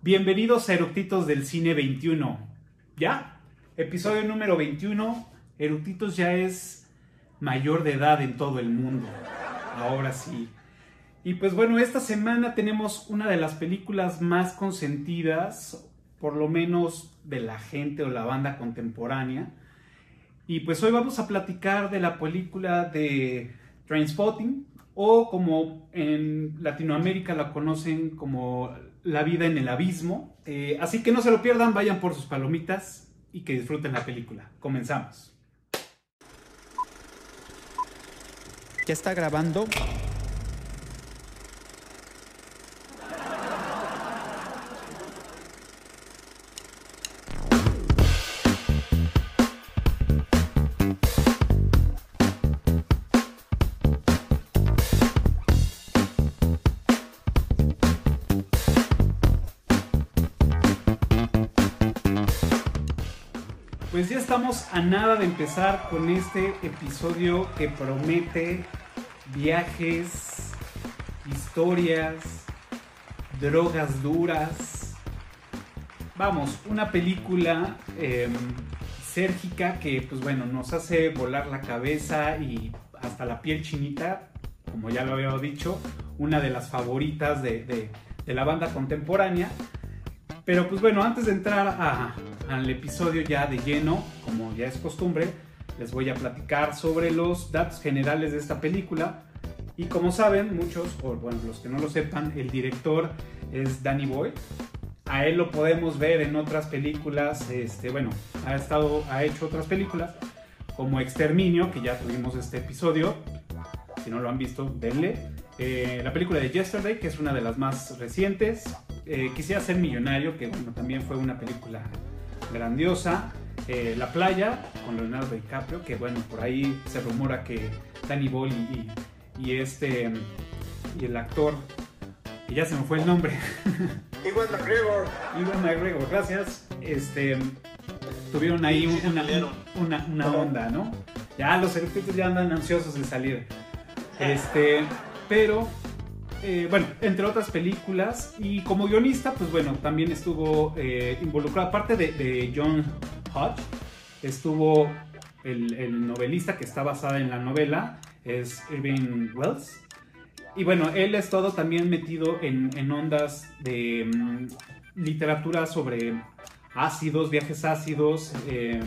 Bienvenidos a Eructitos del Cine 21. ¿Ya? Episodio número 21. Eructitos ya es mayor de edad en todo el mundo. Ahora sí. Y pues bueno, esta semana tenemos una de las películas más consentidas, por lo menos de la gente o la banda contemporánea. Y pues hoy vamos a platicar de la película de Trainspotting, o como en Latinoamérica la conocen como La vida en el abismo. Eh, así que no se lo pierdan, vayan por sus palomitas y que disfruten la película. Comenzamos. ¿Ya está grabando? Estamos a nada de empezar con este episodio que promete viajes, historias, drogas duras. Vamos, una película eh, sérgica que pues bueno, nos hace volar la cabeza y hasta la piel chinita, como ya lo había dicho, una de las favoritas de, de, de la banda contemporánea. Pero pues bueno, antes de entrar a, al episodio ya de lleno, como ya es costumbre, les voy a platicar sobre los datos generales de esta película. Y como saben, muchos, o bueno, los que no lo sepan, el director es Danny Boy. A él lo podemos ver en otras películas, este, bueno, ha, estado, ha hecho otras películas, como Exterminio, que ya tuvimos este episodio. Si no lo han visto, denle. Eh, la película de Yesterday, que es una de las más recientes. Eh, Quisiera ser millonario, que bueno, también fue una película grandiosa. Eh, la playa con Leonardo DiCaprio, que bueno, por ahí se rumora que Danny Boy y, y, este y el actor, y ya se me fue el nombre. Iwan McGregor. Iwan McGregor, gracias. Este tuvieron ahí una, una, una onda, ¿no? Ya los eructitos ya andan ansiosos de salir. Este, pero eh, bueno, entre otras películas. Y como guionista, pues bueno, también estuvo eh, involucrado, aparte de, John Hodge, estuvo el, el, novelista que está basada en la novela, es Irving Wells. Y bueno, él es todo también metido en, ondas de um, literatura sobre ácidos, viajes ácidos. Eh,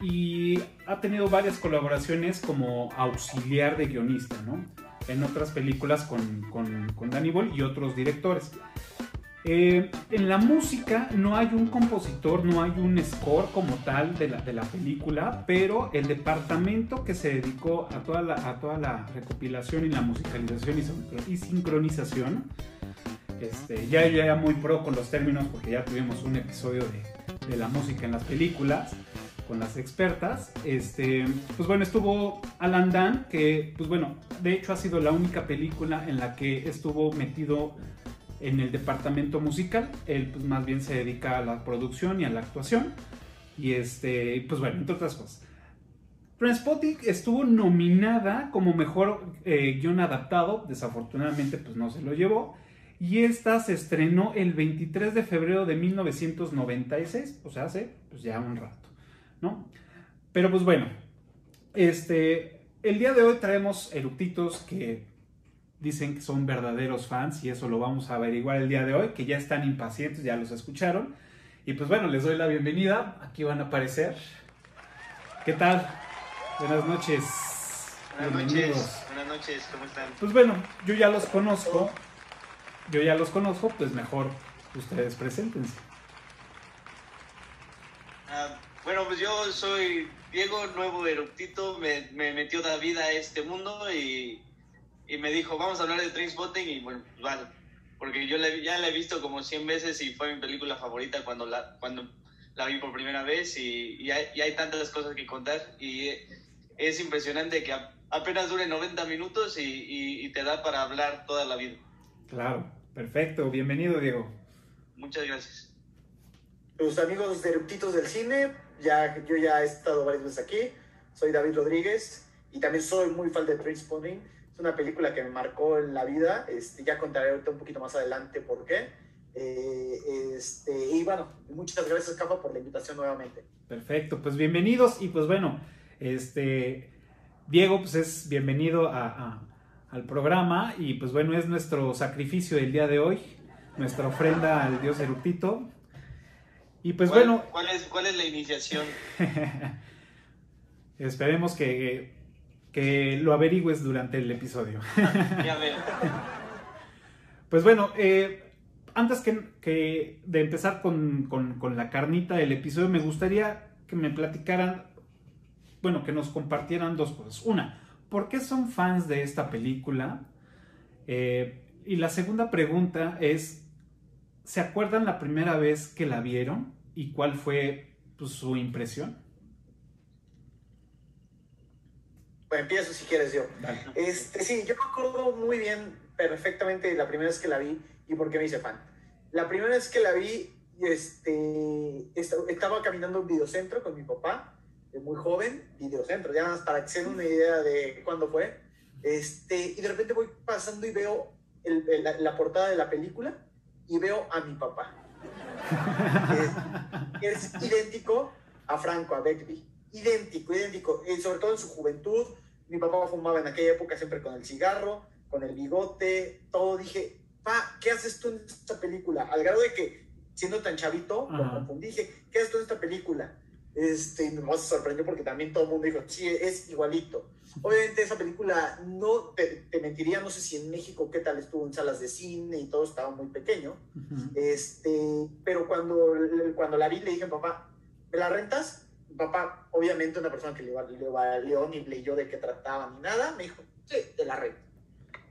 y ha tenido varias colaboraciones como auxiliar de guionista, ¿no? En otras películas con, con, con Danny Boyle y otros directores. Eh, en la música no hay un compositor, no hay un score como tal de la, de la película, pero el departamento que se dedicó a toda la, a toda la recopilación y la musicalización y, sincronización, este, ya yo muy pro con los términos porque ya tuvimos un episodio de, de la música en las películas con las expertas. Este, pues bueno, estuvo Alan Dan, que pues bueno, de hecho ha sido la única película en la que estuvo metido en el departamento musical. Él pues más bien se dedica a la producción y a la actuación. Y este, pues bueno, entre otras cosas. Transpotting estuvo nominada como mejor eh, guion adaptado, desafortunadamente pues no se lo llevó. Y esta se estrenó el 23 de febrero de 1996, o sea, hace pues ya un rato. ¿No? Pero pues bueno, este, el día de hoy traemos eructitos que dicen que son verdaderos fans y eso lo vamos a averiguar el día de hoy, que ya están impacientes, ya los escucharon. Y pues bueno, les doy la bienvenida, aquí van a aparecer. ¿Qué tal? Buenas noches. Buenas noches. Buenas noches, ¿cómo están? Pues bueno, yo ya los conozco. Yo ya los conozco, pues mejor ustedes preséntense. Uh, bueno, pues yo soy Diego, nuevo eructito, me, me metió David a este mundo y, y, me dijo, vamos a hablar de Trainspotting y bueno, pues vale, porque yo le, ya la he visto como 100 veces y fue mi película favorita cuando la, cuando la vi por primera vez y, y, hay, y hay, tantas cosas que contar y es impresionante que apenas dure 90 minutos y, y te da para hablar toda la vida. Claro, perfecto, bienvenido Diego. Muchas gracias. Los amigos de Eructitos del Cine, ya, yo ya he estado varias veces aquí. Soy David Rodríguez y también soy muy fan de Trainspotting. Es una película que me marcó en la vida. Este, ya contaré ahorita un poquito más adelante por qué. Eh, este, y bueno, muchas gracias, Capa, por la invitación nuevamente. Perfecto, pues bienvenidos y pues bueno, este, Diego pues es bienvenido al programa y pues bueno, es nuestro sacrificio del día de hoy, nuestra ofrenda al dios Eruptito. Y pues bueno... ¿cuál es, ¿Cuál es la iniciación? Esperemos que, que lo averigües durante el episodio. ya veo. Pues bueno, eh, antes que, de empezar con, la carnita del episodio, me gustaría que me platicaran, bueno, que nos compartieran dos cosas. Una, ¿por qué son fans de esta película? Eh, y la segunda pregunta es, ¿se acuerdan la primera vez que la vieron y cuál fue pues, su impresión? Bueno, empiezo si quieres yo. Este, sí, yo me acuerdo muy bien, perfectamente, la primera vez que la vi y por qué me hice fan. La primera vez que la vi, este, estaba caminando en un videocentro con mi papá, muy joven, videocentro, ya más para que se den una idea de cuándo fue. Este, y de repente voy pasando y veo la, portada de la película y veo a mi papá. es, es, idéntico a Franco, a Beckby. Idéntico, idéntico. Y sobre todo en su juventud. Mi papá fumaba en aquella época siempre con el cigarro, con el bigote, todo. Dije, ¿qué haces tú en esta película? Al grado de que, siendo tan chavito, lo confundí, dije, ¿qué haces tú en esta película? Este, me sorprendió porque también todo el mundo dijo, sí, es igualito. Obviamente esa película, no te, mentiría, no sé si en México qué tal estuvo en salas de cine y todo estaba muy pequeño, este, pero cuando, cuando la vi le dije papá, ¿me la rentas? papá, obviamente una persona que le, le valió ni leyó de qué trataba ni nada, me dijo, sí, te la rento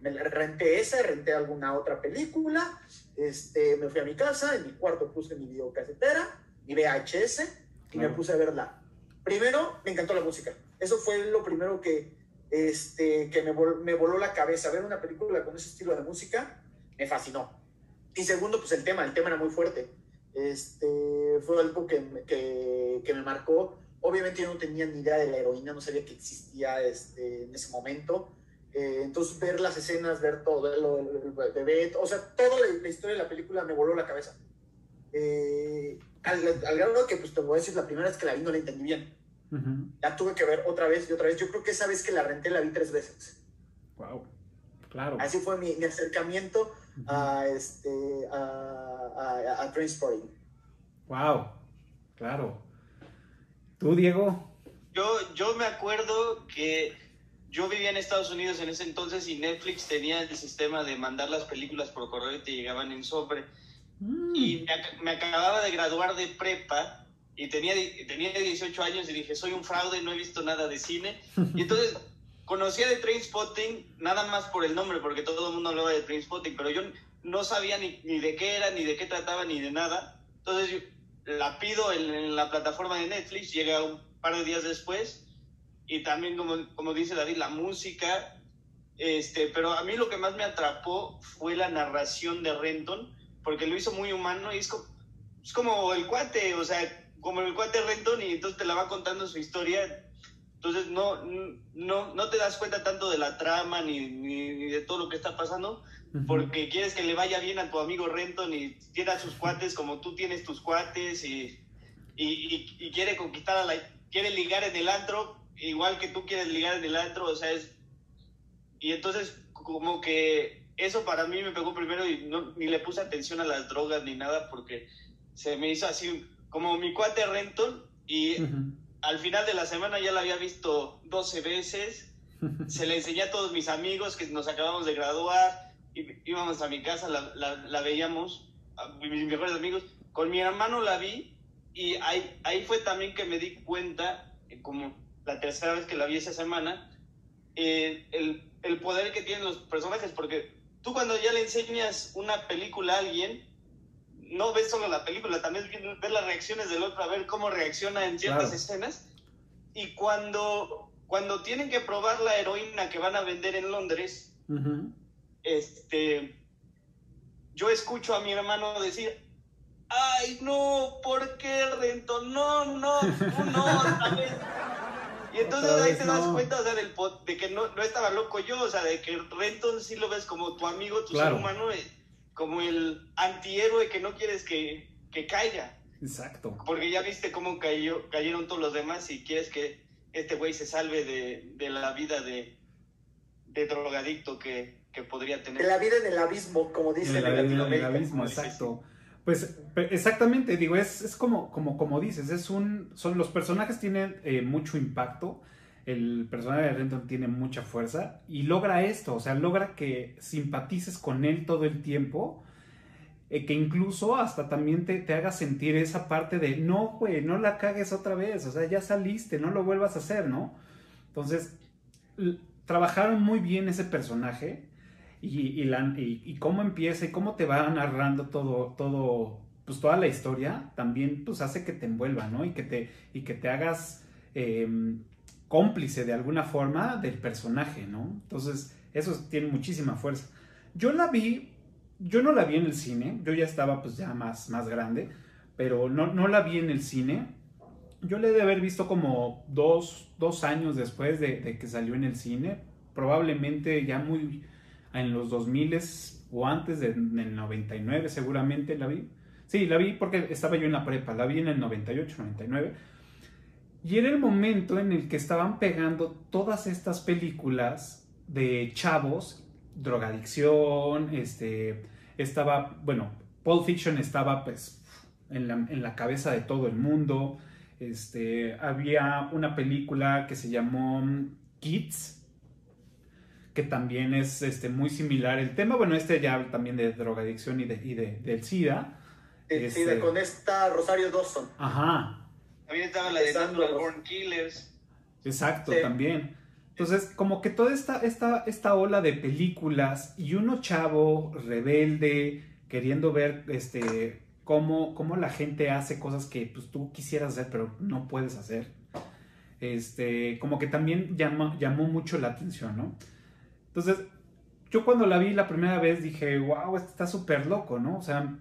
me renté esa, renté alguna otra película, este, me fui a mi casa, en mi cuarto puse mi videocasetera, mi VHS, y me puse a verla. Primero, me encantó la música. Eso fue lo primero que, este, que me, me voló la cabeza. Ver una película con ese estilo de música me fascinó. Y segundo, pues el tema, el tema era muy fuerte. Este, fue algo que, que, que me marcó. Obviamente yo no tenía ni idea de la heroína, no sabía que existía este, en ese momento. Eh, entonces, ver las escenas, ver todo, lo del bebé, o sea, toda la, historia de la película me voló la cabeza. Eh, al, grado que, pues te voy a decir, la primera vez que la vi no la entendí bien. Ya tuve que ver otra vez y otra vez. Yo creo que esa vez que la renté la vi tres veces. Wow, claro. Así fue mi, acercamiento a, este, a, a, a Transporting. Wow, claro. ¿Tú, Diego? Yo, yo me acuerdo que yo vivía en Estados Unidos en ese entonces y Netflix tenía el sistema de mandar las películas por correo y te llegaban en sobre. Mm. Y me, acababa de graduar de prepa y tenía, tenía 18 años y dije, soy un fraude, no he visto nada de cine. Y entonces conocía de Trainspotting nada más por el nombre, porque todo el mundo hablaba de Trainspotting, pero yo no sabía ni, ni, de qué era, ni de qué trataba, ni de nada. Entonces la pido en, en la plataforma de Netflix, llega un par de días después y también, como, como dice David, la música. Este, pero a mí lo que más me atrapó fue la narración de Renton, porque lo hizo muy humano y es como, es como el cuate, o sea, como el cuate Renton y entonces te la va contando su historia. Entonces no, no, no te das cuenta tanto de la trama ni, ni, de todo lo que está pasando, porque quieres que le vaya bien a tu amigo Renton y tiene a sus cuates como tú tienes tus cuates y, y, y quiere conquistar a la... quiere ligar en el antro, igual que tú quieres ligar en el antro, o sea, es... Y entonces como que eso para mí me pegó primero y no, ni le puse atención a las drogas ni nada porque se me hizo así como mi cuate Renton y al final de la semana ya la había visto 12 veces, se le enseñé a todos mis amigos que nos acabamos de graduar, íbamos a mi casa, la, la, veíamos, a mis mejores amigos, con mi hermano la vi y ahí, ahí fue también que me di cuenta, como la tercera vez que la vi esa semana, eh, el, el, poder que tienen los personajes, porque tú cuando ya le enseñas una película a alguien, no ves solo la película, también ves las reacciones del otro, a ver cómo reacciona en ciertas escenas. Y cuando, cuando tienen que probar la heroína que van a vender en Londres, este, yo escucho a mi hermano decir, ay, no, ¿por qué Rento? No, no, no, y entonces ahí te das cuenta, o sea, del, de que no, no, estaba loco yo, o sea, de que Renton sí lo ves como tu amigo, tu ser humano, eh, como el antihéroe que no quieres que, que caiga. Exacto. Porque ya viste cómo cayó, cayeron todos los demás y quieres que este güey se salve de, de la vida de, de drogadicto que, que podría tener. De la vida en el abismo, como dicen En en, la- en el Latinoamérica. abismo, Sí, sí, exacto. Pues exactamente, digo, es, es como, como, como dices, es un, son, los personajes tienen eh, mucho impacto, el personaje de Renton tiene mucha fuerza y logra esto, o sea, logra que simpatices con él todo el tiempo, eh, que incluso hasta también te, te haga sentir esa parte de, no, güey, no la cagues otra vez, o sea, ya saliste, no lo vuelvas a hacer, ¿no? Entonces, trabajaron muy bien ese personaje y, cómo empieza y cómo te va narrando todo, pues toda la historia, también pues hace que te envuelva, ¿no? Y que te, hagas eh, cómplice de alguna forma del personaje, ¿no? Entonces, eso tiene muchísima fuerza. Yo la vi, yo no la vi en el cine, yo ya estaba pues ya más, más grande, pero no, la vi en el cine. Yo le he de haber visto como dos, dos años después de, de que salió en el cine, probablemente ya muy en los 2000 o antes de- del 99 seguramente la vi. Sí, la vi porque estaba yo en la prepa, la vi en el 98, 99. Y era el momento en el que estaban pegando todas estas películas de chavos, drogadicción, este, estaba, bueno, Pulp Fiction estaba pues en la, en la cabeza de todo el mundo. Este, había una película que se llamó mm, Kids, que también es este, muy similar el tema. Bueno, este ya habla también de drogadicción y, de, y de- del SIDA. Eh, sí, Este- con esta Rosario Dawson. Ajá, También estaba la de los- Born Killers. Exacto, Sí. también. Entonces, como que toda esta, esta, esta ola de películas y uno chavo, rebelde, queriendo ver este, cómo, cómo la gente hace cosas que pues, tú quisieras hacer, pero no puedes hacer. Este, como que también llama- llamó mucho la atención, ¿no? Entonces, yo cuando la vi la primera vez dije, wow, esto está súper loco, ¿no? O sea,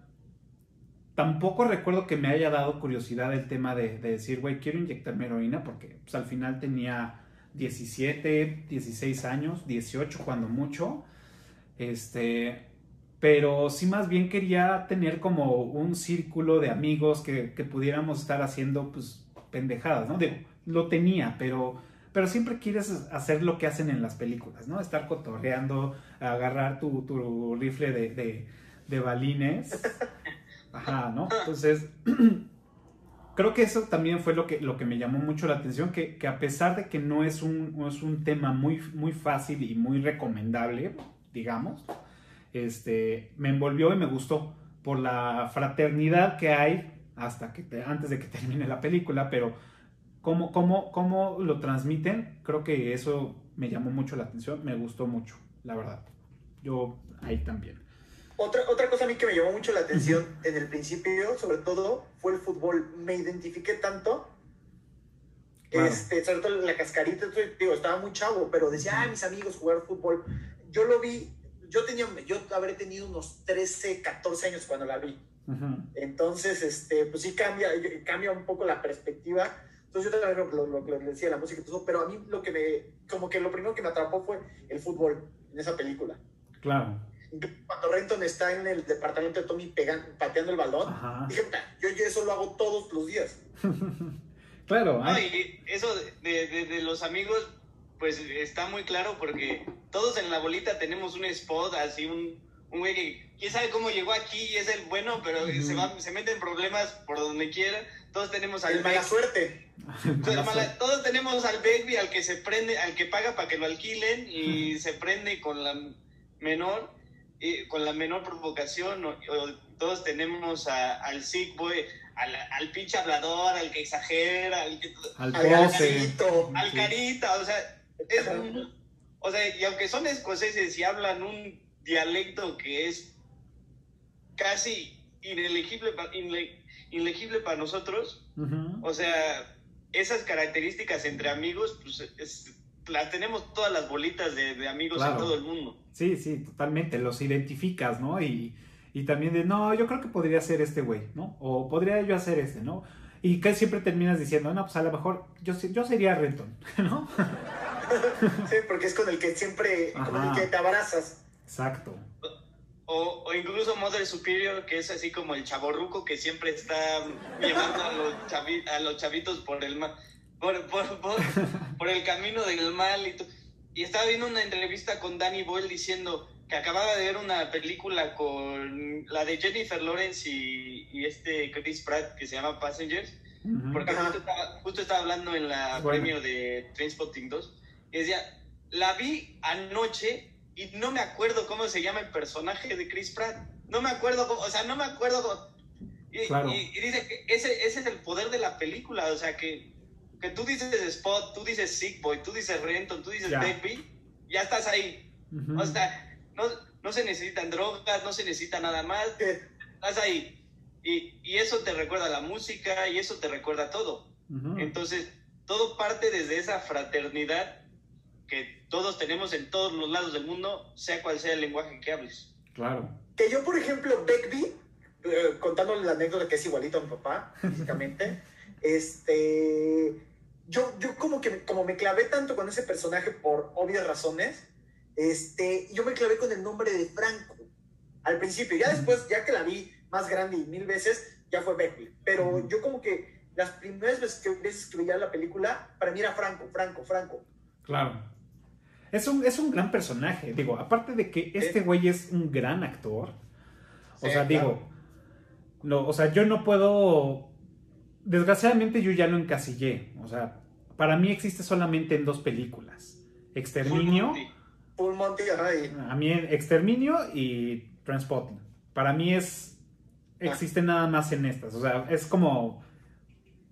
tampoco recuerdo que me haya dado curiosidad el tema de, de decir, güey, quiero inyectarme heroína, porque pues, al final tenía 17, 16 años, 18 cuando mucho. Este, pero sí más bien quería tener como un círculo de amigos que, que pudiéramos estar haciendo pues pendejadas, ¿no? Digo, lo tenía, pero, pero siempre quieres hacer lo que hacen en las películas, ¿no? Estar cotorreando, agarrar tu, tu rifle de, de, de balines. Ajá, ¿no? Entonces, creo que eso también fue lo que, lo que me llamó mucho la atención, que, que a pesar de que no es un, no es un tema muy, muy fácil y muy recomendable, digamos, este, me envolvió y me gustó por la fraternidad que hay hasta que te- antes de que termine la película, pero cómo, cómo, cómo lo transmiten, creo que eso me llamó mucho la atención, me gustó mucho, la verdad. Yo ahí también. Otra, otra cosa a mí que me llamó mucho la atención en el principio, sobre todo, fue el fútbol. Me identifiqué tanto. Claro. Este, sobre todo la cascarita, digo, estaba muy chavo, pero decía, ah, mis amigos jugar fútbol. Yo lo vi, yo tenía, yo habré tenido unos 13, 14 años cuando la vi. Ujú. Entonces, este, pues sí cambia, cambia un poco la perspectiva. Entonces yo también lo, lo, lo decía, la música y todo eso, pero a mí lo que me, como que lo primero que me atrapó fue el fútbol en esa película. Claro. Cuando Renton está en el departamento de Tommy pegan, pateando el balón, Ajá. dije, "Puta, yo, yo eso lo hago todos los días. Claro, No, ay, y eso de, de- de los amigos, pues está muy claro porque todos en la bolita tenemos un spot, así un, un güey que quién sabe cómo llegó aquí y es el bueno, pero se, va, se mete en problemas por donde quiera. Todos tenemos al El mala suerte. Entonces, mala- todos tenemos al baby al que se prende, al que paga para que lo alquilen y se prende con la menor, y con la menor provocación. O, o todos tenemos a- al sick boy, al, al pinche hablador, al que exagera, al que al garcito. al carita, o sea, es un- o sea, y aunque son escoceses y hablan un dialecto que es casi inelegible, inle- para nosotros, o sea, esas características entre amigos, pues es- las tenemos todas las bolitas de, de amigos Claro. en todo el mundo. Sí, sí, totalmente, los identificas, ¿no? Y, y también de, no, yo creo que podría ser este güey, ¿no? O podría yo hacer este, ¿no? Y que siempre terminas diciendo, no, pues a lo mejor yo, yo sería Renton, ¿no? Sí, porque es con el que siempre, con Ajá. el que te abrazas. Exacto. O, o incluso Mother Superior, que es así como el chaborruco que siempre está llevando a los, chavi- a los chavitos por el ma- por, por, por, por el camino del mal. Y, y estaba viendo una entrevista con Danny Boyle diciendo que acababa de ver una película con la de Jennifer Lawrence y, y este Chris Pratt que se llama Passengers. Ujú. Porque Ajá. justo estaba, justo estaba hablando en la Bueno. premio de Trainspotting 2 y decía, la vi anoche y no me acuerdo cómo se llama el personaje de Chris Pratt. No me acuerdo, cómo- o sea, no me acuerdo. cómo- y, Claro. y- y dice que ese, ese es el poder de la película, o sea, que, que tú dices Spot, tú dices Sick Boy, tú dices Renton, tú dices Ya. Baby, ya estás ahí. Ujú. O sea, no, no se necesitan drogas, no se necesita nada más, estás ahí. Y, y eso te recuerda la música y eso te recuerda todo. Ujú. Entonces, todo parte desde esa fraternidad que todos tenemos en todos los lados del mundo, sea cual sea el lenguaje que hables. Claro. Que yo, por ejemplo, Beckby, eh, contándole la anécdota que es igualito a mi papá, físicamente, este, yo, yo como que como me clavé tanto con ese personaje por obvias razones, este, yo me clavé con el nombre de Franco al principio, ya después, ya que la vi más grande y mil veces, ya fue Beckby, pero yo como que las primeras veces que, veces que veía la película, para mí era Franco, Franco, Franco. Claro. Es un, es un gran personaje. Digo, aparte de que este güey es un gran actor. O Sí, sea, claro. digo. No, o sea, yo no puedo. Desgraciadamente yo ya lo encasillé. O sea, para mí existe solamente en dos películas. Exterminio. Full Monty. A mí Exterminio y Transpotting. Para mí es. Existe nada más en estas. O sea, es como.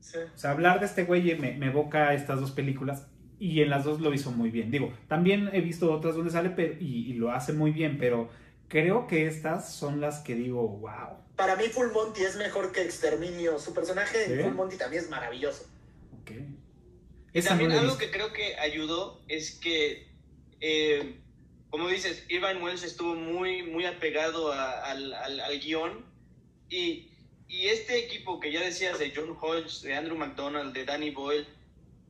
sí. O sea, hablar de este güey me, me evoca estas dos películas y en las dos lo hizo muy bien. Digo, también he visto otras donde sale pero, y, y lo hace muy bien, pero creo que estas son las que digo, wow. Para mí Full Monty es mejor que Exterminio. Su personaje en ¿Sí? Full Monty también es maravilloso. Ok. Esa también no algo visto. que creo que ayudó es que, eh, como dices, Irvine Welsh estuvo muy, muy apegado a- al, al- al guion y, y este equipo que ya decías de John Hodge, de Andrew McDonald, de Danny Boyle,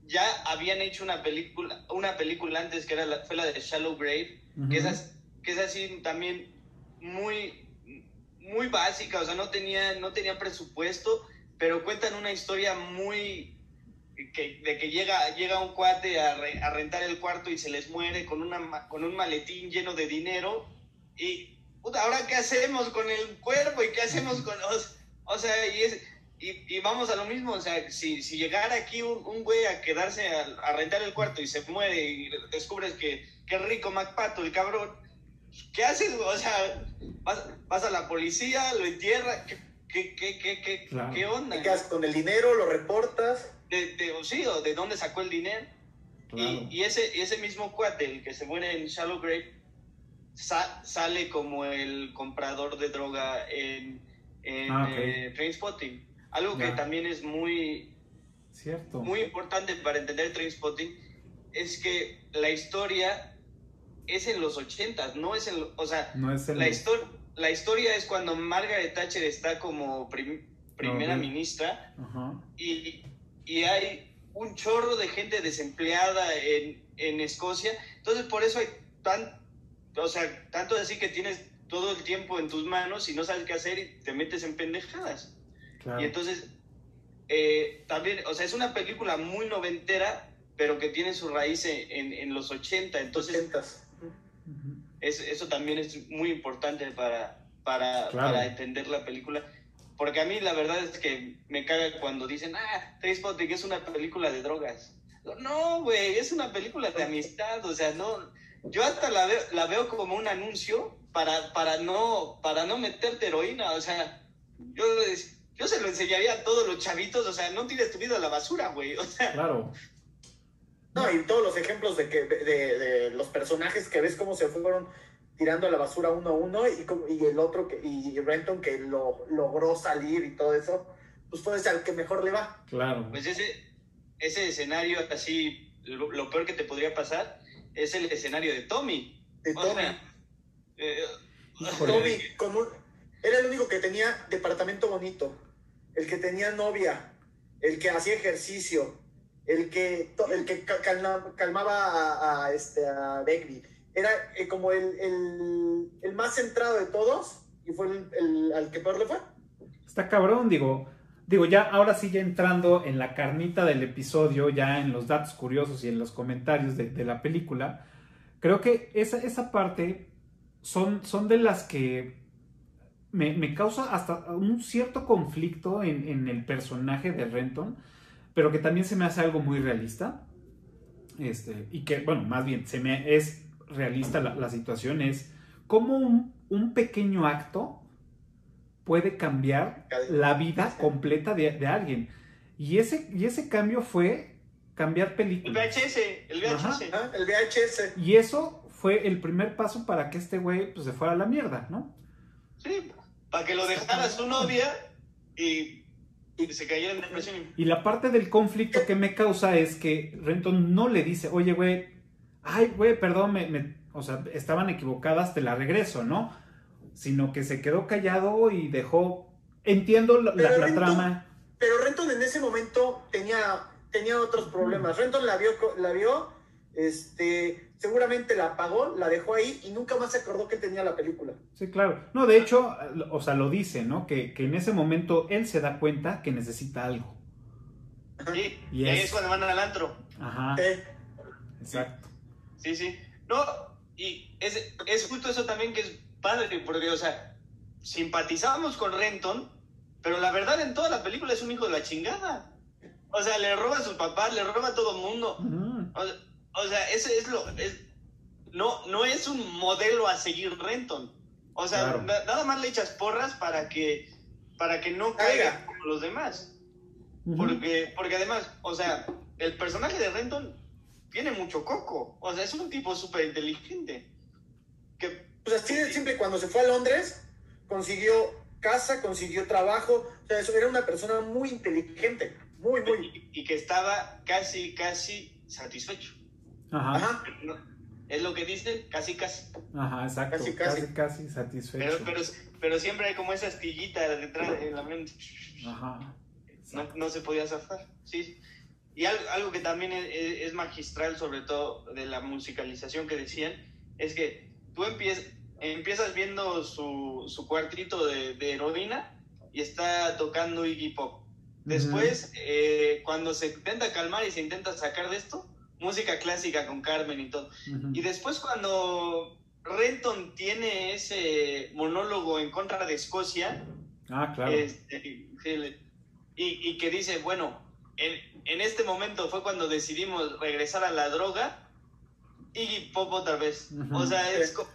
ya habían hecho una película, una película antes que era la, fue la de Shallow Grave, Ujú. que, es, que es así también muy, muy básica, o sea, no tenía, no tenía presupuesto, pero cuentan una historia muy que, de que llega, llega un cuate a, re- a rentar el cuarto y se les muere con, una, con un maletín lleno de dinero y puta, ahora qué hacemos con el cuerpo y qué hacemos con los... O sea, y, es, y, y vamos a lo mismo, o sea, si, si llegara aquí un, un güey a quedarse a, a rentar el cuarto y se muere y descubres que, que es rico MacPato, el cabrón, ¿qué haces? O sea, vas, vas a la policía, lo entierra, ¿qué, qué, qué, qué, qué, Claro. qué onda? Te quedas con el dinero, lo reportas. De, de, o sí, o de dónde sacó el dinero. Claro. Y, y ese, ese mismo cuate, el que se muere en Shallow Grave, sa- sale como el comprador de droga en, en Ah, ok. eh, Trainspotting. Algo que también es muy, Cierto. muy importante para entender Trainspotting es que la historia es en los 80 no es en, o sea, No es el. la, histor- la historia es cuando Margaret Thatcher está como prim- primera Ok. ministra Ajá. y, y hay un chorro de gente desempleada en, en Escocia. Entonces, por eso hay tan, o sea, tanto así que tienes todo el tiempo en tus manos y no sabes qué hacer y te metes en pendejadas. Claro. Y entonces, eh, también, o sea, es una película muy noventera, pero que tiene su raíz en, en- en los 80. Enentonces, Ochentas. Ujú. es- eso también es muy importante para, para, Claro. para entender la película. Porque a mí la verdad es que me caga cuando dicen, ah, Trainspotting es una película de drogas. No, güey, es una película de amistad. O sea, no, yo hasta la veo, la veo como un anuncio para, para, no, para no meterte heroína. O sea, yo, yo se lo enseñaría a todos los chavitos. O sea, no tires tu vida a la basura, güey. O sea, Claro. No, y todos los ejemplos de, que, de, de los personajes que ves cómo se fueron tirando a la basura uno a uno y, como- y el otro, que, y Renton que lo logró salir y todo eso, pues puede ser al que mejor le va. Claro. pues ese, ese escenario así, lo, lo peor que te podría pasar es el escenario de Tommy. De O Tommy. sea, eh. Tommy, con un- era el único que tenía departamento bonito, el que tenía novia, el que hacía ejercicio, el que, el que ca- calma- calmaba a, a, este, a era eh, como el, el, el, más centrado de todos y fue el, el, al que peor le fue. Está cabrón, digo. Digo, ya ahora sí, ya entrando en la carnita del episodio, ya en los datos curiosos y en los comentarios de, de la película, creo que esa, esa parte son, son de las que me, me causa hasta un cierto conflicto en, en, el personaje de Renton, pero que también se me hace algo muy realista. Este, y que, bueno, más bien, se me es realista la, la situación, es como un, un pequeño acto puede cambiar la vida completa de, de, alguien. Y ese, y ese cambio fue cambiar películas. El VHS, el VHS. Ajá, el VHS. Y eso fue el primer paso para que este güey pues, se fuera a la mierda, ¿no? Sí, para que lo dejara su novia y, y se cayera en depresión. Y la parte del conflicto que me causa es que Renton no le dice, oye, güey, ay, güey, perdón, me, me, o sea, estaban equivocadas, te la regreso, ¿no? sino que se quedó callado y dejó, entiendo la, la, Renton, trama. Pero Renton en ese momento tenía, tenía otros problemas. Renton la vio, la vio, este, seguramente la apagó, la dejó ahí y nunca más se acordó que tenía la película. Sí, claro. No, de hecho, o sea, lo dice, ¿no? Que, que en ese momento él se da cuenta que necesita algo. Sí, y es, es cuando van al antro. Ajá. Eh, Exacto. Sí, sí. No, y es, es justo eso también que es padre, porque, o sea, simpatizábamos con Renton, pero la verdad en toda la película es un hijo de la chingada. O sea, le roba a sus papás, le roba a todo el mundo. Uh -huh. o, o, sea, ese es lo. Es, no, no es un modelo a seguir Renton. O sea, Claro. na- nada más le echas porras para que, para que no caiga como los demás. Porque, porque además, o sea, el personaje de Renton tiene mucho coco. O sea, es un tipo súper inteligente. Que, Pues así de simple, cuando se fue a Londres, consiguió casa, consiguió trabajo. O sea, eso era una persona muy inteligente. Muy, muy. y, y que estaba casi, casi satisfecho. Ajá. Es lo que dicen, casi, casi. Ajá, exacto. Casi, Casi, casi. casi, satisfecho. Pero, pero, pero siempre hay como esa astillita detrás de la mente. Ajá. No, no se podía zafar. Sí. Y algo, algo que también es, es, magistral, sobre todo de la musicalización que decían, es que tú empiezas, empiezas viendo su, su cuartito de, de, heroína y está tocando Iggy Pop. Después, uh -huh. eh, cuando se intenta calmar y se intenta sacar de esto, música clásica con Carmen y todo. Uh -huh. Y después cuando Renton tiene ese monólogo en contra de Escocia, ah, claro. este, y, y, que dice, bueno, en, en, este momento fue cuando decidimos regresar a la droga y Pop otra vez. Uh -huh. O sea, es... como...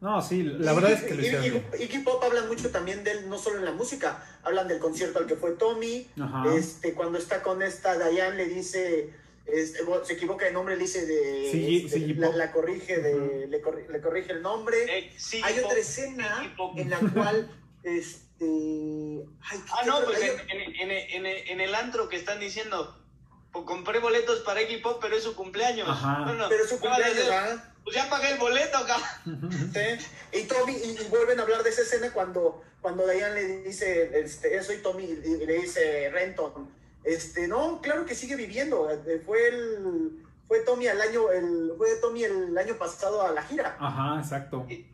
No, sí, la verdad es que lo hicieron bien. Iggy Pop hablan mucho también de él, no solo en la música, hablan del concierto al que fue Tommy, Ajá. este cuando está con esta Diane le dice, este, se equivoca de nombre, le dice de, sí, este, sí, la, la, corrige de, uh -huh. le, corri, le, corrige el nombre. Eh, sí, Hay otra escena en la cual este ay, ah, no, pues en, en, en, en, el antro que están diciendo, pues compré boletos para Iggy Pop, pero es su cumpleaños. Ajá. Bueno, pero es su cumpleaños, ¿verdad? Pues ya pagué el boleto, cabrón. ¿Sí? Y Tommy, y, y, vuelven a hablar de esa escena cuando, cuando Diane le dice este, eso y Tommy y le dice Renton, este, no, claro que sigue viviendo. eh, Fue el fue Tommy el año, el, fue Tommy el año pasado a la gira. Ajá, exacto. Y,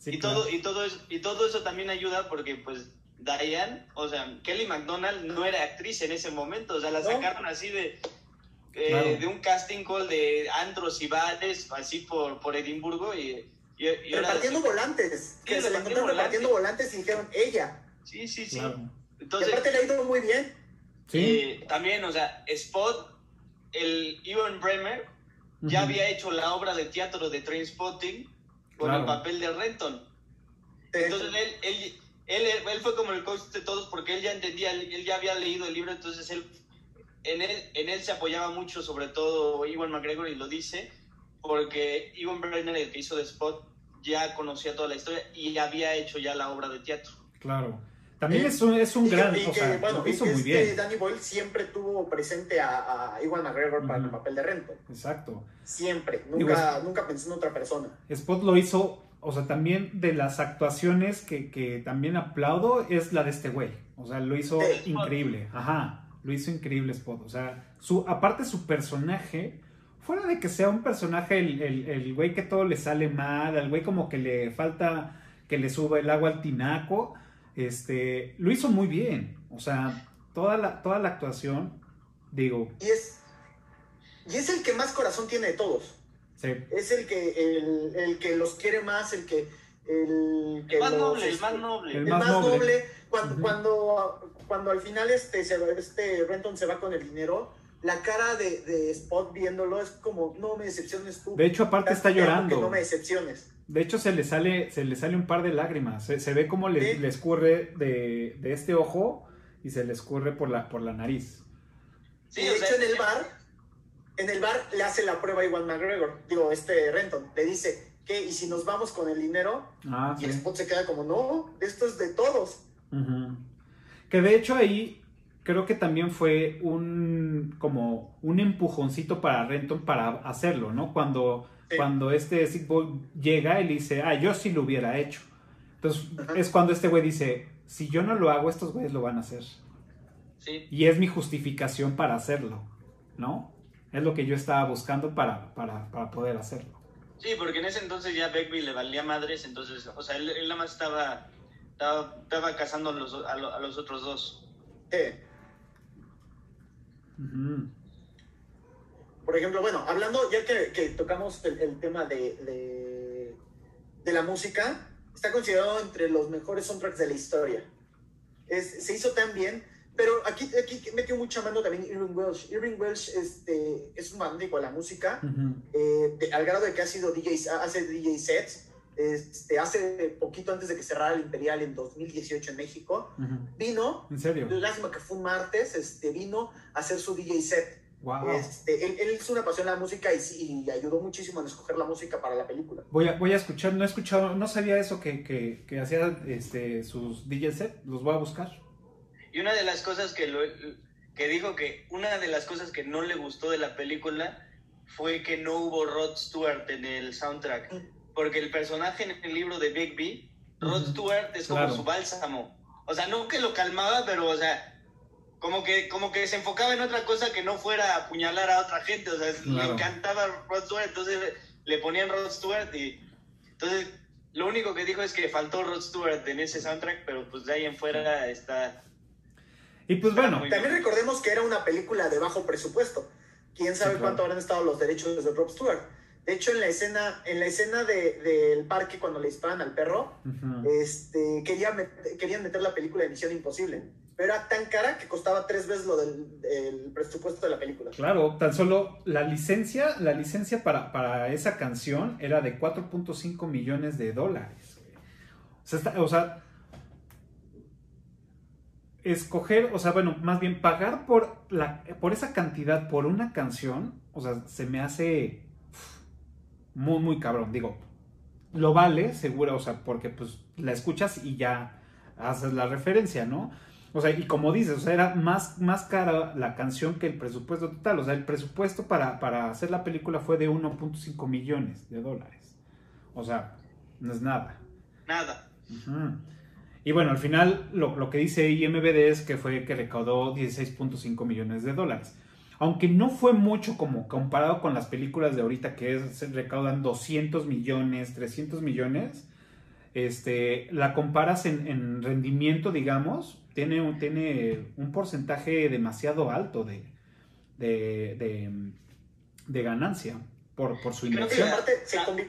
sí, y claro. todo, y todo eso, y todo eso también ayuda porque pues Diane, o sea, Kelly McDonald no era actriz en ese momento, o sea, la sacaron ¿No? así de, eh, claro. de un casting call de antros y bares, así por, por Edimburgo y, y, y repartiendo ahora, volantes, sí, que se encontraron repartiendo volantes y dijeron ella. Sí, sí, sí. Claro. Entonces, y aparte le ha ido muy bien. Sí. Eh, también, o sea, Spot, el Ivan Bremer, uh -huh. ya había hecho la obra de teatro de Trainspotting con claro. el papel de Renton. Entonces él, él, él, él, fue como el coach de todos porque él ya entendía, él ya había leído el libro, entonces él, en él, en él se apoyaba mucho, sobre todo Iwan McGregor, y lo dice, porque Iwan Brenner, el que hizo de Spot, ya conocía toda la historia y había hecho ya la obra de teatro. Claro. También es un, es un y gran, que, sea, bueno, lo hizo muy este bien. Danny Boyle siempre tuvo presente a, a Iwan McGregor uh -huh. para el papel de Renton. Exacto. Siempre, nunca, Digo, nunca pensó en otra persona. Spot lo hizo, o sea, también de las actuaciones que, que también aplaudo es la de este güey. O sea, lo hizo increíble. Ajá, lo hizo increíble Spot. O sea, su, aparte su personaje fuera de que sea un personaje, el, el, el güey que todo le sale mal, al güey como que le falta que le suba el agua al tinaco, este, lo hizo muy bien. O sea, toda la, toda la actuación, digo. Y es, y es el que más corazón tiene de todos. Sí. Es el que, el, el que los quiere más, el que. El, que El más los- noble, el más noble. El el más más noble. noble. Cuando, Ujú. cuando, cuando al final este, se, este Renton se va con el dinero, la cara de, de Spot viéndolo es como, no me decepciones tú. De hecho, aparte está llorando. Que no me decepciones. De hecho, se le sale, se le sale un par de lágrimas. Se, se ve como le, le escurre de, de este ojo y se le escurre por la, por la nariz. Sí, de hecho en el bar, en el bar le hace la prueba a Iwan McGregor, digo, este Renton, le dice, ¿qué? ¿Y si nos vamos con el dinero? Ah, Y sí. el Spot se queda como, no, esto es de todos. Que de hecho ahí creo que también fue un como un empujoncito para Renton para hacerlo, ¿no? Cuando, Sí. cuando este Boy llega le dice, ah, yo sí lo hubiera hecho. Entonces Ajá. es cuando este güey dice, si yo no lo hago, estos güeyes lo van a hacer. sí. Y es mi justificación para hacerlo, ¿no? Es lo que yo estaba buscando para, para, para poder hacerlo. Sí, porque en ese entonces ya Begbie le valía madres, entonces, o sea, él, él nada más estaba, estaba, estaba cazando a los, a, lo- a los otros dos. Sí. Ujú. Por ejemplo, bueno, hablando, ya que, que tocamos el, el tema de, de, de la música, está considerado entre los mejores soundtracks de la historia. Es- se hizo tan bien, pero aquí, aquí metió mucha mano también Irving Welsh. Irving Welsh este, es un magnífico a la música, Ujú. eh, de- al grado de que ha sido DJ, hace DJ sets. Este, hace poquito antes de que cerrara el Imperial en 2018 en México, Ujú. vino, ¿En serio? lástima que fue un martes, este, vino a hacer su DJ set. Wow. Este, él, él es una pasión a la música y, sí- y ayudó muchísimo en escoger la música para la película. Voy a, voy a escuchar, no he escuchado, no sabía eso que, que, que hacía este, sus DJ set, los voy a buscar. Y una de las cosas que, lo, que dijo que, una de las cosas que no le gustó de la película fue que no hubo Rod Stewart en el soundtrack. Porque el personaje en el libro de Bigby, Rod Ujú. Stewart es como Claro. su bálsamo. O sea, no que lo calmaba, pero, o sea, como que, como que se enfocaba en otra cosa que no fuera a apuñalar a otra gente. O sea, le Claro. encantaba Rod Stewart, entonces le ponían Rod Stewart y. Entonces, lo único que dijo es que faltó Rod Stewart en ese soundtrack, pero pues de ahí en fuera está. Y pues bueno, También recordemos que era una película de bajo presupuesto. Quién sabe Sí, claro. cuánto habrán estado los derechos de Rob Stewart. De hecho, en la escena, en la escena de- del parque cuando le disparan al perro, ujú. este, quería met- querían meter la película de Misión Imposible. Pero era tan cara que costaba tres veces lo del, presupuesto de la película. claro, tan solo la licencia, la licencia para, para esa canción era de 4.5 millones de dólares. O sea, está- o sea, escoger, o sea, bueno, más bien pagar por, la, por esa cantidad por una canción, o sea, se me hace muy, muy cabrón. Digo, lo vale, seguro, o sea, porque pues la escuchas y ya haces la referencia, ¿no? O sea, y como dices, o sea, era más, más cara la canción que el presupuesto total. O sea, el presupuesto para, para hacer la película fue de 1.5 millones de dólares. O sea, no es nada. Nada. Y bueno, al final lo, lo que dice IMBD es que fue que recaudó 16.5 millones de dólares. Aunque no fue mucho como comparado con las películas de ahorita que es, se recaudan 200 millones, 300 millones, este, la comparas en, en rendimiento, digamos, tiene un, tiene un porcentaje demasiado alto de, de, de, de ganancia por, por su Creo que Y inversión. la- se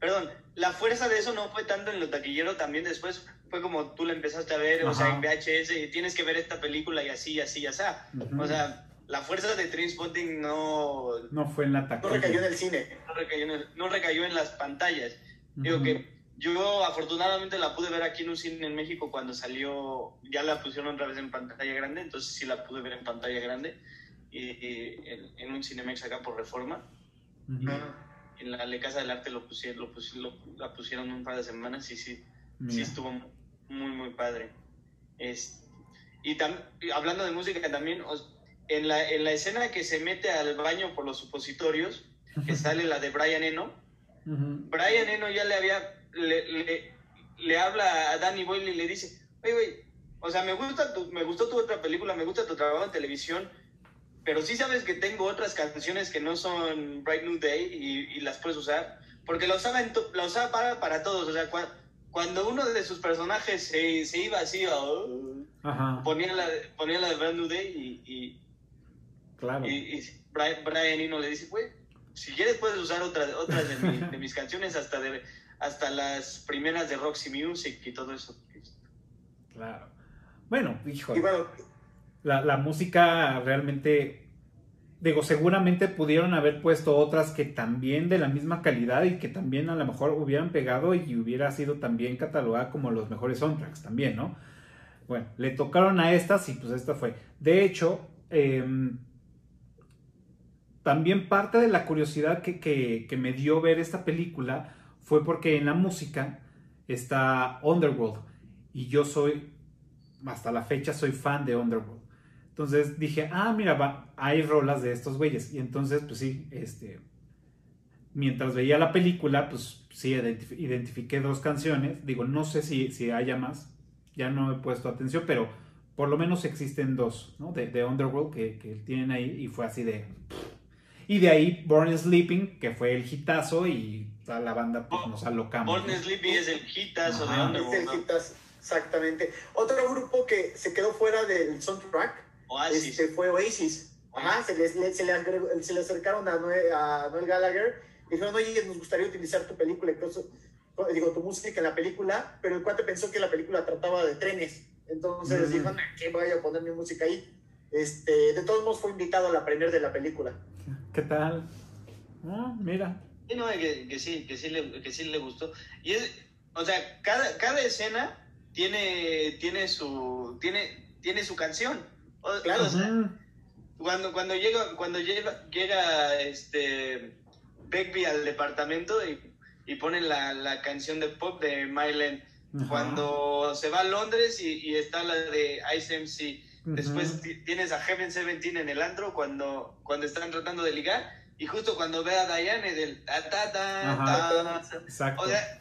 Perdón, la fuerza de eso no fue tanto en lo taquillero, también después fue como tú la empezaste a ver, o sea, en VHS, y tienes que ver esta película y así, así, así. Ujú. O sea, la fuerza de Trainspotting no, no fue en la no taquilla. recayó en el cine. no, recayó en, el- no recayó en las pantallas. Digo que yo afortunadamente la pude ver aquí en un cine en México cuando salió, ya la pusieron otra vez en pantalla grande, entonces sí la pude ver en pantalla grande, y, y en, en un Cinemex acá por reforma. Ujú. En la Le Casa del Arte lo pusieron, lo pusieron, lo- la pusieron un par de semanas y sí, sí Mira. estuvo muy, muy padre. Es, y, tam- hablando de música también, en, la, en la escena que se mete al baño por los supositorios, que sale la de Brian Eno, Ujú. Brian Eno ya le había, le, le, le habla a Danny Boyle y le dice, oye, güey, o sea, me, gusta tu, me gustó tu otra película, me gusta tu trabajo en televisión, pero sí sabes que tengo otras canciones que no son Bright New Day y, y las puedes usar, porque la usaba, en to- la usaba para, para todos, o sea, cua- cuando uno de sus personajes se, se iba así, oh, ponía, la, ponía la de Brand New Day y, y, claro. y, y Brian, Brian Eno le dice, güey, si quieres puedes usar otras, otras de, mi- de mis canciones, hasta, de, hasta las primeras de Roxy Music y todo eso. Claro. Bueno, híjole. bueno, La, la música realmente. Digo, seguramente pudieron haber puesto otras que también de la misma calidad y que también a lo mejor hubieran pegado y hubiera sido también catalogada como los mejores soundtracks también, ¿no? Bueno, le tocaron a estas y pues esta fue. De hecho, em, también parte de la curiosidad que, que- que me dio ver esta película fue porque en la música está Underworld y yo soy, hasta la fecha soy fan de Underworld. Entonces dije, ah, mira, va, hay rolas de estos güeyes. Y entonces, pues sí, este, mientras veía la película, pues sí, identif- identifiqué dos canciones. Digo, no sé si, si haya más, ya no he puesto atención, pero por lo menos existen dos, ¿no? De, de Underworld que, que tienen ahí y fue así de... Y de ahí Born Sleeping, que fue el hitazo y toda la banda pues nos alocamos. Born ¿no? Sleepy es el hitazo de Ajá. es Underworld, el ¿no? hitazo, exactamente. Otro grupo que se quedó fuera del soundtrack Oasis. este, fue Oasis. Ajá, se, les, le- se, le, agregó- se le acercaron a Noel, a Noel Gallagher y dijeron, oye, nos gustaría utilizar tu película, incluso, digo, tu música en la película, pero el cuate pensó que la película trataba de trenes. Entonces Mm. "Nah, ¿qué voy a poner mi música ahí? Este, de todos modos fue invitado a la premier de la película. ¿Qué tal? Ah, mira. Sí, no, que, que sí, que sí, le, que sí le gustó. Y es, o sea, cada, cada escena tiene, tiene su, tiene, tiene su canción. O- Claro. o sea, cuando, cuando llega, cuando llega, llega este Begbie al departamento y, y ponen la, la canción de pop de Mylen. Cuando se va a Londres y, y está la de Ice MC. Ujú. Después ti- tienes a Heaven Seventeen en el antro cuando, cuando están tratando de ligar. Y justo cuando ve a Diane del ta ta ta. Exacto. O sea,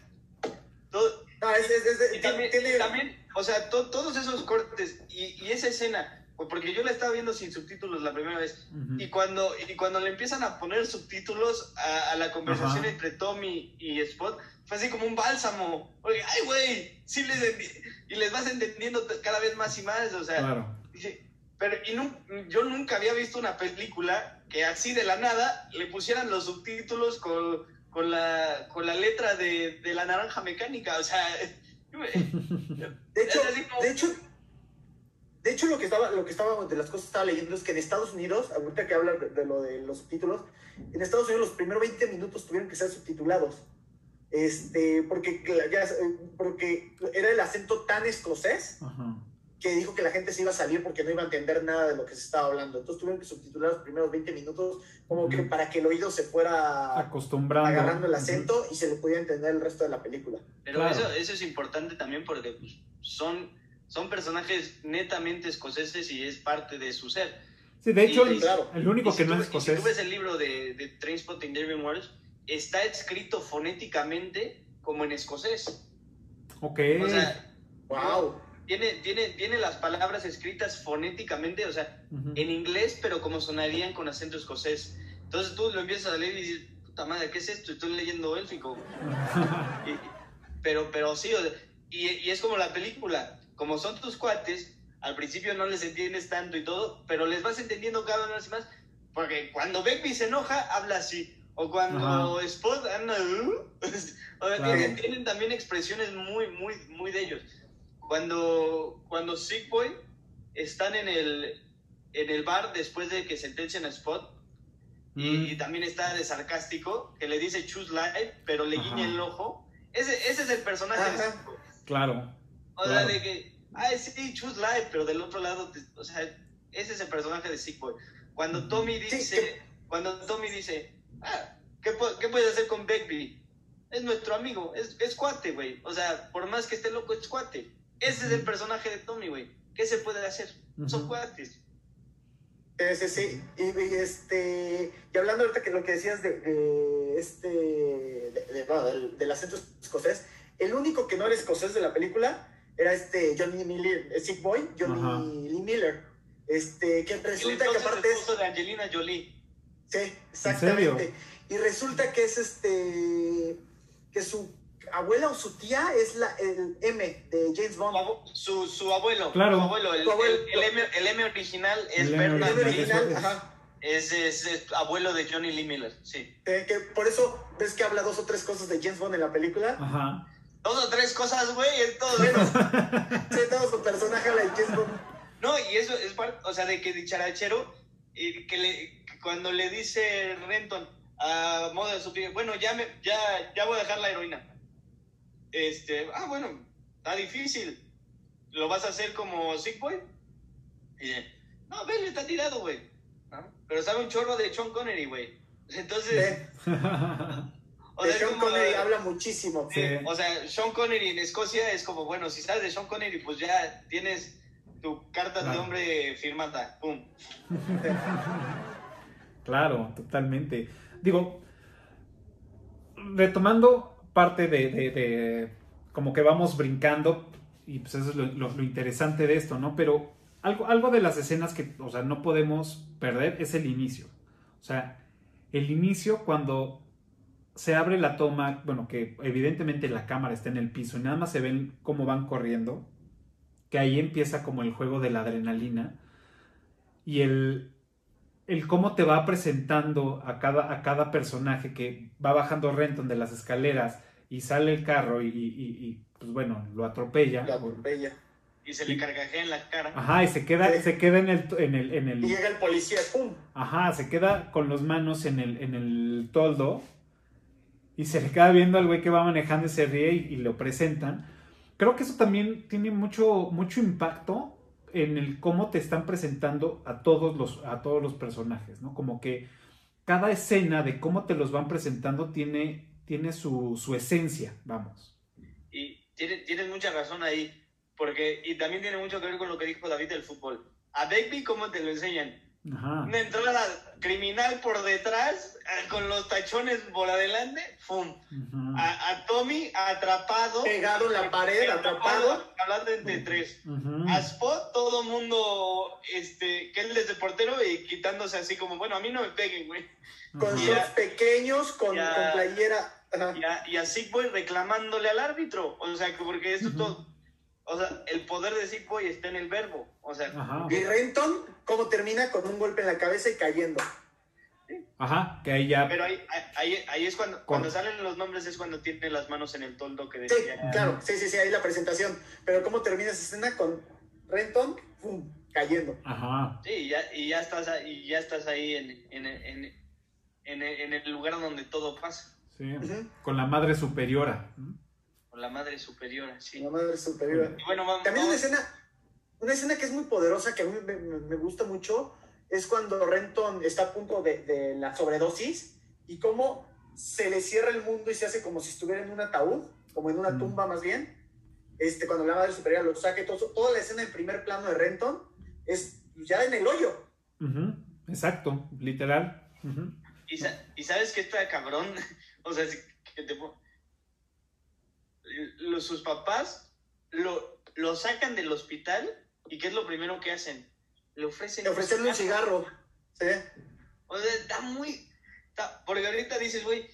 todo, No, es, es- es- y tam- también, tiene- también, o sea, to- todos esos cortes y, y esa escena, porque yo la estaba viendo sin subtítulos la primera vez, Ujú. y cuando, y cuando le empiezan a poner subtítulos a, a la conversación Ajá. entre Tommy y Spot, fue así como un bálsamo. Oye, ay, güey, sí les y les vas entendiendo cada vez más y más, o sea, Claro. Dice, pero y nun- yo nunca había visto una película que así de la nada le pusieran los subtítulos con, con, la, con la letra de, de la naranja mecánica. O sea, De hecho, como- de hecho, de hecho lo que estaba, lo que estaba, de las cosas que estaba leyendo es que en Estados Unidos, ahorita que hablan de, de lo de los subtítulos, en Estados Unidos los primeros 20 minutos tuvieron que ser subtitulados. Este, porque, ya, porque era el acento tan escocés Ajá. Que dijo que la gente se iba a salir porque no iba a entender nada de lo que se estaba hablando. Entonces tuvieron que subtitular los primeros 20 minutos como que para que el oído se fuera Acostumbrando. agarrando el acento y se le pudiera entender el resto de la película. pero Claro. eso, eso es importante también porque pues, son, son personajes netamente escoceses y es parte de su ser. Sí, de hecho, Y- el, claro. el único si que tú no es y Si escocés. tú ves el libro de, de Trainspotting Waters, está escrito fonéticamente como en escocés. Ok. O sea, ¡Wow! Tiene, tiene, tiene las palabras escritas fonéticamente, o sea, Ujú. en inglés, pero como sonarían con acento escocés. Entonces tú lo empiezas a leer y dices, puta madre, ¿qué es esto? Estoy leyendo élfico. Y- pero, pero sí, o sea, y, y es como la película, como son tus cuates, al principio no les entiendes tanto y todo, pero les vas entendiendo cada vez más y más, porque cuando Begbie se enoja, habla así. O cuando Ajá. Spot anda, "Uh", o sea, Claro. tienen también expresiones muy, muy, muy de ellos. Cuando, cuando Sick Boy están en el, en el bar después de que sentencian a Spot, y, Mm. y también está de sarcástico, que le dice choose life, pero le guiña el ojo. Ese, ese es el personaje de Ajá. Sick Boy. Claro. O sea, Claro. de que, ay, sí, choose life, pero del otro lado, te- o sea, ese es el personaje de Sick Boy. Cuando. Tommy Sí, dice, que- cuando Tommy dice, ah, ¿qué, qué puedes hacer con Begbie? Es nuestro amigo, es, es cuate, güey. O sea, por más que esté loco, es cuate. Ese es el personaje de Tommy, güey. ¿Qué se puede hacer? Son cuates. Sí, sí, sí. Y, y, este, y hablando ahorita que lo que decías de, de este, de- de- bueno, del, del acento escocés, el único que no era escocés de la película era este Johnny Miller, eh, Sick Boy, Johnny Ajá. Lee Miller. Este, que El resulta que aparte es. de Angelina Jolie. Sí, exactamente. Y resulta que es este. que su abuela o su tía es la, el M de James Bond. su, su abuelo. Claro. Su abuelo. El, Su abuelo. el- el M, el M original es El M Bernard El original. Lee. es- ajá. Es, es- es abuelo de Johnny Lee Miller, sí. Eh, que por eso ves que habla dos o tres cosas de James Bond en la película. Ajá. Dos o tres cosas, güey, es todo. Menos. Sí, todo su personaje habla de James Bond. No, y eso es parte, o sea, de que dicharachero, y que, le, cuando le dice Renton a modo de su bueno, ya, me, ya, ya voy a dejar la heroína. Este, ah, bueno, está difícil. ¿Lo vas a hacer como Sick Boy? Y dice, no, ven, está tirado, güey. ¿No? Pero sabe un chorro de Sean Connery, güey. Entonces, De, o de sea, es Sean como- Connery habla muchísimo. Sí. o sea, Sean Connery en Escocia es como, bueno, si sabes de Sean Connery, pues ya tienes tu carta de hombre firmada. Pum. Claro, totalmente. Digo, retomando parte de, de- como que vamos brincando, y pues eso es lo, lo- lo interesante de esto, ¿no? Pero algo, algo de las escenas que, o sea, no podemos perder es el inicio. O sea, el inicio cuando se abre la toma, bueno, que evidentemente la cámara está en el piso y nada más se ven cómo van corriendo, que ahí empieza como el juego de la adrenalina y el, el cómo te va presentando a cada, a cada personaje que va bajando Renton de las escaleras y sale el carro y, y- y- y, pues bueno, lo atropella. La atropella. Y se le cargajea en la cara. Ajá, y se queda, Sí. se queda en el, en el, en el- Y llega el policía, ¡pum! Ajá, se queda con las manos en el, en el toldo y se le queda viendo al güey que va manejando y se ríe y, y lo presentan. Creo que eso también tiene mucho, mucho impacto en el cómo te están presentando a todos los, a todos los personajes, ¿no? Como que cada escena de cómo te los van presentando tiene, tiene su, su esencia, vamos. Y tienes, tienes mucha razón ahí. Porque, y también tiene mucho que ver con lo que dijo David del fútbol. A Begbie, ¿cómo te lo enseñan? Ajá. Una entrada criminal por detrás, eh, con los tachones por adelante, ¡fum! A, a Tommy atrapado. Pegado en la pared, atrapado. Hablando entre tres. A Spot, todo mundo, este, que él es de portero y quitándose así como, bueno, a mí no me peguen, güey. Con Ajá. shorts pequeños, con, Ya. con playera. Ajá. Y a, y a Sick Boy reclamándole al árbitro. O sea, que porque eso Ujú. todo. O sea, el poder de Sick Boy está en el verbo. O sea, Ajá. Y Renton, ¿cómo termina? Con un golpe en la cabeza y cayendo. Ajá, que ahí ya... pero ahí, ahí, ahí es cuando, cuando salen los nombres, es cuando tiene las manos en el toldo que Sí, decía. claro, sí, sí, sí, ahí la presentación. Pero ¿cómo termina esa escena? Con Renton, ¡pum! cayendo. Ajá. Sí, y ya, y ya estás, ahí- y ya estás ahí en, en, en, en, en el lugar donde todo pasa. Sí. Con la madre superiora. Con la madre superiora, sí. La madre superior. Y bueno, vamos. También una escena, una escena que es muy poderosa, que a mí me, me- me gusta mucho, es cuando Renton está a punto de, de la sobredosis y cómo se le cierra el mundo y se hace como si estuviera en un ataúd, como en una Mm. tumba más bien. Este, cuando la madre superior lo saque, todo, toda la escena en primer plano de Renton es ya en el hoyo. Exacto, literal. Y, sa- y sabes que está cabrón. o sea, que te los, sus papás lo, lo sacan del hospital y ¿qué es lo primero que hacen? Le ofrecen, De ofrecerle un cigarro. ¿sí? O sea, está muy. está- porque ahorita dices, güey,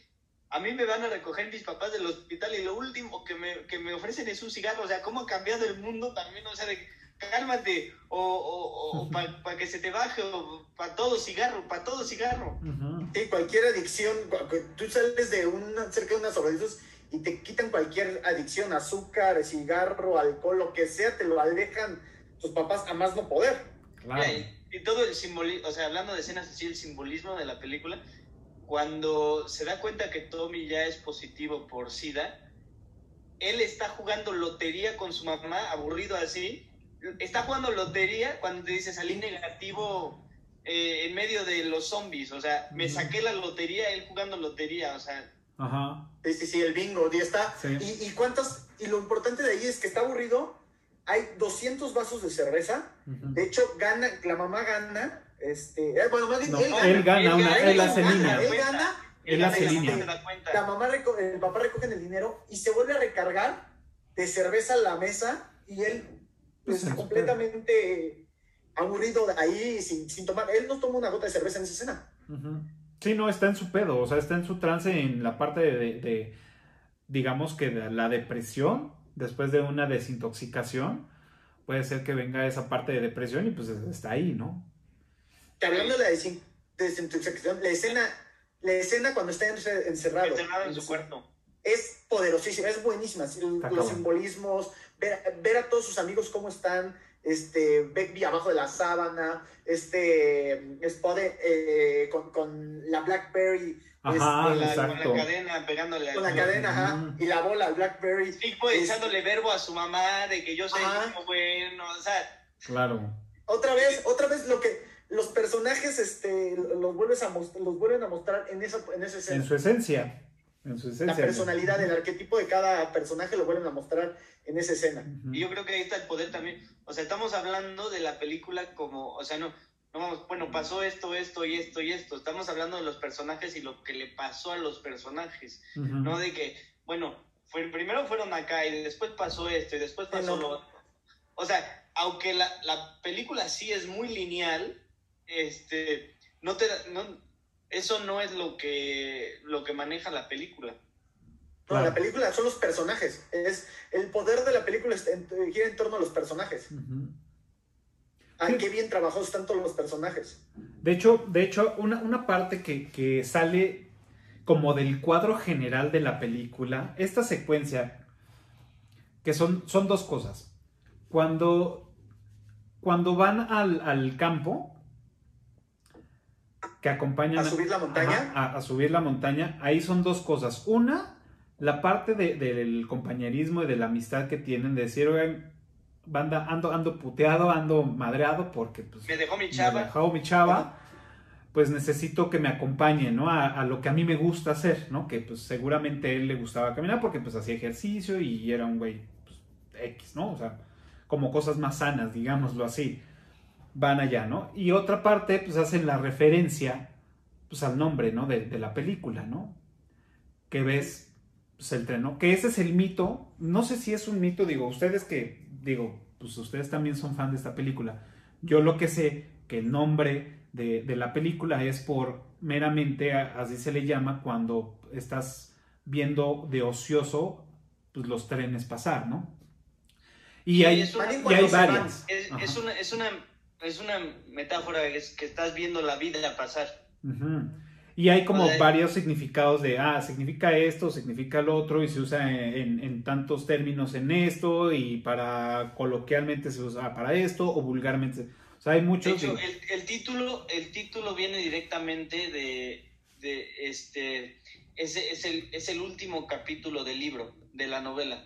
a mí me van a recoger mis papás del hospital y lo último que me, que me ofrecen es un cigarro. O sea, ¿cómo ha cambiado el mundo también? O sea, de cálmate, o, para que se te baje, o para todo cigarro, para todo cigarro. Ujú. Sí, cualquier adicción, tú sales de una, cerca de una sobredosis y te quitan cualquier adicción, azúcar, cigarro, alcohol, lo que sea, te lo alejan tus papás a más no poder. Claro. Y, y todo el simbolismo, o sea, hablando de escenas así, el simbolismo de la película, cuando se da cuenta que Tommy ya es positivo por SIDA, él está jugando lotería con su mamá, aburrido así, está jugando lotería cuando te dice salí negativo eh, en medio de los zombies, o sea, me saqué la lotería, él jugando lotería, o sea, Ajá. Sí, sí, sí, el bingo, ya está. Sí. Y, y cuántas, y lo importante de ahí es que está aburrido, hay 200 vasos de cerveza, Ujú. de hecho, gana, la mamá gana, este, eh, bueno, más bien, No, él gana. él gana una, él hace gana, línea. él gana, Él hace se línea. cuenta. la mamá, reco- el papá recogen el dinero y se vuelve a recargar de cerveza a la mesa y él, pues, Pues, completamente aburrido ahí sin, sin tomar. Él no toma una gota de cerveza en esa escena. Ujú. Sí, no, está en su pedo, o sea, está en su trance en la parte de, de- de, digamos que de la depresión, después de una desintoxicación, puede ser que venga esa parte de depresión y pues está ahí, ¿no? Hablando de la desin- desintoxicación, la escena, la escena cuando está ence- encerrado. Encerrado en su cuarto. es poderosísima, es buenísima. Los simbolismos, ver, ver a todos sus amigos cómo están, este, Begbie abajo de la sábana, este, Spode eh, con, con la Blackberry, Ajá, Con la, con la cadena pegándole con la cadena, ajá, y la bola, Blackberry. Big Boy echándole verbo a su mamá de que yo soy Ajá. hijo bueno, o sea, Claro. Otra vez, otra vez lo que los personajes este, los, vuelves a los vuelven a mostrar en esa, en esa escena. En su esencia. En su esencia. la personalidad, el arquetipo de cada personaje lo vuelven a mostrar en esa escena. Y yo creo que ahí está el poder también. O sea, estamos hablando de la película como, o sea, no, no vamos, bueno, pasó esto, esto y esto y esto. Estamos hablando de los personajes y lo que le pasó a los personajes. No de que, bueno, fue, primero fueron acá y después pasó esto y después pasó no. lo otro. O sea, aunque la, la película sí es muy lineal, este, no te, da- no, eso no es lo que, lo que maneja la película. No, Claro. la película son los personajes. Es, el poder de la película gira en torno a los personajes. Ah, Sí. qué bien trabajados están todos los personajes. De hecho, de hecho una, una parte que, que sale como del cuadro general de la película, esta secuencia, que son, son dos cosas. Cuando, cuando van al, al campo, que acompañan A subir la montaña. Ajá, a, a subir la montaña, ahí son dos cosas. Una, la parte de- del compañerismo y de la amistad que tienen, de decir, oigan, banda, ando, ando puteado, ando madreado porque pues, Me dejó mi me chava. dejó mi chava, pues necesito que me acompañe, ¿no? A, a lo que a mí me gusta hacer, ¿no? Que pues seguramente a él le gustaba caminar porque pues hacía ejercicio y era un güey pues, X, ¿no? O sea, como cosas más sanas, digámoslo así. Van allá, ¿no? Y otra parte, pues hacen la referencia, pues al nombre, ¿no? De, de la película, ¿no? Que ves, pues el tren, ¿no? Que ese es el mito, no sé si es un mito, digo, ustedes que, digo, pues ustedes también son fan de esta película. Yo lo que sé, que el nombre de, de la película es por meramente, así se le llama, cuando estás viendo de ocioso pues, los trenes pasar, ¿no? Y Sí, hay, es una- y hay varias. Es una, es una, es una metáfora que, es- que estás viendo la vida pasar. Y hay como varios significados de, ah, significa esto, significa lo otro, y se usa en, en- en tantos términos en esto, y para coloquialmente se usa para esto, o vulgarmente. O sea, hay De muchos. hecho, y- el, el título, el título viene directamente de, de este, ese es el, es el último capítulo del libro, de la novela.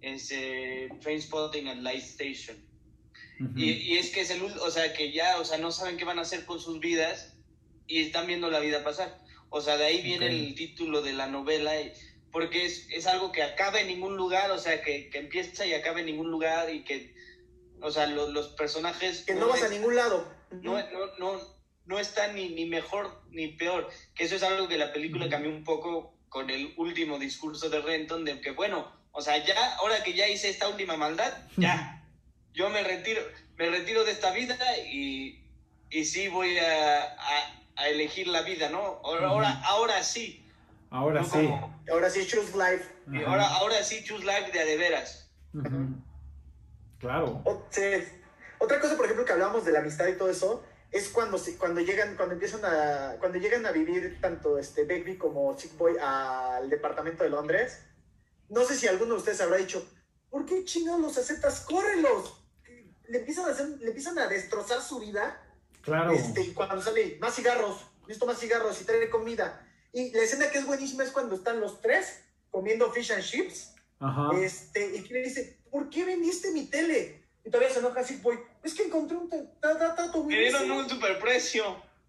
Es eh, Trainspotting at Light Station. Ujú. Y, y es que es el, ul- o sea, que ya, o sea, no saben qué van a hacer con sus vidas y están viendo la vida pasar. O sea, de ahí viene Ok. el título de la novela, y- porque es, es algo que acaba en ningún lugar, o sea, que, que empieza y acaba en ningún lugar y que, o sea, lo- los personajes... Que no vas a es- ningún lado. no, no, no, no está ni, ni mejor ni peor. Que eso es algo que la película cambió un poco con el último discurso de Renton, de que bueno, o sea, ya, ahora que ya hice esta última maldad, ya, yo me retiro, me retiro de esta vida y, y sí voy a, a- a elegir la vida, ¿no? Ahora, ahora, ahora sí. Ahora no sí. como- Ahora sí, choose life. y Ajá. ahora, ahora sí, choose life de a de veras. Claro. O- sí. Otra cosa, por ejemplo, que hablábamos de la amistad y todo eso, es cuando, cuando llegan, cuando empiezan a, cuando llegan a vivir tanto este Begbie como Sick Boy al departamento de Londres. No sé si alguno de ustedes habrá dicho, ¿por qué chingados los aceptas? ¡Córrelos! Le empiezan a hacer, le empiezan a destrozar su vida. Claro. Este, y cuando sale más cigarros, listo más cigarros y trae comida. Y la escena que es buenísima es cuando están los tres comiendo fish and chips. Ajá. Este, y que le dice, ¿por qué vendiste mi tele? Y todavía se enoja Sick Boy. Es que encontré un ta- ta- ta- tato Me dieron un superprecio.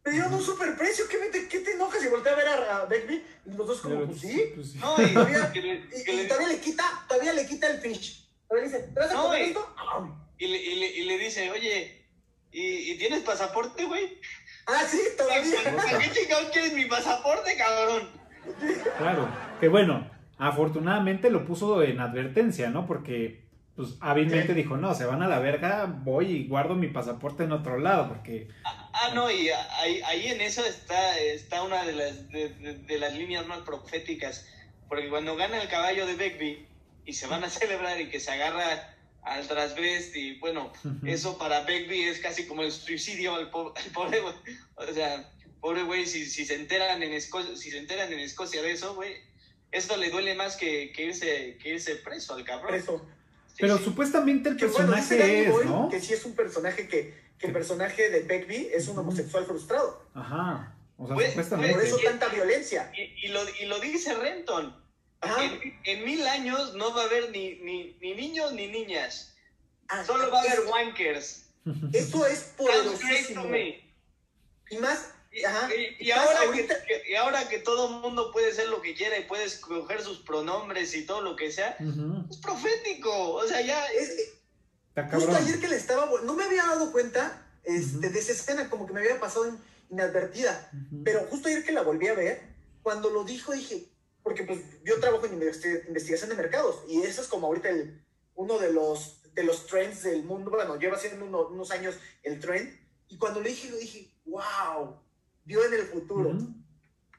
Me dieron un superprecio. ¿Qué, me- de qué te enojas? Y voltea a ver a, a Begbie. Y los dos como, pues sí. pues, sí. No, y, Todavía- que le- Y, que y le- todavía le quita, todavía le quita el fish. Todavía le dice, ¿te vas a No, comer y- esto? Y le, y le- y le dice, oye, ¿y, y tienes pasaporte, güey? Ah, sí, todavía. ¿Para qué chingados quieres mi pasaporte, cabrón? Claro. Que bueno, afortunadamente lo puso en advertencia, ¿no? Porque pues hábilmente dijo, no, se van a la verga, voy y guardo mi pasaporte en otro lado, porque... Ah, ah no, y ahí, ahí, en eso está, está una de las, de, las líneas más proféticas, porque cuando gana el caballo de Begbie y se van a celebrar y que se agarra al trasvest y bueno, eso para Begbie es casi como el suicidio al, pobre, o sea, pobre güey, si, si, se enteran en Escocia, si se enteran en Escocia de eso, güey, esto le duele más que, que, irse, que irse preso al cabrón. Preso. Pero supuestamente el personaje es, ¿no? Que sí es un personaje que, que el personaje de Begbie es un homosexual frustrado. Ajá. O sea, pues, supuestamente. Por eso tanta violencia. Y, lo, y lo dice Renton. En, en, mil años no va a haber ni, ni, ni niños ni niñas. Ah, Solo va a haber wankers. Eso es poderosísimo. Y más, y, ahora que, y, ahora que, todo el mundo puede ser lo que quiera y puede escoger sus pronombres y todo lo que sea, es profético. O sea, ya. Es, justo ayer que le estaba. No me había dado cuenta este, de esa escena, como que me había pasado inadvertida. Pero justo ayer que la volví a ver, cuando lo dijo, dije. Porque pues yo trabajo en investigación de mercados y eso es como ahorita el, uno de los, de los trends del mundo. Bueno, lleva siendo unos años el trend. Y cuando lo dije, lo dije, wow vio en el futuro.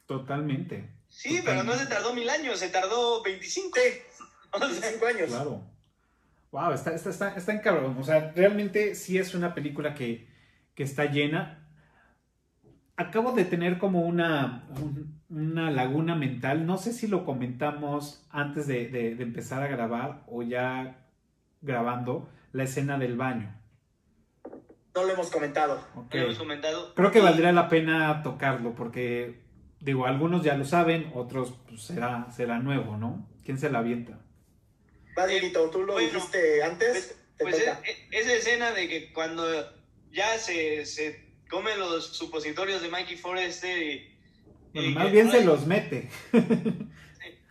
Totalmente. Sí, pero no se tardó mil años, se tardó 25. 25 años. Claro. Wow, está, está, está, está en cabrón. O sea, realmente sí es una película que, está llena. Acabo de tener como una, una laguna mental. No sé si lo comentamos antes de empezar a grabar o ya grabando la escena del baño. No lo hemos comentado. No lo hemos comentado. Creo que valdría la pena tocarlo porque, digo, algunos ya lo saben, otros pues, será, será nuevo, ¿no? ¿Quién se la avienta? Va, tú lo dijiste antes. Pues, pues e, esa escena de que cuando ya se, se come los supositorios de Mikey Forrester y... Bueno, más bien se los mete.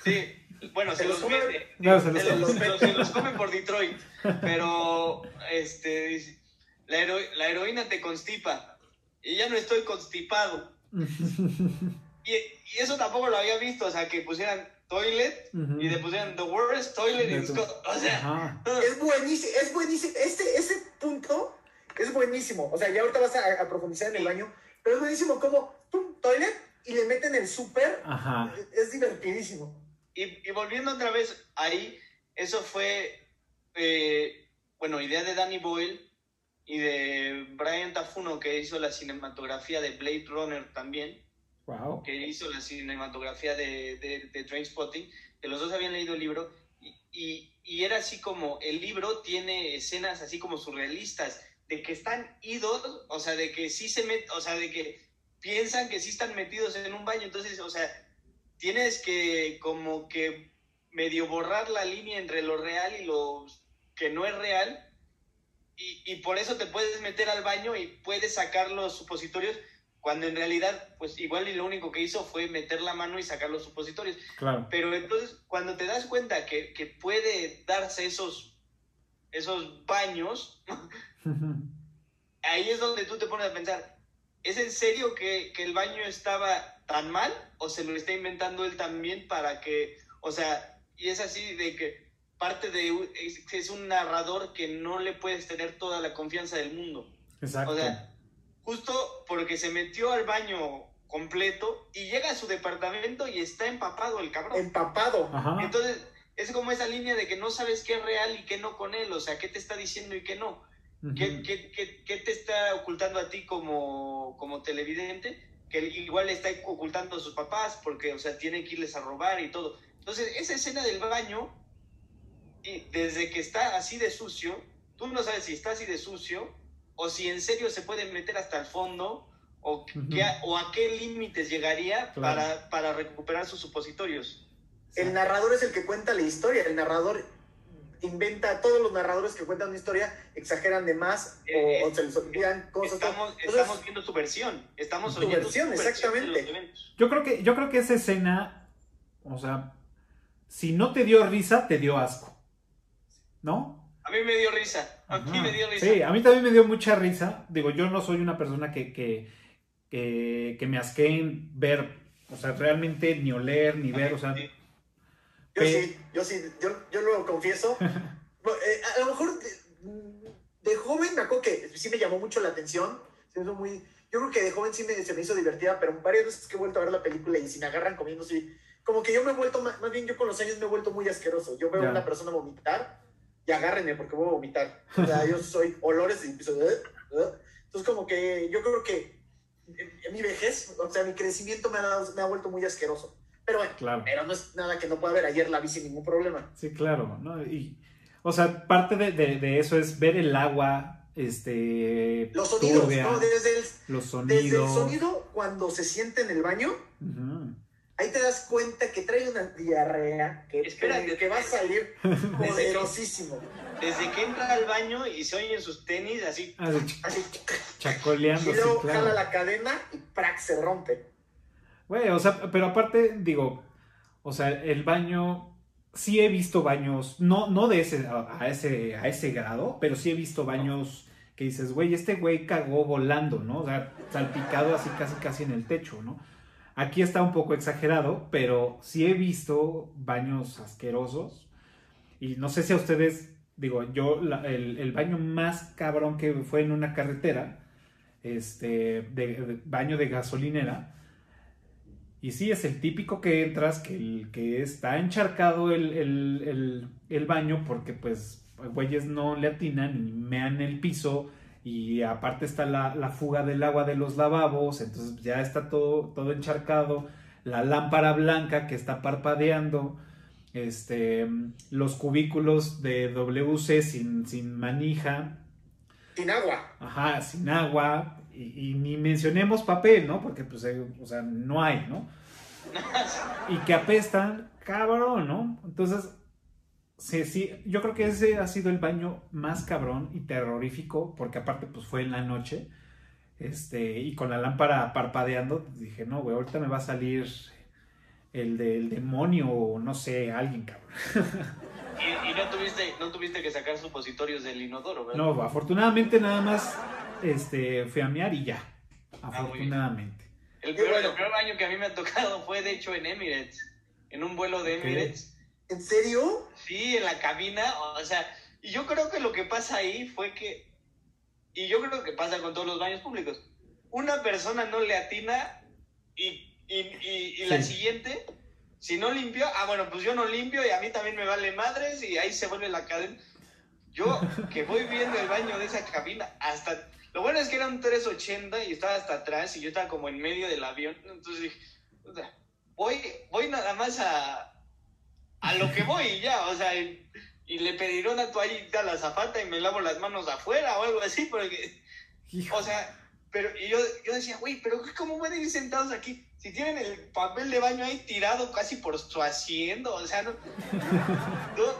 Sí, bueno, se, los, mete. No, se, los, se los come por Detroit. Pero, este la, heroína te constipa y ya no estoy constipado. y, eso tampoco lo había visto, o sea, que pusieran toilet y le pusieran the worst toilet in Scotland. O sea, es buenísimo, es buenísimo. Este, ese punto es buenísimo. O sea, ya ahorita vas a, profundizar en el baño, pero es buenísimo como, ¡pum! toilet y le meten el súper. Es divertidísimo. Y, volviendo otra vez ahí, eso fue, eh, bueno, idea de Danny Boyle y de Brian Tafuno, que hizo la cinematografía de Blade Runner también, wow. que hizo la cinematografía de, de, de Trainspotting, que los dos habían leído el libro, y, y, era así como, el libro tiene escenas así como surrealistas, de que están idos, o sea, de que sí se meten, o sea, de que piensan que sí están metidos en un baño, entonces, o sea, tienes que como que medio borrar la línea entre lo real y lo que no es real, y, por eso te puedes meter al baño y puedes sacar los supositorios cuando en realidad, pues igual y lo único que hizo fue meter la mano y sacar los supositorios. Claro. Pero entonces, cuando te das cuenta que, que puede darse esos, esos baños, ahí es donde tú te pones a pensar, ¿es en serio que, que, el baño estaba tan mal o se lo está inventando él también para que, o sea, y es así de que parte de es, un narrador que no le puedes tener toda la confianza del mundo. Exacto. O sea, justo porque se metió al baño completo y llega a su departamento y está empapado el cabrón. Empapado. Entonces, es como esa línea de que no sabes qué es real y qué no con él, o sea, qué te está diciendo y qué no. ¿Qué, qué, qué, qué, te está ocultando a ti como, como televidente? Que igual le está ocultando a sus papás porque, o sea, tienen que irles a robar y todo. Entonces, esa escena del baño y desde que está así de sucio, tú no sabes si está así de sucio o si en serio se puede meter hasta el fondo o, o a qué límites llegaría para, para recuperar sus supositorios. El narrador es el que cuenta la historia, el narrador inventa, todos los narradores que cuentan una historia exageran de más o, eh, se les olvidan cosas. Estamos, estamos viendo su versión, estamos oyendo versión, exactamente. Yo creo que yo creo que esa escena, o sea, si no te dio risa, te dio asco. ¿no? A mí me dio risa, a mí me dio risa. Sí, a mí también me dio mucha risa. Digo, yo no soy una persona que, que, que, me asqueen ver, o sea, realmente ni oler, ni ver, o sea... Yo sí, yo sí, yo, yo lo confieso. eh, a lo mejor de, de, joven me acuerdo que sí me llamó mucho la atención. Se hizo muy, yo creo que de joven sí me, se me hizo divertida, pero varias veces que he vuelto a ver la película y si me agarran comiendo, sí. Como que yo me he vuelto, más, bien yo con los años me he vuelto muy asqueroso. Yo veo a una persona vomitar y agárrenme porque voy a vomitar. O sea, yo soy olores y empiezo. ¿eh? ¿eh? Entonces, como que yo creo que en mi vejez, o sea, mi crecimiento me ha, me ha vuelto muy asqueroso. Pero bueno, claro. pero no es nada que no pueda ver. Ayer la vi sin ningún problema. Sí, claro. ¿no? Y, o sea, parte de, de, de, eso es ver el agua, este... Los sonidos, ¿no? Desde el, los sonidos. Desde el sonido, cuando se siente en el baño, ahí te das cuenta que trae una diarrea que, que, va a salir poderosísimo. Desde que entra al baño y se oyen sus tenis así. así, chacoleando. Y luego jala la cadena y ¡prac! se rompe. Güey, o sea, pero aparte, digo, o sea, el baño, sí he visto baños, no, no de ese a, ese, a ese grado, pero sí he visto baños que dices, güey, este güey cagó volando, ¿no? O sea, salpicado así casi casi en el techo, ¿no? Aquí está un poco exagerado, pero sí he visto baños asquerosos. Y no sé si a ustedes, digo, yo, el, baño más cabrón que fue en una carretera, este, baño de gasolinera, y sí, es el típico que entras, que, el, que está encharcado el, baño porque pues güeyes no le atinan y mean el piso y aparte está la, fuga del agua de los lavabos, entonces ya está todo, todo encharcado, la lámpara blanca que está parpadeando, este, los cubículos de WC sin, sin manija. Sin agua. Ajá, sin agua, y, ni mencionemos papel, ¿no? Porque, pues, eh, o sea, no hay, ¿no? y que apestan, cabrón, ¿no? Entonces, sí, sí, yo creo que ese ha sido el baño más cabrón y terrorífico, porque aparte, pues, fue en la noche, este, y con la lámpara parpadeando, dije, no, güey, ahorita me va a salir el del demonio o no sé, alguien, cabrón. y, no, tuviste, no tuviste que sacar supositorios del inodoro, ¿verdad? No, afortunadamente nada más este, fui a mear y ya. Ah, afortunadamente. el, peor, baño que a mí me ha tocado fue, de hecho, en Emirates. En un vuelo de Emirates. ¿En serio? Sí, en la cabina. O sea, y yo creo que lo que pasa ahí fue que. Y yo creo que pasa con todos los baños públicos. Una persona no le atina y, y, la siguiente, si no limpió, ah, bueno, pues yo no limpio y a mí también me vale madres y ahí se vuelve la cadena. Yo que voy viendo el baño de esa cabina, hasta lo bueno es que era un 380 y estaba hasta atrás y yo estaba como en medio del avión. Entonces dije, voy, voy nada más a, a lo que voy ya, o sea, y, le pediré una toallita a la zafata y me lavo las manos afuera o algo así, porque, o sea, pero y yo, yo decía, güey, pero ¿cómo pueden ir sentados aquí? Si tienen el papel de baño ahí tirado casi por su asiento, o sea, no,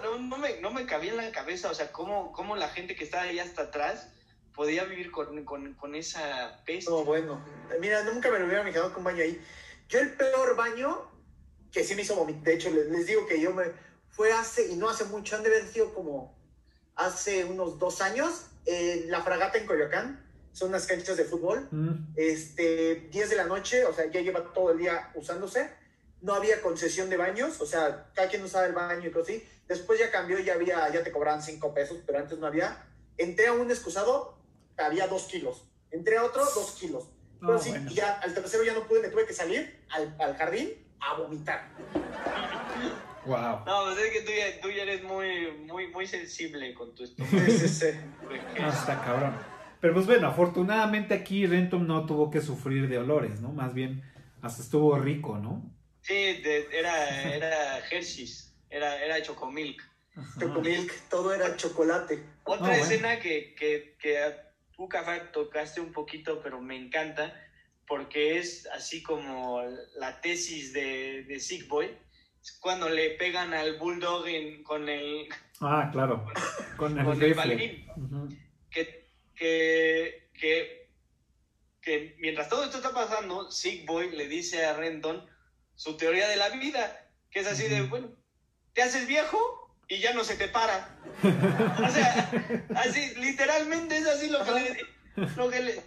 no, no, me, no me cabía en la cabeza, o sea, cómo, cómo la gente que estaba ahí hasta atrás podía vivir con, con, con esa peste. No, bueno. Mira, nunca me lo hubiera imaginado con baño ahí. Yo el peor baño que sí me hizo vomitar, de hecho les, digo que yo me, fue hace, y no hace mucho, han de haber sido como hace unos dos años, en la fragata en Coyoacán, son unas canchas de fútbol, mm. este, 10 de la noche, o sea, ya lleva todo el día usándose, no había concesión de baños, o sea, cada quien usaba el baño y todo así, después ya cambió, ya había, ya te cobraban 5 pesos, pero antes no había, entré a un excusado, había dos kilos. Entré a otro, dos kilos. Pero sí, y ya al tercero ya no pude, me tuve que salir al, al jardín a vomitar. Wow. No, pues es que tú ya, tú ya eres muy, muy, muy sensible con tu estómago. no, está cabrón. Pero pues bueno, afortunadamente aquí Renton no tuvo que sufrir de olores, ¿no? Más bien, hasta estuvo rico, ¿no? Sí, era, era Hershey's, era, era Chocomilk. Chocomilk, todo era chocolate. Otra ah, escena que, que, que tú, Café, tocaste un poquito, pero me encanta, porque es así como la tesis de, de Sick Boy, cuando le pegan al Bulldog con el... Ah, claro, con el, con el que, que, que, que, mientras todo esto está pasando, Sick Boy le dice a Renton su teoría de la vida, que es así de, bueno, ¿te haces viejo? y ya no se te para. O sea, así, literalmente es así lo que le...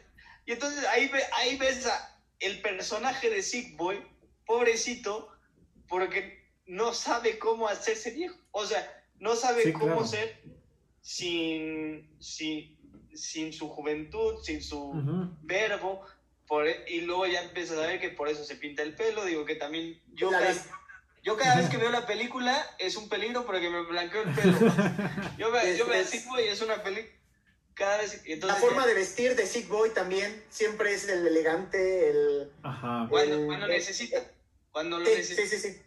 y entonces ahí, ahí ves a el personaje de Sick Boy, pobrecito, porque no sabe cómo hacerse viejo. O sea, no sabe cómo ser sin, sin, sin su juventud, sin su verbo, por, e- y luego ya empiezas a ver que por eso se pinta el pelo, digo que también yo La cada, vez- yo cada vez que veo la película es un peligro porque me blanqueo el pelo. Yo me, yo me y es una película, cada vez, y La entonces forma de vestir de Sick Boy también siempre es el elegante, el... Ajá. cuando, el- cuando necesita, cuando lo Sí, necesita. sí, sí, sí.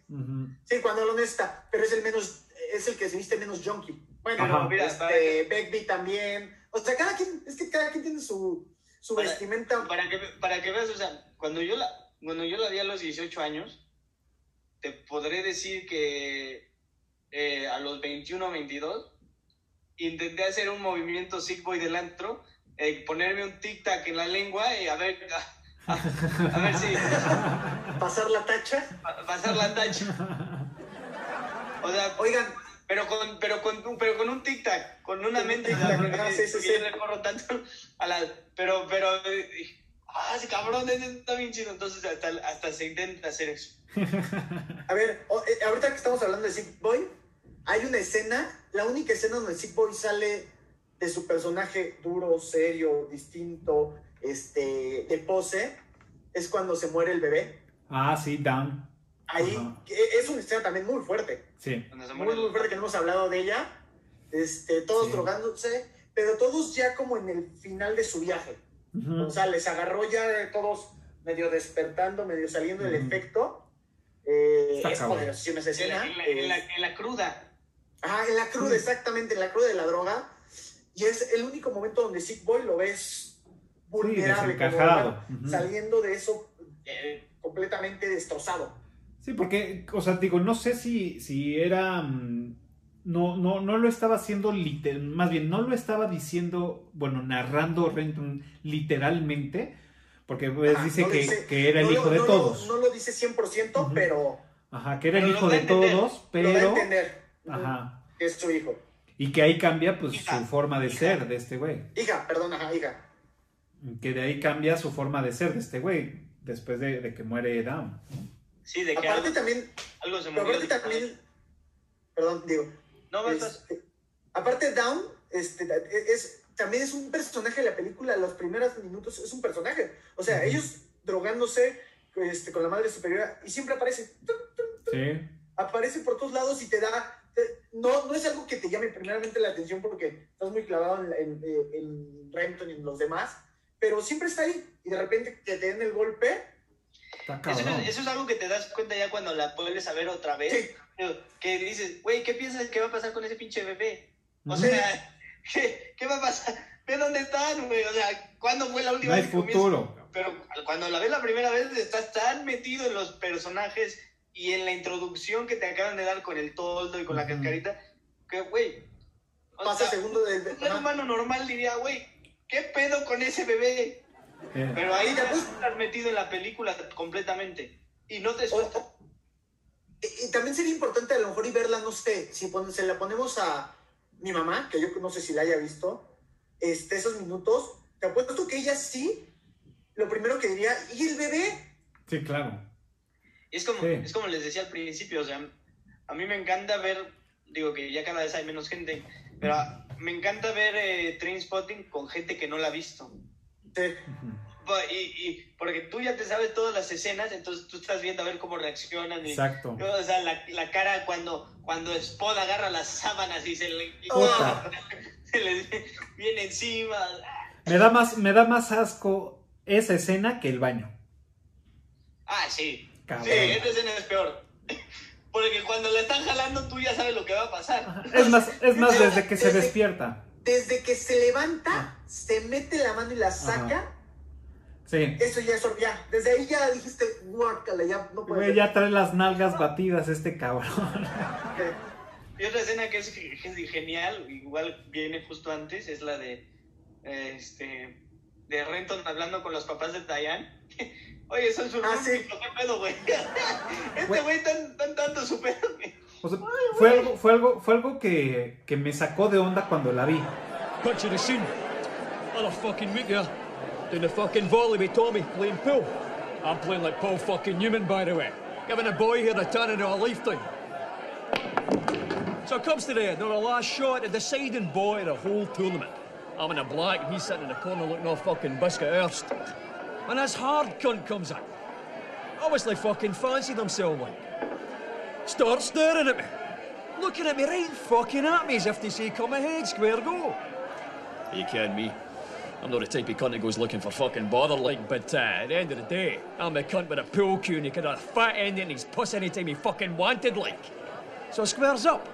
Sí, cuando lo necesita, pero es el menos, es el que se viste menos junkie. Bueno, Ajá. Mira, este, Beckby también. O sea, cada quien, es que cada quien tiene su, su Para- vestimenta. para que, para que veas, o sea, cuando yo la, cuando yo la vi a los 18 años, te podré decir que eh, a los 21 o 22 intenté hacer un movimiento sick boy del antro, eh, ponerme un tic-tac en la lengua y a ver, a, a- a ver si Pasar la tacha. pa- pasar la tacha. O sea, Oigan, pero con, pero con, un- pero con un tic-tac, con una mente. porque- ah, sí, sí, le corro tanto a la. Pero, pero. eh, Ah, ese cabrón está bien chido. Entonces, hasta, hasta se intenta hacer eso. a ver, eh, ahorita que estamos hablando de Sick Boy, hay una escena, la única escena donde Sick Boy sale de su personaje duro, serio, distinto, este, de pose, es cuando se muere el bebé. Ah, sí, down. Ahí es una escena también muy fuerte. Sí. Muy, muy fuerte que no hemos hablado de ella. Este, todos Sí. drogándose, pero todos ya como en el final de su viaje. Ujú. O sea, les agarró ya todos medio despertando, medio saliendo del efecto. Eh, Está es poderosísima esa en, la, escena. en la- en la- Es- en la cruda. Ajá, en la cruda, exactamente, en la cruda de la droga. Y es el único momento donde Sick Boy lo ves Sí, vulnerable, como saliendo de eso eh, completamente destrozado. Sí, porque, o sea, digo, no sé si, si era. mm, No, no, no lo estaba haciendo literal, más bien, no lo estaba diciendo, bueno, narrando Renton literalmente, porque pues, Ajá, dice no lo que, dice- que era el No lo- hijo de no lo- todos. no lo dice 100%, Ujú. pero Ajá, que era el Pero lo hijo de entender. todos, lo da a pero. entender. Ujú, Ajá. es su hijo. Y que ahí cambia, pues, Hija. su forma de Hija. ser de este güey. Hija, perdón, ajá, hija. Que de ahí cambia su forma de ser de este güey, después de, de que muere Down. Sí, de que Aparte algo, también, algo se movió. aparte también, perdón, digo, No, vas, vas. este, aparte Down, este, es, también es un personaje de la película, los primeros minutos es un personaje. O sea, ellos drogándose este, con la madre superior y siempre aparece, Sí. aparece por todos lados y te da, te- no, no es algo que te llame primeramente la atención porque estás muy clavado en, en, en Renton y en los demás, pero siempre está ahí y de repente te den el golpe, Eso es, eso es algo que te das cuenta ya cuando la vuelves a ver otra vez. sí, Que dices, güey, ¿qué piensas que va a pasar con ese pinche bebé? O Ujú. sea, ¿qué, qué va a pasar? Ve dónde están, güey. O sea, ¿cuándo fue la última no hay vez que futuro. Pero cuando la ves la primera vez, estás tan metido en los personajes y en la introducción que te acaban de dar con el toldo y con la cascarita, que, güey. pasa sea, segundo del... Un ser humano normal diría, güey, ¿qué pedo con ese bebé? Eh, Pero ahí ya pues- estás metido en la película completamente. Y no te. O- Y, y también sería importante a lo mejor y verla, no sé, si pon- se la ponemos a mi mamá, que yo no sé si la haya visto, este, esos minutos, te apuesto que ella sí, lo primero que diría, ¿y el bebé? sí, claro. Y es como, Sí. es como les decía al principio, o sea, a mí me encanta ver, digo que ya cada vez hay menos gente, pero me encanta ver eh, Trainspotting con gente que no la ha visto. Sí. Y, y porque tú ya te sabes todas las escenas, entonces tú estás viendo a ver cómo reaccionan. Y, Exacto. o sea, la, la cara cuando, cuando Spod agarra las sábanas y se le, y- Puta. se le viene encima. Me da más, me da más asco esa escena que el baño. Ah, sí. Cabrón. Sí, esta escena es peor. Porque cuando le están jalando, tú ya sabes lo que va a pasar. Es más, es más desde que se despierta. Desde que se levanta, se mete la mano y la saca, Sí. eso ya es, ya, desde ahí ya dijiste, guácala, ya no puede Güey, ser". ya trae las nalgas batidas este cabrón. Y otra escena que es, que es genial, igual viene justo antes, es la de este de Renton hablando con los papás de Diane. Oye, son sus Ah, sí. ¿qué pedo, güey? Este Güey. tan, tan tanto su pedo. O sea, fue algo, fue algo, fue algo que, que me sacó de onda cuando la vi. Picture the scene. Another fucking week here. Doing the fucking volley with Tommy, playing pool. I'm playing like Paul fucking Newman, by the way. Giving a boy here the turn of a lifetime. So it comes to the, the last shot, the deciding boy of the whole tournament. I'm in a black, and he's sitting in the corner looking all fucking biscuit earth. And this hard cunt comes in. Obviously fucking fancied himself like. Starts staring at me. Looking at me right fucking at me as if to say, come ahead, square go. Are you kidding me? I'm not the type of cunt that goes looking for fucking bother like, but uh, at the end of the day, I'm a cunt with a pool cue and he could have a fat end in his puss anytime he fucking wanted like. So squares up.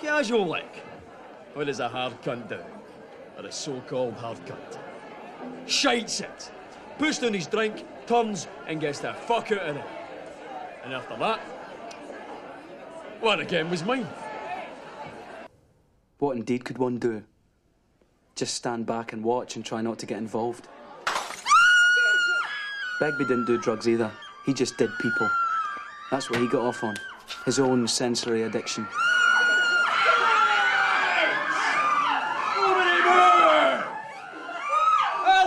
Casual like. What does a hard cunt do? Or a so-called hard cunt? Shites it. Puts down his drink, turns, and gets the fuck out of there. And after that, what again was mine. What indeed could one do? Just stand back and watch and try not to get involved. Begbie didn't do drugs either. He just did people. That's what he got off on. His own sensory addiction.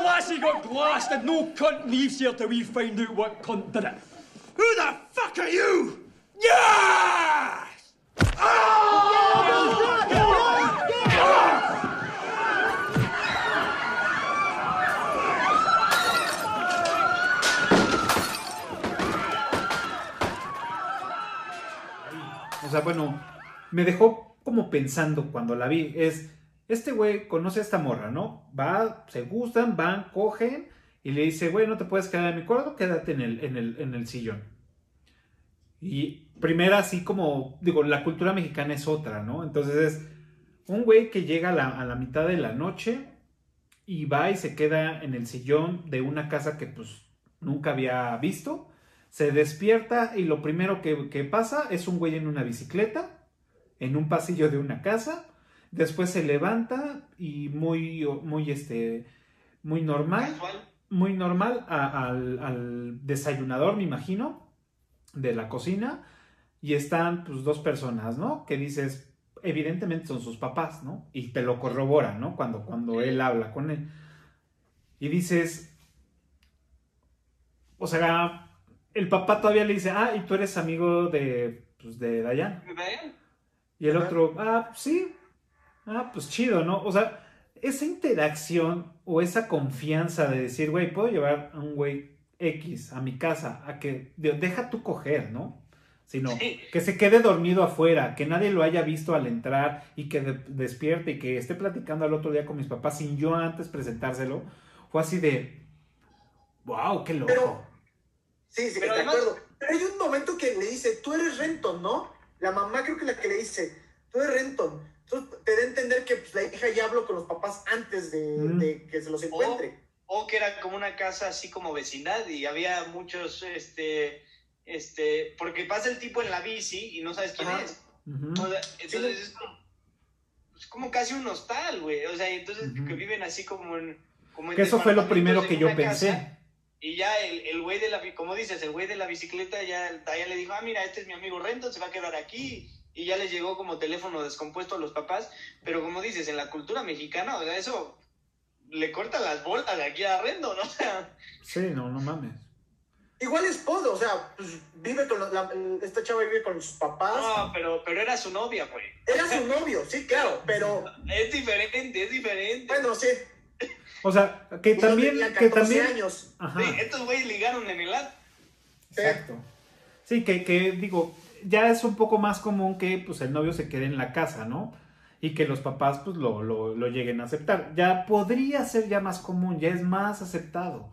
Lassie got blasted. No cunt leaves here till we find out what cunt did it. Who the fuck are you? Bueno, me dejó como pensando cuando la vi. Es, este güey conoce a esta morra, ¿no? Va, se gustan, van, cogen y le dice, güey, no te puedes quedar en mi cuarto, quédate en el, en el, en el sillón. Y primera, así como, digo, la cultura mexicana es otra, ¿no? Entonces es un güey que llega a la, a la mitad de la noche y va y se queda en el sillón de una casa que pues nunca había visto. Se despierta y lo primero que, que pasa es un güey en una bicicleta, en un pasillo de una casa. Después se levanta y muy, muy, este, muy normal, muy normal a- al, al desayunador, me imagino, de la cocina. Y están pues dos personas, ¿no? Que dices, evidentemente son sus papás, ¿no? Y te lo corroboran, ¿no? Cuando, cuando él habla con él. Y dices, o sea, el papá todavía le dice, ah, y tú eres amigo de, pues, de Dayan. ¿Ven? Y el Ajá. otro, ah, sí, ah, pues chido, ¿no? O sea, esa interacción o esa confianza de decir, güey, puedo llevar a un güey X a mi casa, a que de- deja tú coger, ¿no? Sino Sí. que se quede dormido afuera, que nadie lo haya visto al entrar y que de- despierte y que esté platicando al otro día con mis papás sin yo antes presentárselo, fue así de, wow, qué loco. Pero- Sí, sí, Pero de además- acuerdo. Pero hay un momento que le dice, tú eres Renton, ¿no? La mamá creo que la que le dice, tú eres Renton. Entonces te da a entender que pues, la hija ya habló con los papás antes de, Mm. de que se los encuentre. O que era como una casa así como vecindad y había muchos, este, este, porque pasa el tipo en la bici y no sabes quién Ajá. es. Ujú. O sea, entonces es como, es como casi un hostal, güey. O sea, entonces que viven así como en... Como en Que eso fue lo primero que yo pensé. Y ya el, el güey de la, como dices, el güey de la bicicleta ya, ya le dijo, ah, mira, este es mi amigo Renton, se va a quedar aquí. Y ya les llegó como teléfono descompuesto a los papás. Pero como dices, en la cultura mexicana, o sea, eso le corta las bolas de aquí a Renton, ¿no? O sea, Sí, no, no mames. Igual es Podo, o sea, pues, vive con la- la- esta chava vive con sus papás. no, pero, pero era su novia, güey. Era su novio, sí, claro, pero Es diferente, es diferente. bueno, sí. O sea, que Uno también, tenía que 14 también, años. Ajá. Sí, estos güeyes ligaron en el ad. Exacto. Sí, que, que digo, ya es un poco más común que pues el novio se quede en la casa, ¿no? Y que los papás pues lo, lo, lo lleguen a aceptar. Ya podría ser ya más común, ya es más aceptado.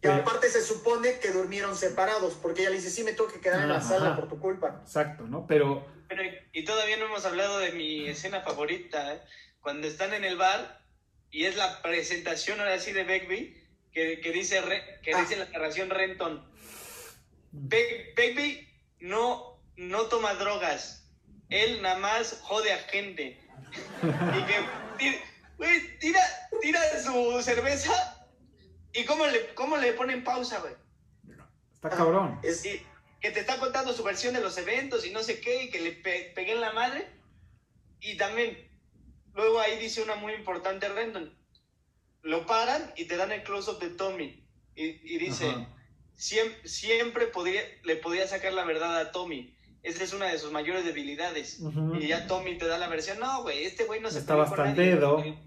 Y aparte se supone que durmieron separados, porque ella le dice, sí, me tengo que quedar en la Ajá. sala por tu culpa. Exacto, ¿no? Pero, Pero, y todavía no hemos hablado de mi escena favorita, ¿eh? cuando están en el bar y es la presentación ahora sí de Begbie, que, que dice, que Ah. dice la narración Renton. Be- Begbie no, no toma drogas, él nada más jode a gente. y que, ti- güey, tira, tira su cerveza y cómo le, cómo le ponen pausa, güey. está cabrón. Es, Y que te está contando su versión de los eventos y no sé qué, y que le pe- pegué en la madre. Y también, luego ahí dice una muy importante, Rendon. Lo paran y te dan el close-up de Tommy. Y, y dice, Ajá. "Siem- siempre podría, le podía sacar la verdad a Tommy. esa es una de sus mayores debilidades. Y ya Tommy te da la versión, no, güey, este güey no se Está bastante dedo. güey".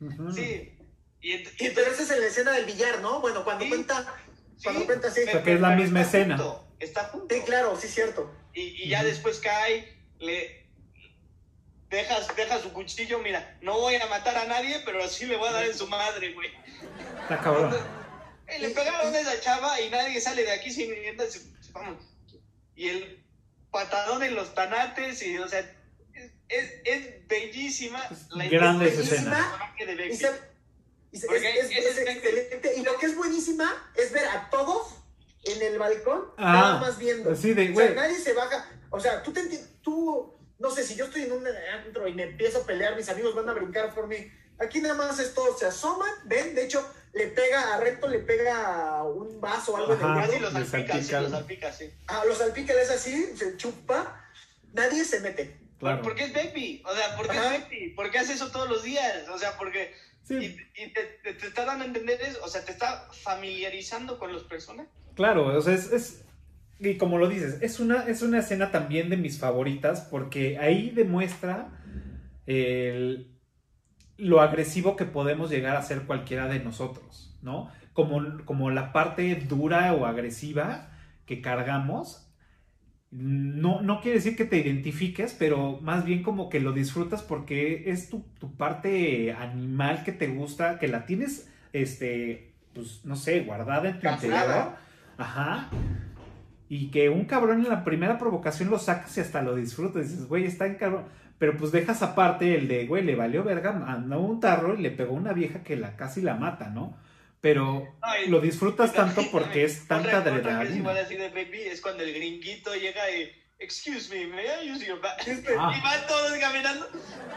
Ujú. Sí. Y, ent- y Y pero esa es en la escena del billar, ¿no? Bueno, cuando Sí. cuenta, Sí, cuando cuenta, sí. Es la misma está escena. junto, está junto. Sí, claro, sí, cierto. Y, y ya después cae, le deja, deja su cuchillo, mira, no voy a matar a nadie, pero sí le voy a dar en su madre, güey. Está cabrón. Eh, Le pegaron a esa chava y nadie sale de aquí sin entonces, vamos. Y el patadón en los tanates, y o sea, es, es, es bellísima la grande escena. de Y, Becky. se- y se- Porque es, es- ese es es- excelente. Y lo que es buenísima es ver a todos en el balcón, Ah, nada más viendo. Así de, O sea, güey. nadie se baja. O sea, tú te tú, no sé, si yo estoy en un antro y me empiezo a pelear, mis amigos van a brincar por mí. Aquí nada más es todo, se asoman, ven, de hecho, le pega a Reto, le pega un vaso o algo Ajá. Casi dedo. los salpica, sí, salpica. los salpica, sí. A los salpica, le es así, se chupa, nadie se mete. Claro. Porque es Becky, o sea, porque Ajá. es Becky, porque hace eso todos los días, o sea, porque Sí, y, y te, te- te está dando a entender eso, o sea, te está familiarizando con los personajes. claro, o sea, es, es- y como lo dices, es una, es una escena también de mis favoritas porque ahí demuestra el- lo agresivo que podemos llegar a ser cualquiera de nosotros, ¿no? Como, como la parte dura o agresiva que cargamos. No, no quiere decir que te identifiques, pero más bien como que lo disfrutas porque es tu, tu parte animal que te gusta, que la tienes, este, pues, no sé, guardada en tu interior. Ajá. Y que un cabrón en la primera provocación lo sacas y hasta lo disfrutas. Dices, güey, está en cabrón. Pero pues dejas aparte el de, güey, le valió verga, mandó un tarro y le pegó a una vieja que la casi la mata, ¿no? Pero Ay, lo disfrutas tanto porque es tanta es igual adrenalina. así de Becky es cuando el gringuito llega y, excuse me, may I use your back? Ah. Y van todos caminando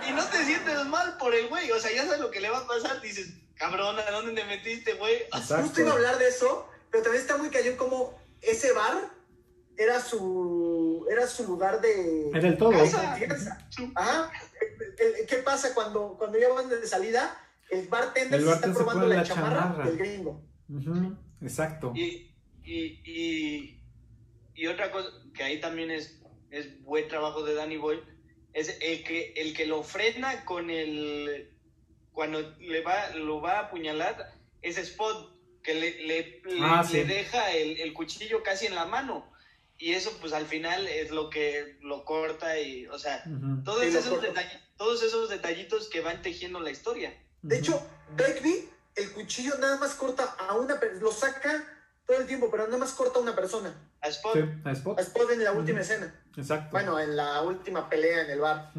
y no te sientes mal por el güey, o sea, ya sabes lo que le va a pasar, dices, cabrón, ¿a dónde te metiste, güey? Justo iba a hablar de eso, pero también está muy cañón como ese bar era su, era su lugar de, Era el todo. de confianza. Ajá. ¿Qué pasa cuando, cuando ya van de salida? El bartender, El se está se probando la, la chamarra, chamarra. del gringo. Exacto. Y, y, y, y otra cosa que ahí también es, es buen trabajo de Danny Boy, es el que, el que lo frena con el, cuando le va, lo va a apuñalar, es Spot, que le, le, le- Ah, le sí. deja el, el cuchillo casi en la mano. Y eso pues al final es lo que lo corta y, o sea, todos, Sí, esos, todos esos detallitos que van tejiendo la historia. De hecho, Begbie, el cuchillo nada más corta a una persona, lo saca todo el tiempo, pero nada más corta a una persona. A Spot, Sí, a Spot. A Spot en la última escena. Exacto. Bueno, en la última pelea en el bar.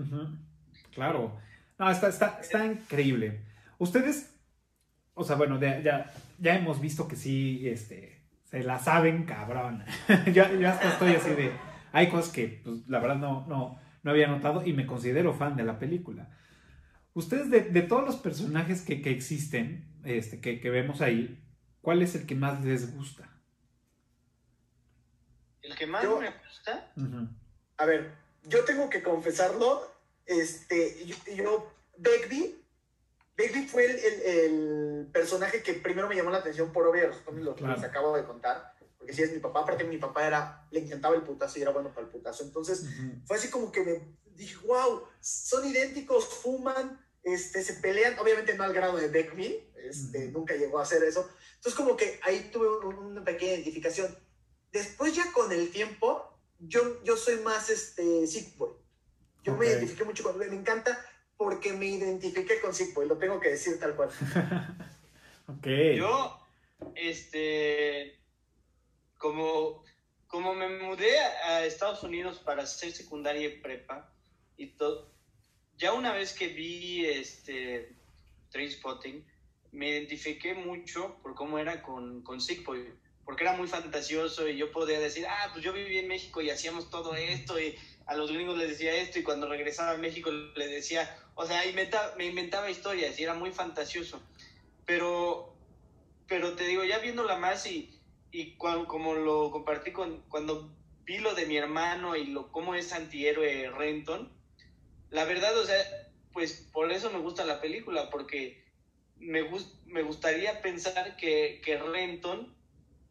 Claro. No, está, está, está increíble. Ustedes, o sea, bueno, ya, ya, ya hemos visto que sí, este, se la saben cabrón. yo, yo hasta estoy así de, hay cosas que, pues, la verdad no, no, no había notado y me considero fan de la película. Ustedes, de, de todos los personajes que, que existen, este, que, que vemos ahí, ¿cuál es el que más les gusta? el que más Yo- me gusta. A ver, yo tengo que confesarlo. Este, yo, yo Begbie, Begbie fue el, el- el personaje que primero me llamó la atención por obvias razones, lo que les acabo de contar. Porque si es mi papá, aparte mi papá era, le encantaba el putazo y era bueno para el putazo. Entonces, Ujú. fue así como que me dije, wow, son idénticos, fuman, este, se pelean, obviamente no al grado de Begbie, este, Ujú. nunca llegó a hacer eso. Entonces como que ahí tuve un- una pequeña identificación. Después ya con el tiempo, yo, yo soy más este, Sick Boy. Yo Ok. me identifiqué mucho con, me encanta porque me identifiqué con Sick Boy, lo tengo que decir tal cual. Ok. Yo, este, como, como me mudé a a Estados Unidos para hacer secundaria y prepa y todo, ya una vez que vi este Trainspotting, me identifiqué mucho por cómo era con, con Sick Boy, porque era muy fantasioso y yo podía decir, ah, pues yo viví en México y hacíamos todo esto y a los gringos les decía esto y cuando regresaba a México les decía, o sea, inventa- me inventaba historias y era muy fantasioso. Pero, pero te digo, ya viéndola más y, y cuan- como lo compartí con, cuando vi lo de mi hermano y lo cómo es antihéroe Renton, la verdad, o sea, pues por eso me gusta la película, porque me, gus- me gustaría pensar que, que Renton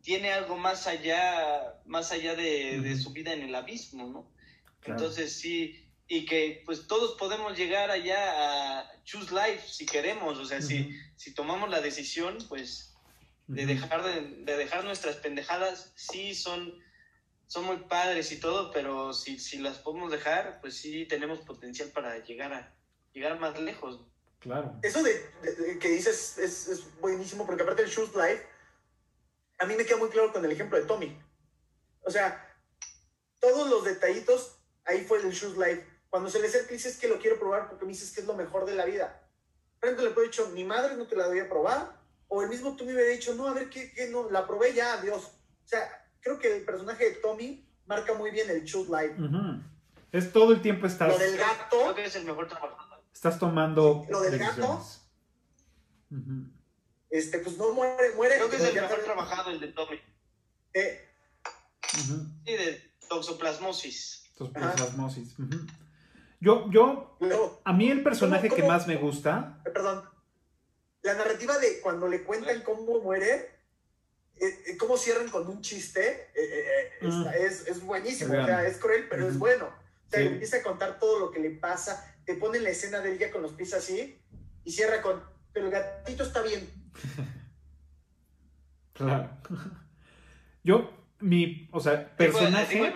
tiene algo más allá, más allá de, de su vida en el abismo, ¿no? Claro. Entonces sí, y que pues todos podemos llegar allá a choose life si queremos, o sea, si, si tomamos la decisión, pues de dejar de, de dejar nuestras pendejadas, sí son, son muy padres y todo, pero si, si las podemos dejar, pues sí tenemos potencial para llegar a llegar más lejos. Claro. Eso de, de- de que dices es, es buenísimo, porque aparte del Shoes Life, a mí me queda muy claro con el ejemplo de Tommy. O sea, todos los detallitos, ahí fue el Shoes Life. Cuando se le acerca y dices que lo quiero probar porque me dices que es lo mejor de la vida. Frente le puede dicho, mi madre no te la voy a probar. O el mismo Tommy hubiera dicho, no, a ver, ¿qué, qué no? La probé ya, adiós. O sea, creo que el personaje de Tommy marca muy bien el Shoes Life. Ujú. Es todo el tiempo estás, Lo del Creo gato, que es el mejor trabajador. estás tomando Lo del gato. decisiones. Ujú. este, pues no muere, muere. Creo que es el mejor trabajado el de Tommy. eh, Ujú. Sí, de toxoplasmosis. Ajá. Ujú. Yo, yo, luego, a mí el personaje ¿Cómo- que más me gusta, Eh, perdón, la narrativa de cuando le cuentan cómo muere, eh, eh, cómo cierran con un chiste, eh, eh, eh, Mm. está- es, es buenísimo, Es o sea, es cruel, pero es bueno. O sea, Sí. le empieza a contar todo lo que le pasa, te pone la escena de ella con los pies así, y cierra con, pero el gatito está bien. claro. Yo, mi, o sea, personaje,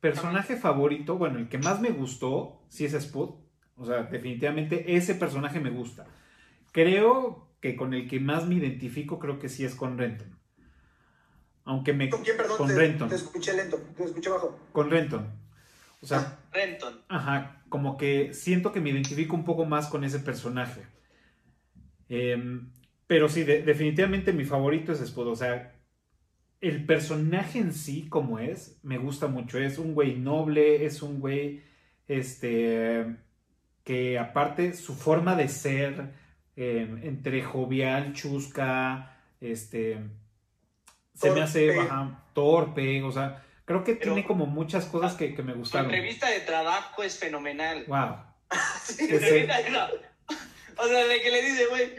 personaje. favorito, bueno, el que más me gustó, sí es Spud. O sea, definitivamente ese personaje me gusta. Creo que con el que más me identifico, creo que sí es con Renton. Aunque me... ¿Con quién, perdón? Con te, Renton. te escuché lento, te escuché bajo. Con Renton. O sea, Renton. Ajá, como que siento que me identifico un poco más con ese personaje. Em, pero sí, de- definitivamente mi favorito es Spud. O sea, el personaje en sí, como es, me gusta mucho. Es un güey noble, es un güey, este, que aparte su forma de ser, em, entre jovial, chusca, este, se me hace Torpe. ajá, torpe, o sea, creo que Pero- tiene como muchas cosas que, que me Su gustaron. entrevista de trabajo es fenomenal. Wow. Sí, Ese- O sea, de que le dice, güey,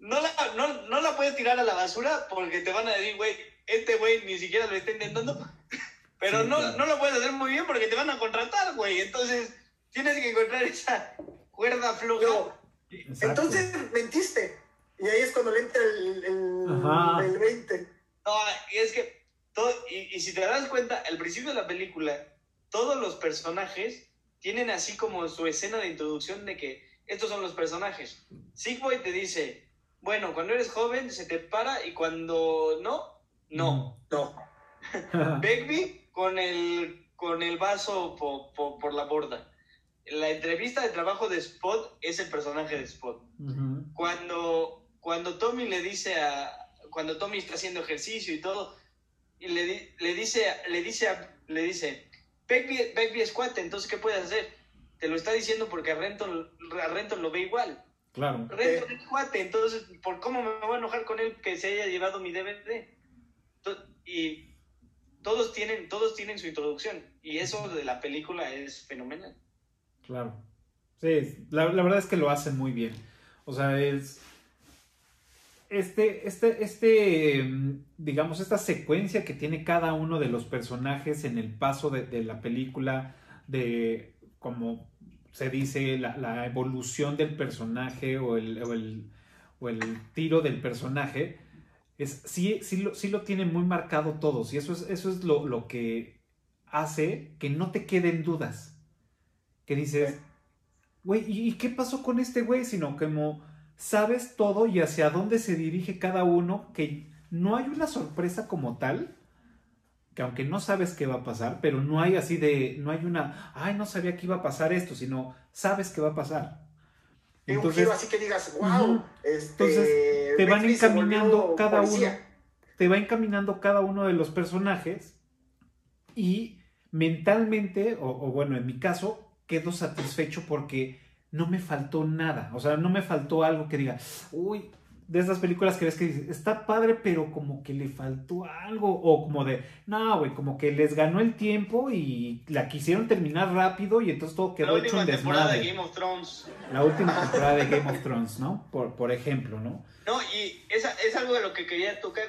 no la, no, no la puedes tirar a la basura porque te van a decir, güey, este güey ni siquiera lo está intentando. Pero Sí, no, claro. no lo puedes hacer muy bien porque te van a contratar, güey. Entonces, tienes que encontrar esa cuerda floja. Entonces mentiste. Y ahí es cuando le entra el, el, el 20. No, y es que, todo, y, y si te das cuenta, al principio de la película, todos los personajes tienen así como su escena de introducción de que estos son los personajes. Sigboy te dice, bueno, cuando eres joven se te para y cuando no, no. No. Begbie con el, con el vaso po- po- por la borda. La entrevista de trabajo de Spot es el personaje de Spot cuando, cuando Tommy le dice a, cuando Tommy está haciendo ejercicio y todo, y le, le dice, le dice, a- le dice, Begbie, Begbie es cuate, entonces ¿qué puedes hacer? Te lo está diciendo porque a Renton, a Renton lo ve igual. Claro. Renton es cuate, entonces, ¿por cómo me voy a enojar con él que se haya llevado mi DVD? Y todos tienen, todos tienen su introducción, y eso de la película es fenomenal. Claro. Sí, la, la verdad es que lo hacen muy bien. O sea, es. Este, este, este, mm, digamos, esta secuencia que tiene cada uno de los personajes en el paso de, de la película, de como se dice, la, la evolución del personaje o el, o el, o el tiro del personaje, es, sí, sí, lo, sí lo tienen muy marcado todos. Y eso es, eso es lo, lo que hace que no te queden dudas que dices, güey, ¿y, y qué pasó con este güey? Sino como sabes todo y hacia dónde se dirige cada uno, que no hay una sorpresa como tal, que aunque no sabes qué va a pasar, pero no hay así de, no hay una, ay, no sabía que iba a pasar esto, sino sabes qué va a pasar. Y un Entonces, giro así que digas, wow. Este, Entonces, te van encaminando cada policía. uno, te va encaminando cada uno de los personajes y mentalmente, o, o bueno, en mi caso, quedo satisfecho porque no me faltó nada, o sea, no me faltó algo que diga, uy, de esas películas que ves que dices, está padre, pero como que le faltó algo, o como de, no, güey, como que les ganó el tiempo y la quisieron terminar rápido y entonces todo La quedó hecho última un temporada de desmadre. Game of Thrones. La última temporada de Game of Thrones, ¿no? Por, por ejemplo, ¿no? No, y esa, es algo de lo que quería tocar.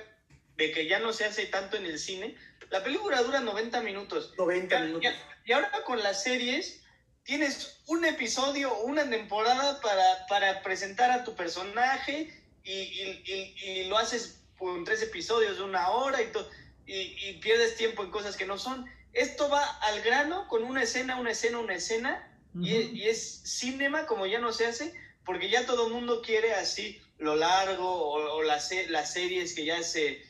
de que ya no se hace tanto en el cine. La película dura 90 minutos. 90 Ya- minutos. ya- y ahora con las series tienes un episodio o una temporada para, para presentar a tu personaje y, y- y- y lo haces con tres episodios de una hora y, y, y pierdes tiempo en cosas que no son. Esto va al grano con una escena, una escena, una escena y, Ujú. y es cinema como ya no se hace porque ya todo el mundo quiere así lo largo o, o las, las series que ya se,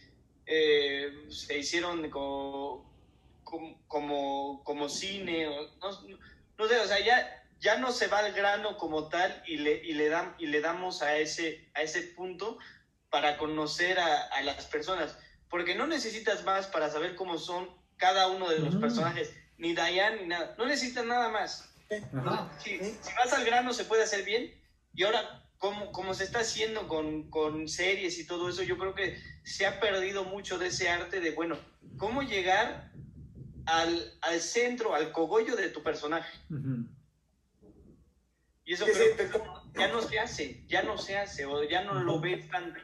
eh, se hicieron co- como, como, como cine, o, no, no sé, o sea, ya, ya no se va al grano como tal y le, y le, dam- y le damos a ese, a ese punto para conocer a, a las personas, porque no necesitas más para saber cómo son cada uno de los Mm. personajes, ni Diane ni nada, no necesitas nada más. Ajá. Si, si vas al grano se puede hacer bien y ahora como, como se está haciendo con, con series y todo eso, yo creo que se ha perdido mucho de ese arte de, bueno, cómo llegar al, al centro, al cogollo de tu personaje. Y eso Sí, sí, creo te- ya no se hace, ya no se hace o ya no lo ves tanto.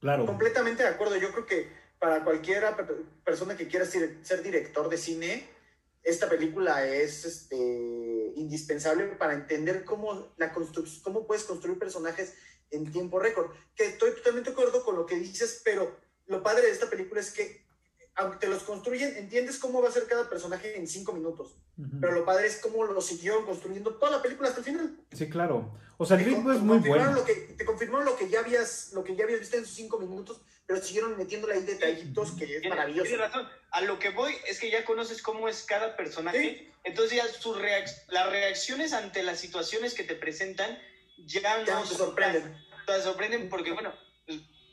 Claro. Completamente de acuerdo. Yo creo que para cualquier persona que quiera ser, ser director de cine, esta película es este, indispensable para entender cómo, la constru- cómo puedes construir personajes en tiempo récord. Que estoy totalmente de acuerdo con lo que dices, pero lo padre de esta película es que, aunque te los construyen, entiendes cómo va a ser cada personaje en cinco minutos. Pero lo padre es cómo lo siguieron construyendo toda la película hasta el final. Sí, claro. O sea, el Te ritmo es muy confirmaron bueno. Lo que, te confirmaron lo que, ya habías, lo que ya habías visto en sus cinco minutos, pero siguieron metiéndole ahí detallitos que es Tienes maravilloso. tienes razón. A lo que voy es que ya conoces cómo es cada personaje. Sí. Entonces ya sus reac- las reacciones ante las situaciones que te presentan ya Ya no te sorprenden. te sorprenden porque, bueno,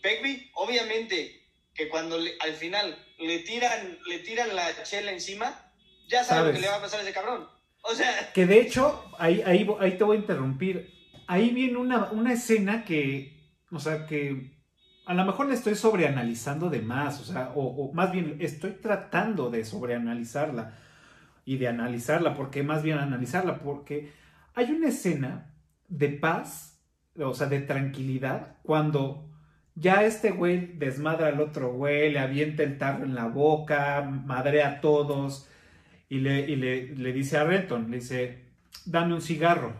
Begbie, obviamente, que cuando le- al final le tiran, le tiran la chela encima, ya sabe lo Sabes. que le va a pasar a ese cabrón. O sea, Que de hecho, ahí, ahí, ahí te voy a interrumpir. Ahí viene una, una escena que, o sea, que a lo mejor le estoy sobreanalizando de más, o sea, o, o más bien estoy tratando de sobreanalizarla y de analizarla, porque más bien analizarla, porque hay una escena de paz, o sea, de tranquilidad, cuando ya este güey desmadra al otro güey, le avienta el tarro en la boca, madrea a todos y le, y le, le dice a Renton, le dice, dame un cigarro.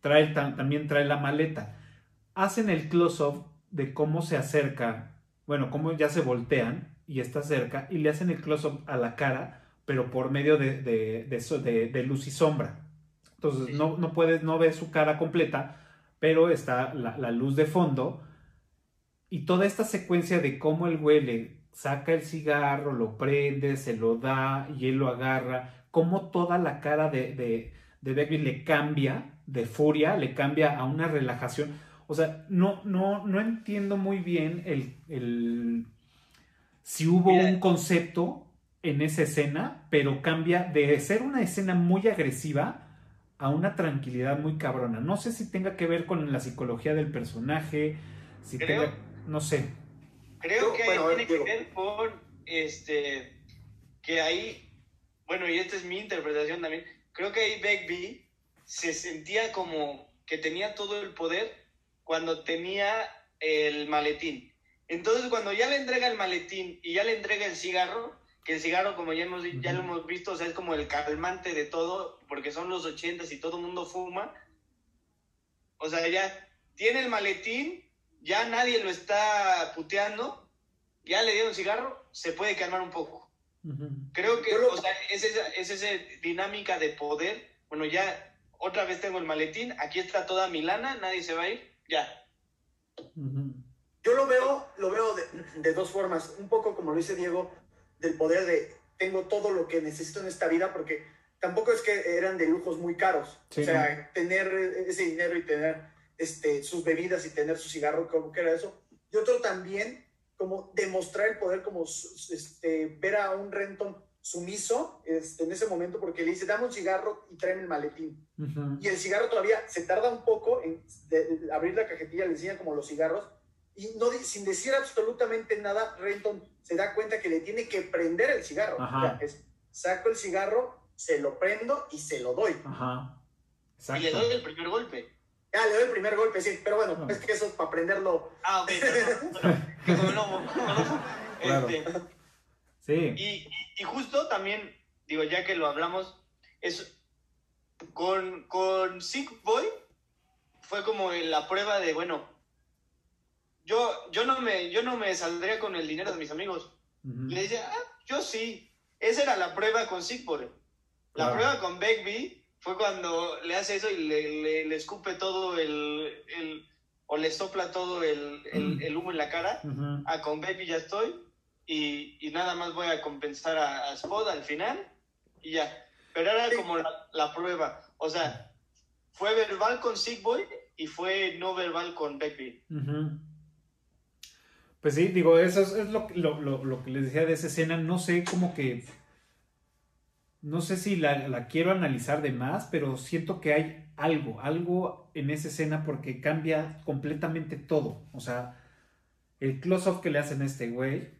Trae, tam- también trae la maleta. Hacen el close-up de cómo se acerca, bueno, cómo ya se voltean y está cerca y le hacen el close-up a la cara, pero por medio de, de, de luz y sombra. Entonces no, no puedes, no ves su cara completa, pero está la, la luz de fondo y toda esta secuencia de cómo el güey le saca el cigarro, lo prende, se lo da y él lo agarra, cómo toda la cara de, de, de le cambia de furia, le cambia a una relajación. O sea, no, no, no entiendo muy bien el, el- si hubo Mira. un concepto en esa escena, pero cambia de ser una escena muy agresiva a una tranquilidad muy cabrona. No sé si tenga que ver con la psicología del personaje, si Creo- tenga, no sé. Creo que bueno, tiene que ver con este que ahí, bueno, y esta es mi interpretación también, creo que ahí Begbie se sentía como que tenía todo el poder cuando tenía el maletín. Entonces cuando ya le entrega el maletín y ya le entrega el cigarro, que el cigarro como ya, hemos, ya lo hemos visto, o sea, es como el calmante de todo, porque son los ochentas y todo el mundo fuma. O sea, ya tiene el maletín, ya nadie lo está puteando, ya le dieron cigarro, se puede calmar un poco. Creo que, o sea, es esa, es esa dinámica de poder. Bueno, ya otra vez tengo el maletín, aquí está toda mi lana, nadie se va a ir, ya. Yo lo veo, lo veo de, de dos formas. Un poco como lo dice Diego, del poder de tengo todo lo que necesito en esta vida, porque tampoco es que eran de lujos muy caros. Sí, o sea, tener ese dinero y tener este, sus bebidas y tener su cigarro, como que era eso. Y otro también, como demostrar el poder, como este, ver a un Renton sumiso este, en ese momento, porque le dice, dame un cigarro y tráeme el maletín. Ujú. Y el cigarro todavía se tarda un poco en de- abrir la cajetilla, le enseña como los cigarros, y no, sin decir absolutamente nada, Renton se da cuenta que le tiene que prender el cigarro. O sea, es, saco el cigarro, se lo prendo y se lo doy. Ajá. Y le doy el primer golpe. Ya le doy el primer golpe, sí, pero bueno, No. es que eso es para aprenderlo. Ah, ok, que como no, Claro. este, Sí. y, y- justo también, digo, ya que lo hablamos, es con, con Sick Boy fue como la prueba de, bueno, yo, yo, no me, yo no me saldría con el dinero de mis amigos. Ujú. Le dice, ah, yo sí. Esa era la prueba con Sick Boy. La Claro. prueba con Begbie fue cuando le hace eso y le, le- le escupe todo el, el- o le sopla todo el, el- el humo en la cara. Ujú. Ah, con Baby ya estoy. Y, y nada más voy a compensar a, a Spot al final. Y ya. Pero era Sí. como la, la prueba. O sea, fue verbal con Sick Boy y fue no verbal con Baby. Ujú. Pues sí, digo, eso es, es lo, lo- lo- lo que les decía de esa escena. No sé, como que. No sé si la, la quiero analizar de más, pero siento que hay algo, algo en esa escena porque cambia completamente todo. O sea, el close-up que le hacen a este güey.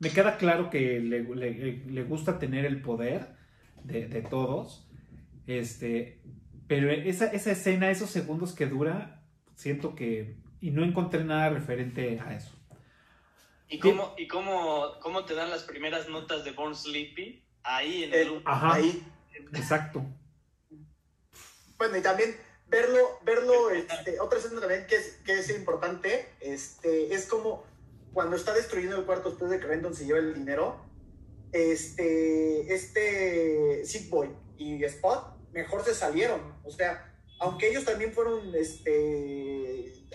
Me queda claro que le, le- le gusta tener el poder de, de todos. Este. Pero esa, esa escena, esos segundos que dura, siento que. Y no encontré nada referente a eso. ¿Y cómo, y cómo, cómo te dan las primeras notas de Born Sleepy? Ahí en el... Eh, Ajá. Ahí. Exacto. Bueno, y también verlo, verlo, este, otra escena también que es, que es importante, este, es como cuando está destruyendo el cuarto después de que Renton se lleva el dinero, este, este Sick Boy y Spot mejor se salieron, o sea, aunque ellos también fueron, este,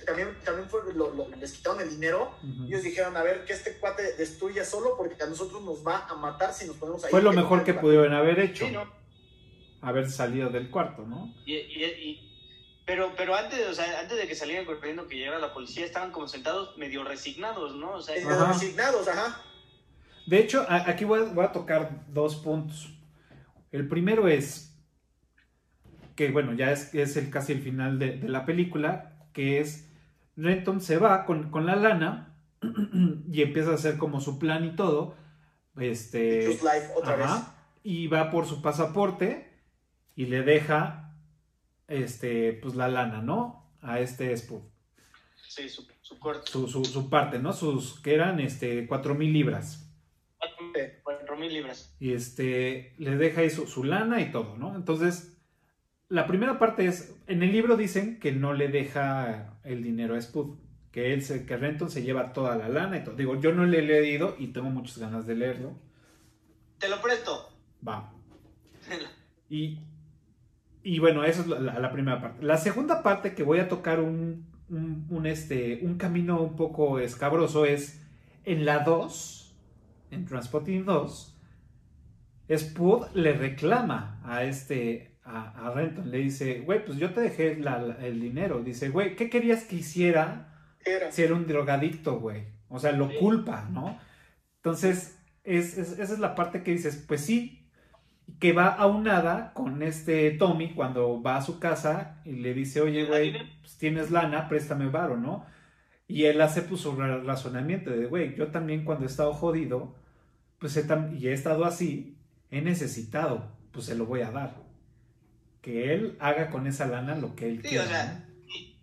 también, también fueron, lo- lo- les quitaron el dinero, Ujú. ellos dijeron, a ver, que este cuate destruya solo porque a nosotros nos va a matar si nos ponemos ahí. Fue lo mejor que pudieron haber hecho. Sí, ¿no? Haber salido del cuarto, ¿no? Y, y- y- pero, pero antes, o sea, antes de que salieran corriendo que llegara la policía, estaban como sentados medio resignados, ¿no? O sea, Eh, Ajá. Resignados, ajá. De hecho, a- aquí voy a, voy a tocar dos puntos. El primero es que, bueno, ya es, es el, casi el final de, de la película, que es Renton se va con, con la lana y empieza a hacer como su plan y todo. Este, Life otra vez. Y va por su pasaporte y le deja este, pues la lana, ¿no? A este Spud. sí, su, su corte. Su, su, su parte, ¿no? Sus, que eran este, cuatro mil libras. Cuatro mil libras. Y este, le deja su, su lana y todo, ¿no? Entonces, la primera parte es, en el libro dicen que no le deja el dinero a Spud. Que él se, que Renton se lleva toda la lana y todo. Digo, yo no le he leído y tengo muchas ganas de leerlo. Te lo presto. Va. Y, y bueno, esa es la, la- la primera parte. La segunda parte que voy a tocar un, un, un, este, un camino un poco escabroso es en la 2, en Transpotting 2, Spud le reclama a este, a, a Renton, le dice, güey, pues yo te dejé la- la- el dinero. Dice, güey, ¿qué querías que hiciera Era. si era un drogadicto, güey. O sea, lo Sí. culpa, ¿no? Entonces, es, es- esa es la parte que dices, pues sí, que va aunada con este Tommy cuando va a su casa y le dice, oye, güey, pues tienes lana, préstame varo, ¿no? Y él hace pues su ra- razonamiento de, güey, yo también cuando he estado jodido, pues he y he estado así, he necesitado, pues se lo voy a dar. Que él haga con esa lana lo que él Sí, quiera. o sea, y,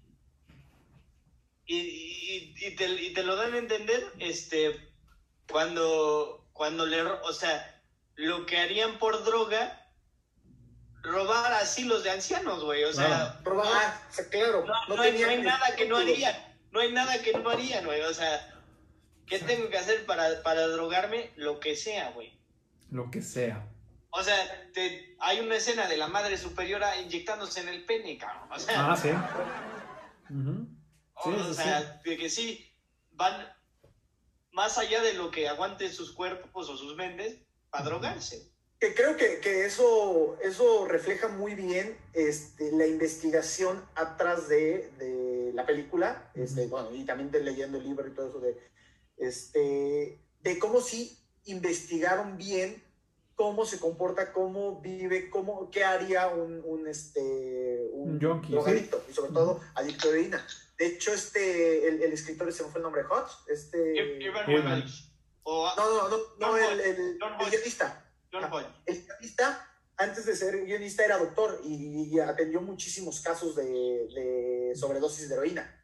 y- y- y te, y te lo dan a entender este, cuando, cuando le, o sea, lo que harían por droga, robar asilos de ancianos, güey, o sea. Robar, ah, claro. no, no no hay, tenía no hay nada que no harían, no hay nada que no harían, güey, o sea, ¿qué tengo que hacer para, para drogarme? Lo que sea, güey. Lo que sea. O sea, te- hay una escena de la madre superiora inyectándose en el pene, cabrón. O sea, Ah, sí. Ujú. Sí, o sí, sea sí. de que sí, van más allá de lo que aguanten sus cuerpos o sus mentes para drogarse. Que creo que, que eso, eso refleja muy bien este, la investigación atrás de, de la película, este, bueno, y también de leyendo el libro y todo eso de, este, de cómo sí investigaron bien cómo se comporta, cómo vive, cómo, qué haría un, un, este, un, Un yonki, drogadicto, y sobre todo adicto a heroína. De hecho, este, el, el escritor, se me fue el nombre, Hodge, este... Evan Evan. O No, no, no, no, John el, el, John el guionista. John Hodge. El guionista antes de ser guionista era doctor y, y atendió muchísimos casos de, de sobredosis de heroína.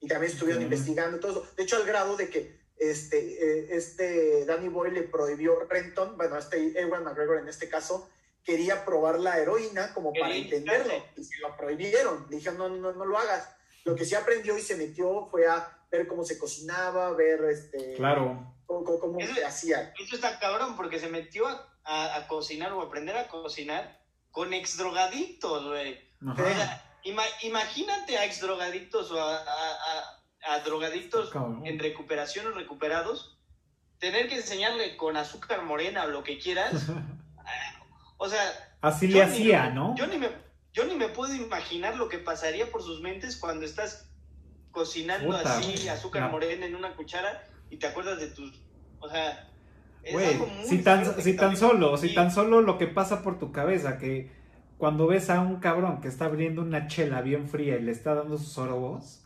Y también estuvieron investigando todo eso. De hecho, al grado de que este, eh, este Danny Boy le prohibió Renton, bueno, este Ewan McGregor en este caso, quería probar la heroína como para entenderlo. Y se lo prohibieron. Le dijeron, no, no, no lo hagas. Lo que sí aprendió y se metió fue a ver cómo se cocinaba, ver este, Claro. cómo, cómo- cómo Eso- se hacía. Eso está cabrón porque se metió a, a- a cocinar o aprender a cocinar con ex drogadictos, güey. O Ajá. sea, ima- imagínate a ex drogadictos o a, a- a- drogadictos Cabrón. en recuperación o recuperados, tener que enseñarle con azúcar morena o lo que quieras. o sea, Así yo le hacía, me- ¿no? Yo ni, me, yo ni me puedo imaginar lo que pasaría por sus mentes cuando estás cocinando Puta, así azúcar morena en una cuchara y te acuerdas de tus... O sea, es Güey, algo muy si tan, si tan solo, si tan solo lo que pasa por tu cabeza, que cuando ves a un cabrón que está abriendo una chela bien fría y le está dando sus sorobos,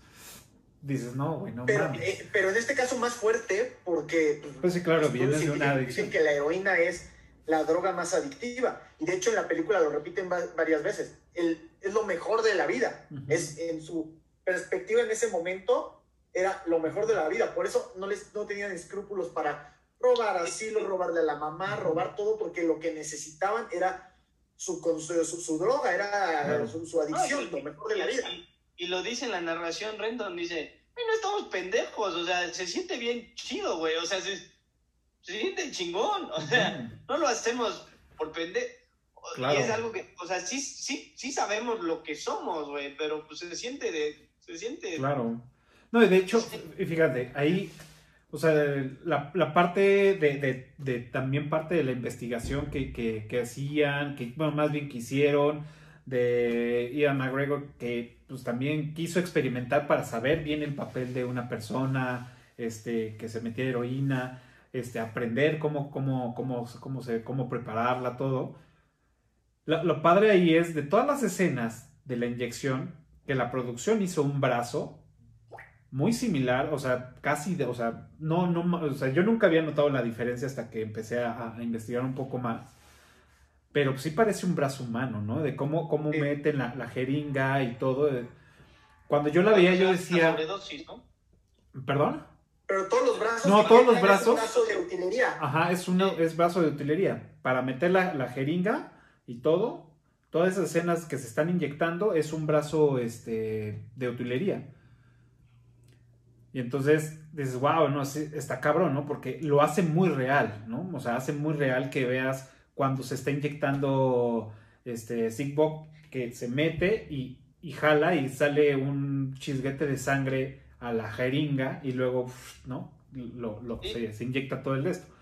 dices, no, güey, no Pero, mames. eh, pero en este caso más fuerte porque Pues sí, claro, vienes de una adicción. dicen que la heroína es la droga más adictiva. Y de hecho en la película lo repiten va- varias veces. El, es lo mejor de la vida. Es en su perspectiva en ese momento era lo mejor de la vida. Por eso no les no tenían escrúpulos para robar asilo, robarle a la mamá, robar todo porque lo que necesitaban era su, con su, su- droga, era Claro. su, su adicción, No, y- lo mejor de la vida. Y, y lo dice en la narración Rendon, dice, "Güey, no estamos pendejos, o sea, se siente bien chido, güey, o sea, se, se siente chingón, o sea, no lo hacemos por pendejo. Claro. Y es algo que, o sea, sí, sí, sí sabemos lo que somos, güey, pero pues se siente de, se siente... Claro. No, y de hecho, fíjate, ahí, o sea, la, la parte de, de- de- también parte de la investigación que, que, que hacían, que, bueno, más bien que hicieron, de Ian McGregor, que pues también quiso experimentar para saber bien el papel de una persona, este, que se metía heroína, este, aprender cómo, cómo, cómo, cómo, se, cómo prepararla, todo. Lo, padre ahí es de todas las escenas de la inyección, que la producción hizo un brazo muy similar, o sea, casi, de, o sea, no, no, o sea, yo nunca había notado la diferencia hasta que empecé a investigar un poco más, pero sí parece un brazo humano, ¿no? De cómo, cómo Sí. meten la, la jeringa y todo. de- Cuando yo la veía, yo decía, sobredosis, ¿no? ¿perdón? Pero todos los brazos. No, todos los tienen es un brazos. brazo de utilería. Ajá, es, una, es brazo de utilería. Para meter la, la jeringa y todo, todas esas escenas que se están inyectando es un brazo este, de utilería. Y entonces dices, wow, no, sí, está cabrón, ¿no? Porque lo hace muy real, ¿no? O sea, hace muy real que veas cuando se está inyectando este Sigbock que se mete y, y jala y sale un chisguete de sangre a la jeringa y luego, uf, ¿no? Lo, lo- Sí. se, se inyecta todo el de esto.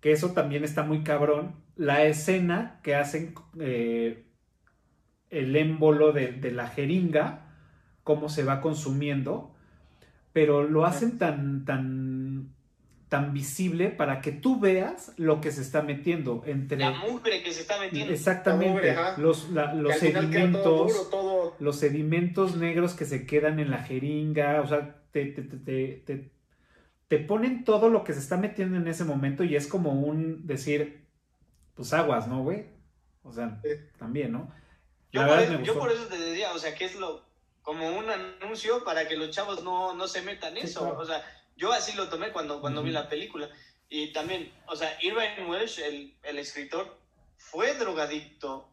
Que eso también está muy cabrón. La escena que hacen eh, el émbolo de, de la jeringa, cómo se va consumiendo, pero lo hacen tan, tan, tan visible para que tú veas lo que se está metiendo entre... La mugre que se está metiendo. Exactamente, La mugre, ajá. los, la- los todo sedimentos duro, todo- los sedimentos negros que se quedan en la jeringa, o sea, te, te, te, te, te- te ponen todo lo que se está metiendo en ese momento y es como un decir, pues aguas, ¿no, güey? O sea, Sí. también, ¿no? Yo por, eso, me yo gustó. por eso te decía, o sea, que es lo como un anuncio para que los chavos no, no se metan Sí, eso. claro. O sea, yo así lo tomé cuando, cuando vi la película. Y también, o sea, Irving Welsh, el, el escritor, fue drogadicto,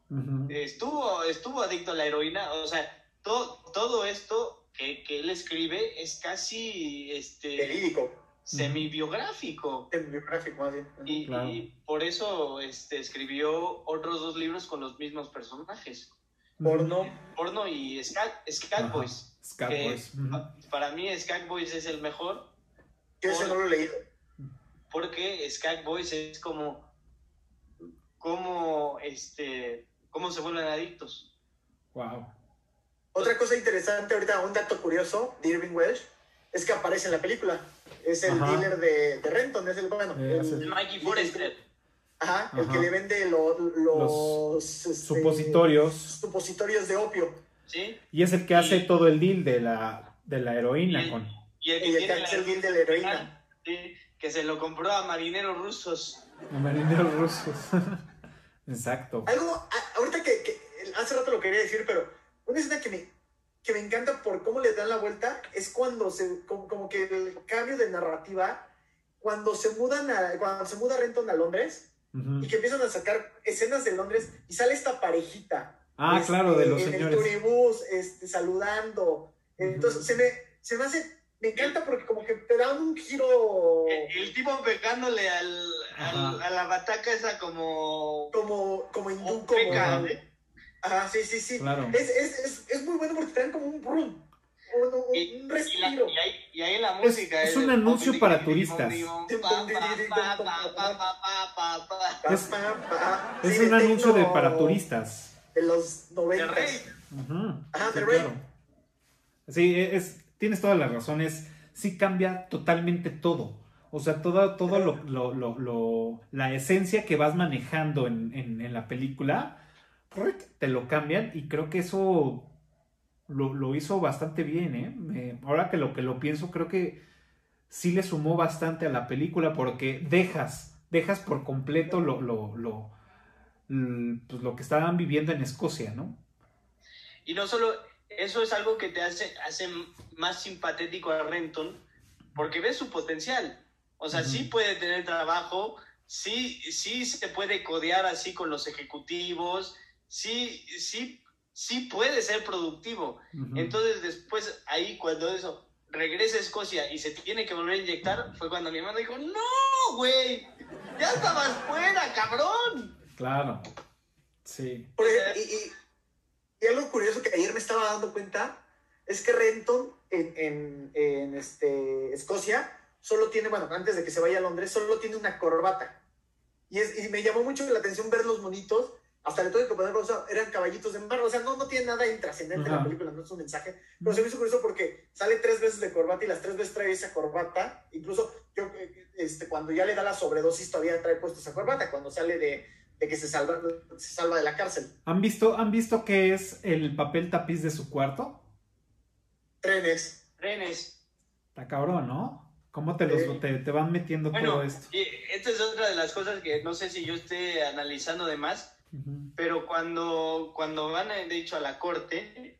estuvo, estuvo adicto a la heroína. O sea, todo, todo esto que, que él escribe es casi este, verídico, semi-biográfico. en biográfico más bien. Y, Claro. y por eso este, escribió otros dos libros con los mismos personajes. Porno, Porno y Scat. Boys. Scat Boys, ujú. ah, Para mí Scat Boys es el mejor yo ese no lo he leído. porque Scat Boys es como como este cómo se vuelven adictos. Wow. Otra cosa interesante ahorita, un dato curioso de Irving Welsh, es que aparece en la película. Es el Ajá. dealer de, de Renton, es el bueno. Eh, el- Mikey Forrester. Ajá, el que le vende lo- los, este, Supositorios. supositorios de opio. ¿Sí? Y es el que hace Y- todo el deal de la, de la heroína Y- con... Y el que Y el tiene la deal de la heroína. Sí, que se lo compró a marineros rusos. Los marineros rusos. Exacto. Algo, a- ahorita que, que hace rato lo quería decir, pero una escena que me, que me encanta por cómo le dan la vuelta es cuando se, como, como que el cambio de narrativa, cuando se mudan a, cuando se muda Renton a Londres Ujú. y que empiezan a sacar escenas de Londres y sale esta parejita. Ah, este, claro, de los en señores. el turibús, este, saludando. Entonces, Ujú. se me, se me hace, me encanta porque como que te dan un giro El, el tipo pegándole al, al- a la bataca esa como... como, como hindú, como como... peca, ¿eh? Ajá, sí, sí, sí. Claro. Es, es, es, es muy bueno porque te dan como un brum, un, un- Y, un y la- respiro. y ahí, y ahí la Es- música es un anuncio para turistas. Es- un anuncio de para turistas. De los De 90. rey. Ujú, Ajá, sí, de Rey. claro. Sí, e, es, tienes todas las razones. Sí cambia totalmente todo. O sea, todo, todo lo, lo- lo- lo- la esencia que vas manejando en, en- en la película, te lo cambian y creo que eso lo, lo hizo bastante bien, ¿eh? Me- ahora que lo que lo pienso, creo que sí le sumó bastante a la película porque dejas, dejas por completo lo, lo, lo, l- pues, lo que estaban viviendo en Escocia, ¿no? Y no solo, eso es algo que te hace, hace más simpatético a Renton, porque ves su potencial. O sea, sí puede tener trabajo, sí, sí se puede codear así con los ejecutivos, sí, sí, sí puede ser productivo. Entonces después ahí cuando eso regresa a Escocia y se tiene que volver a inyectar, fue cuando mi hermano dijo, no, güey, ya estabas fuera, cabrón. Claro. Sí. Por ejemplo, y, y- y algo curioso que ayer me estaba dando cuenta es que Renton en, en- en, este, Escocia solo tiene, bueno, antes de que se vaya a Londres, solo tiene una corbata. Y, es, y me llamó mucho la atención ver los monitos. Hasta le tuve que poner, o sea, eran caballitos de mar. O sea, no, no tiene nada intrascendente la película, no es un mensaje. Pero se me hizo curioso porque sale tres veces de corbata y las tres veces trae esa corbata. Incluso yo, eh, este, cuando ya le da la sobredosis, todavía trae puesta esa corbata. Cuando sale de, de que se salva, se salva de la cárcel. ¿Han visto, ¿Han visto qué es el papel tapiz de su cuarto? Trenes. Trenes. Está cabrón, ¿no? ¿Cómo te, los, te, te van metiendo todo esto? esta es otra de las cosas que no sé si yo esté analizando de más, pero cuando, cuando van, de hecho, a la corte,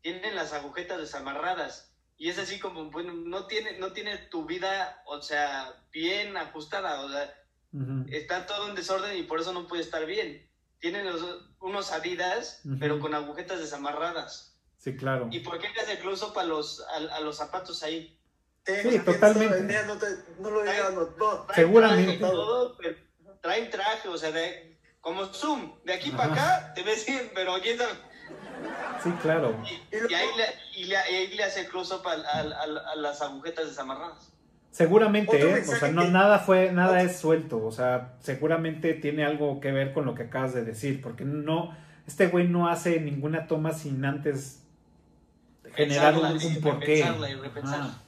tienen las agujetas desamarradas. Y es así como, bueno, no tiene, no tiene tu vida, o sea, bien ajustada, o sea, Está todo en desorden y por eso no puede estar bien. Tienen los- unos adidas, pero con agujetas desamarradas. Sí, claro. ¿Y por qué le hace close-up a los, a, a los zapatos ahí? Sí, totalmente. idea, No, te- no lo. Traen Seguramente. traje todo, pero traen traje, o sea, de, como Zoom, de aquí para Ajá. acá, te ves bien, pero quién sabe. Sí, claro. Y, y ahí, le, y, le, y ahí le hace close-up a, a- a- a las agujetas desamarradas. Seguramente, ¿eh? O sea, no, que- nada fue, nada Otro- es suelto. O sea, seguramente tiene algo que ver con lo que acabas de decir. Porque no, este güey no hace ninguna toma sin antes generar un, porqué. repensarla y repensarla.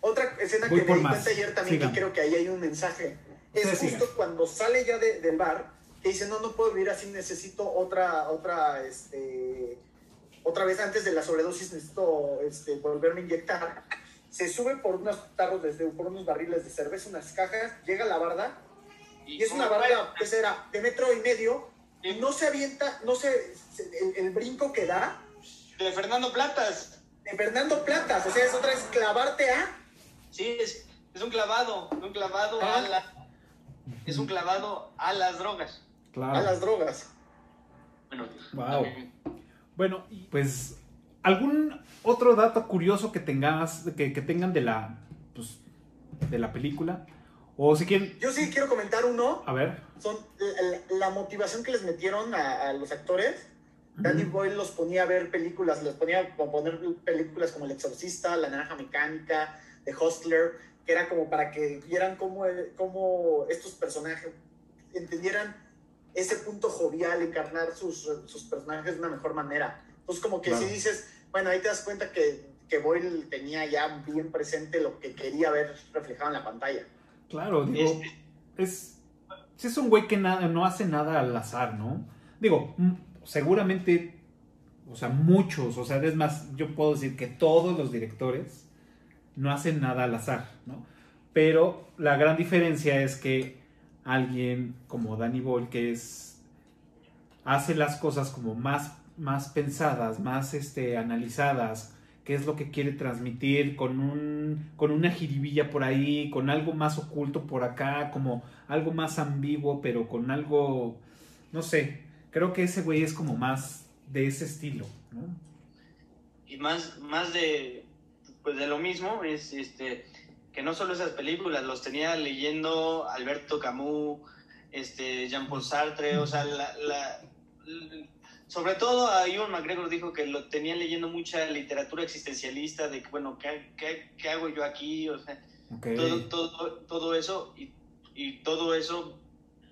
Otra escena Voy que por me di más. cuenta ayer también, Sigan. que creo que ahí hay un mensaje. Es justo cuando sale ya de- del bar, que dice, no, no puedo vivir así, necesito otra, otra, este, otra vez antes de la sobredosis, necesito este, volverme a inyectar. Se sube por unos tarros, desde, por unos barriles de cerveza, unas cajas, llega a la barda, y es una barda que será de metro y medio, y no se avienta, no se, se- el, el brinco que da De Fernando Platas. de Fernando Platas, o sea, es otra vez clavarte a Sí, es, es un clavado, un clavado a Ah. la, es un clavado a las drogas. Claro. a las drogas. Bueno, Wow. también. Bueno, y pues, ¿algún otro dato curioso que tengas, que, que tengan de la, pues, de la película? O si quieren, Yo sí quiero comentar uno, a ver. son la, la motivación que les metieron a, a los actores. Danny. Boyle los ponía a ver películas, los ponía a poner películas como El Exorcista, La Naranja Mecánica, The Hostler, que era como para que vieran cómo, cómo estos personajes entendieran ese punto jovial, encarnar sus, sus personajes de una mejor manera. Entonces, como que Claro. si dices, bueno, ahí te das cuenta que, que Boyle tenía ya bien presente lo que quería ver reflejado en la pantalla. Claro, digo, es, sí es un güey que nada, no hace nada al azar, ¿no? Digo, seguramente, o sea, muchos, o sea, es más, yo puedo decir que todos los directores no hacen nada al azar, ¿no? Pero la gran diferencia es que alguien como Danny Boyle, que es hace las cosas como más, más pensadas, más este, analizadas, qué es lo que quiere transmitir, con, un, con una jiribilla por ahí, con algo más oculto por acá, como algo más ambiguo, pero con algo, no sé, creo que ese güey es como más de ese estilo, ¿no? Y más, más de, pues de lo mismo, es este, que no solo esas películas, los tenía leyendo Alberto Camus, este, Jean-Paul Sartre, o sea, la, la, sobre todo a Iwan McGregor dijo que lo tenía leyendo mucha literatura existencialista, de que, bueno, ¿qué, qué, qué hago yo aquí? O sea, todo, todo, todo eso, y, y todo eso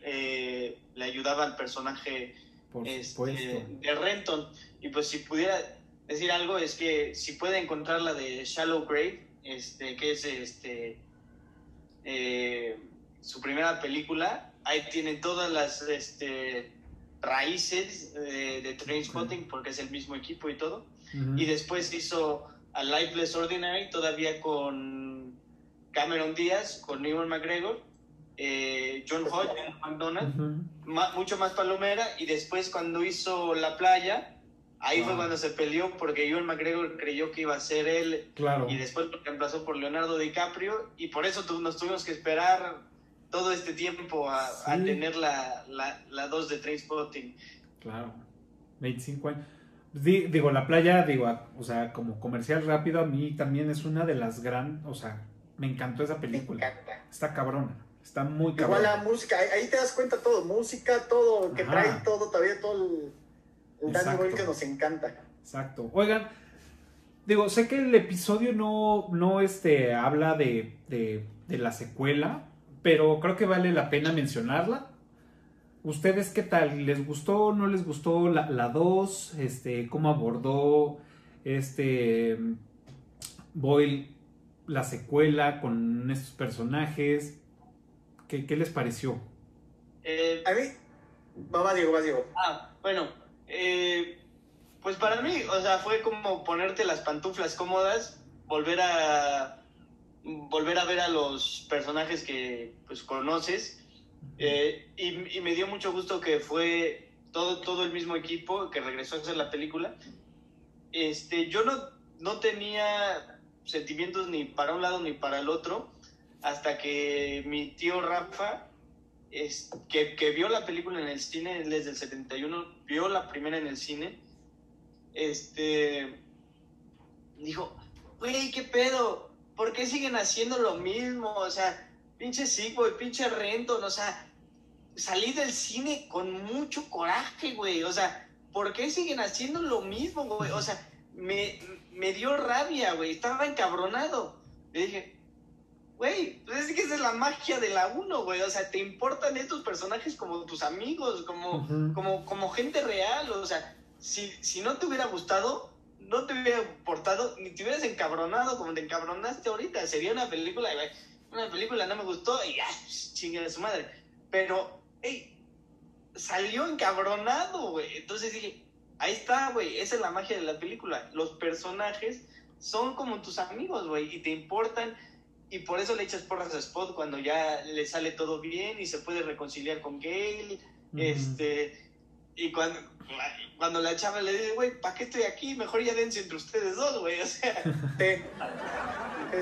eh, le ayudaba al personaje este, de Renton. Y pues si pudiera decir algo, es que si puede encontrar la de Shallow Grave, este, que es este eh, su primera película, ahí tiene todas las este, raíces de, de Trainspotting, porque es el mismo equipo y todo. Y después hizo A Lifeless Ordinary, todavía con Cameron Díaz, con Ewan McGregor, eh, John Hodge, McDonald ma- mucho más palomera y después cuando hizo La Playa, ahí fue Ah. cuando se peleó porque Ewan McGregor creyó que iba a ser él Claro. y después lo reemplazó por Leonardo DiCaprio y por eso tu- nos tuvimos que esperar todo este tiempo a, tener la, la, la 2 de Trainspotting. Claro. 25 años. Di- digo, la playa, digo, o sea, como comercial rápido, a mí también es una de las gran, o sea, me encantó esa Me película. encanta. Está cabrona, está muy Igual la cabrona. música, ahí, te das cuenta todo, música, todo, que Ajá. trae todo, todavía todo el, el Danny que nos encanta. Exacto. Oigan, digo, sé que el episodio no, no este, habla de, de, de la secuela, pero creo que vale la pena mencionarla. ¿Ustedes qué tal? ¿Les gustó? ¿No les gustó la, la 2? Este, ¿Cómo abordó este Boyle la secuela con estos personajes? ¿Qué, qué les pareció? Eh, A mí, va, va Diego, va Diego. ah, bueno, eh, pues para mí, o sea, fue como ponerte las pantuflas cómodas, volver a volver a ver a los personajes que pues conoces Eh, y, y me dio mucho gusto que fue todo, todo el mismo equipo que regresó a hacer la película. Este, yo no, no tenía sentimientos ni para un lado ni para el otro hasta que mi tío Rafa, es, que, que vio la película en el cine él desde el 71, vio la primera en el cine, este, dijo, güey, ¿qué pedo? ¿Por qué siguen haciendo lo mismo? O sea, pinche Sigboy, pinche Renton, o sea, salí del cine con mucho coraje, güey. O sea, ¿por qué siguen haciendo lo mismo, güey? O sea, me, me dio rabia, güey. Estaba encabronado. Le dije, güey, pues es que esa es la magia de la uno, güey. O sea, te importan estos personajes como tus amigos, como, como, como gente real. O sea, si, si no te hubiera gustado, no te hubiera importado, ni te hubieras encabronado como te encabronaste ahorita. Sería una película, una película no me gustó y ya, chingue de su madre. Pero, hey, salió encabronado, güey. Entonces dije, ahí está, güey, esa es la magia de la película. Los personajes son como tus amigos, güey, y te importan. Y por eso le echas porras a Spot cuando ya le sale todo bien y se puede reconciliar con. Ujú. Este, y cuando, cuando la chava le dice, güey, ¿para qué estoy aquí? Mejor ya dense entre ustedes dos, güey. O sea, Sí.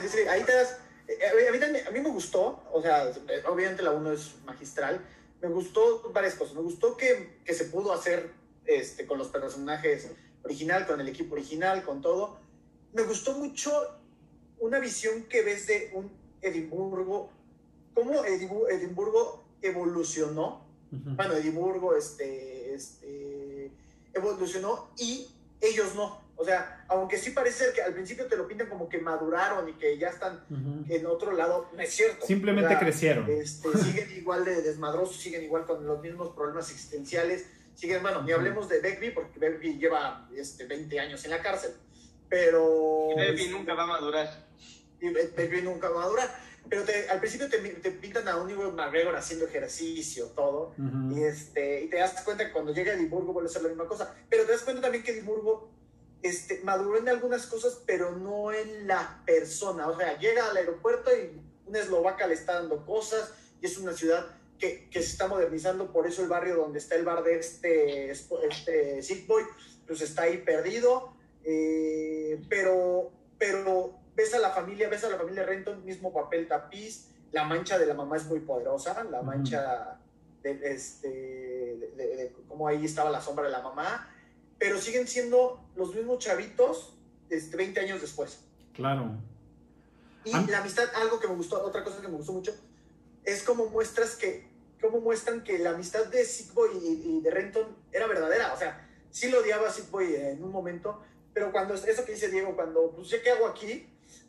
Sí, sí, ahí te das. eh, A mí, también- a mí me gustó, o sea, obviamente la 1 es magistral. Me gustó varias cosas. Me gustó que, que se pudo hacer este, con los personajes original, con el equipo original, con todo. Me gustó mucho una visión que ves de un Edimburgo, cómo Edimburgo evolucionó bueno, Edimburgo este, este, evolucionó y ellos no. O sea, aunque sí parece ser que al principio te lo pintan como que maduraron y que ya están Ujú. en otro lado, no es cierto. Simplemente O sea, crecieron. Este, siguen igual de desmadrosos, siguen igual con los mismos problemas existenciales. Siguen, bueno, ni hablemos de Begbie, porque Begbie lleva este, 20 años en la cárcel. Pero. Baby este, nunca va a madurar. y Baby nunca va a durar. Pero te- al principio te, te pintan a un Ewan McGregor haciendo ejercicio, todo. Ujú. Y, este, y te das cuenta que cuando llega a Edimburgo vuelve a ser la misma cosa. Pero te das cuenta también que Edimburgo este, maduró en algunas cosas, pero no en la persona. O sea, llega al aeropuerto y una eslovaca le está dando cosas y es una ciudad que, que se está modernizando, por eso el barrio donde está el bar de este, este Sick Boy, pues está ahí perdido, eh, pero, pero ves a la familia, ves a la familia Renton, mismo papel tapiz, la mancha de la mamá es muy poderosa, la mancha de, este, de, cómo ahí estaba la sombra de la mamá, pero siguen siendo los mismos chavitos este, 20 años después. Claro. Y la amistad, algo que me gustó, otra cosa que me gustó mucho, es como muestras que, cómo muestran que la amistad de Sick y, de Renton era verdadera. O sea, sí lo odiaba a Sick en un momento, pero cuando, eso que dice Diego, cuando, pues, ¿qué hago aquí?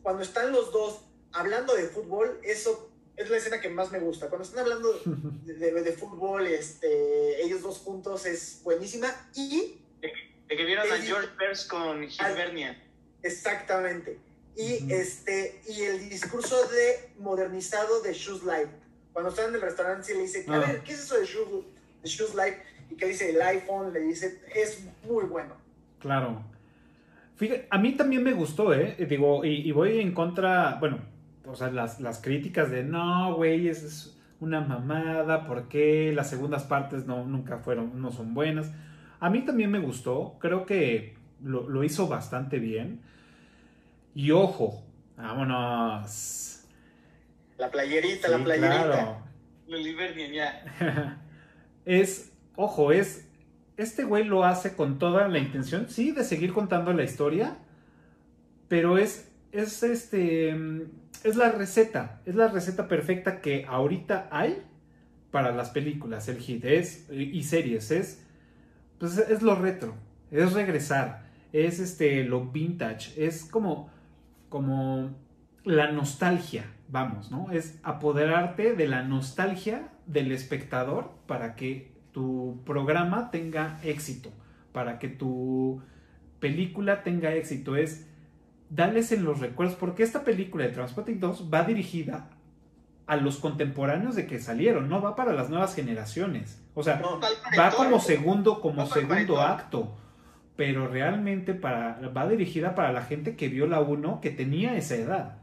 Cuando están los dos hablando de fútbol, eso es la escena que más me gusta. Cuando están hablando de, fútbol, este, ellos dos juntos es buenísima. Y. De, que vieron a George Pers con Gilbernia. Exactamente. Y, este, y el discurso de modernizado de Shoes Life. Cuando están en el restaurante, le dice, a ah. ver, ¿qué es eso de Shoes, de Shoes Life? Y que dice el iPhone, le dice, es muy bueno. Claro. Fíjate, a mí también me gustó, ¿eh? Digo, y, voy en contra, bueno, o sea, las, las críticas de, no, güey, es, una mamada, ¿por qué las segundas partes no, nunca fueron, no son buenas? A mí también me gustó, creo que lo, lo hizo bastante bien. Y ojo, vámonos. La playerita, la playerita. Claro. ya. es, ojo, es este güey lo hace con toda la intención, sí, de seguir contando la historia, pero es, es este, es la receta, es la receta perfecta que ahorita hay para las películas, el hit, y series, es, pues es lo retro, es regresar, es este, lo vintage, es como, como la nostalgia, vamos, ¿no? Es apoderarte de la nostalgia del espectador para que tu programa tenga éxito, para que tu película tenga éxito. Es darles en los recuerdos, porque esta película de Transporting 2 va dirigida a los contemporáneos de que salieron, no va para las nuevas generaciones. O sea, va como segundo, como segundo acto. Pero realmente para, va dirigida para la gente que vio la 1 que tenía esa edad.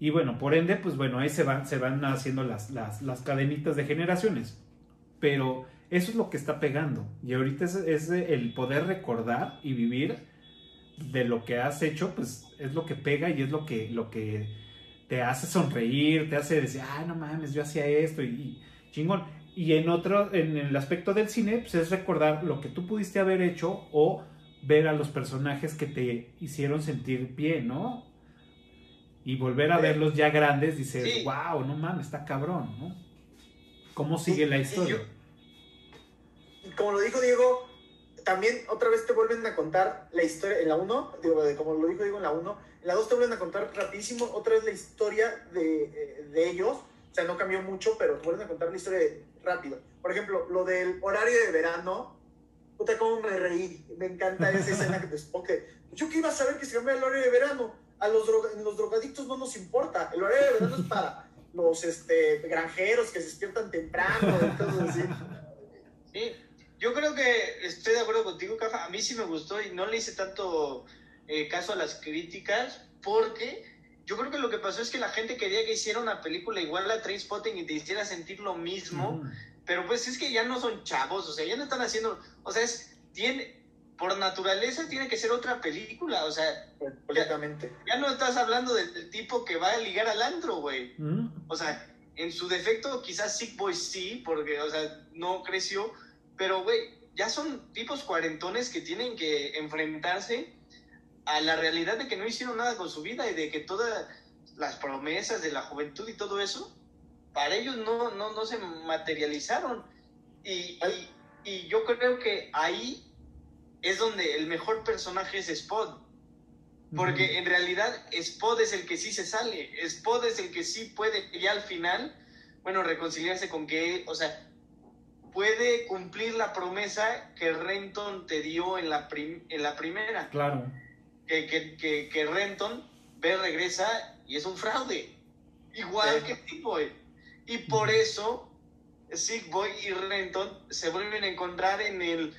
Y bueno, por ende, pues bueno, ahí se van, se van haciendo las, las, las cadenitas de generaciones. Pero eso es lo que está pegando. Y ahorita es, el poder recordar y vivir de lo que has hecho, pues es lo que pega y es lo que, lo que te hace sonreír, te hace decir, ay, no mames, yo hacía esto y, chingón. Y en otro, en el aspecto del cine, pues es recordar lo que tú pudiste haber hecho o ver a los personajes que te hicieron sentir bien, ¿no? Y volver a verlos ya grandes, dices, wow, no mames, está cabrón, ¿no? ¿Cómo sigue la historia? Como lo dijo Diego, también otra vez te vuelven a contar la historia, en la 1, digo, como lo dijo Diego en la 1, en la 2 te vuelven a contar rapidísimo otra vez la historia de, eh, de, ellos, o sea, no cambió mucho, pero te vuelven a contar la historia rápido. Por ejemplo, lo del horario de verano, puta, cómo me reí, me encanta esa escena que te explique. Yo que iba a saber que se cambia el horario de verano, a los, los drogadictos no nos importa, el horario de verano es para los este, granjeros que se despiertan temprano. Sí, yo creo que estoy de acuerdo contigo, Caja. A mí sí me gustó y no le hice tanto eh, caso a las críticas porque yo creo que lo que pasó es que la gente quería que hiciera una película igual a Trainspotting y te hiciera sentir lo mismo, pero pues es que ya no son chavos, o sea, ya no están haciendo, o sea, es, tiene, por naturaleza tiene que ser otra película, o sea, completamente. Ya, no estás hablando del, tipo que va a ligar al antro, güey. O sea, en su defecto quizás Sick Boy sí, porque, o sea, no creció, pero, güey, ya son tipos cuarentones que tienen que enfrentarse a la realidad de que no hicieron nada con su vida y de que todas las promesas de la juventud y todo eso, para ellos no, no, no se materializaron. Y, y, yo creo que ahí es donde el mejor personaje es Spot. Porque en realidad Spot es el que sí se sale. Spot es el que sí puede ya al final, bueno, reconciliarse con que, o sea, puede cumplir la promesa que Renton te dio en la, en la primera. Claro. Que, que, que, que, Renton ve, regresa y es un fraude. Igual que Sick Boy. Y por eso Sick Boy y Renton se vuelven a encontrar en el,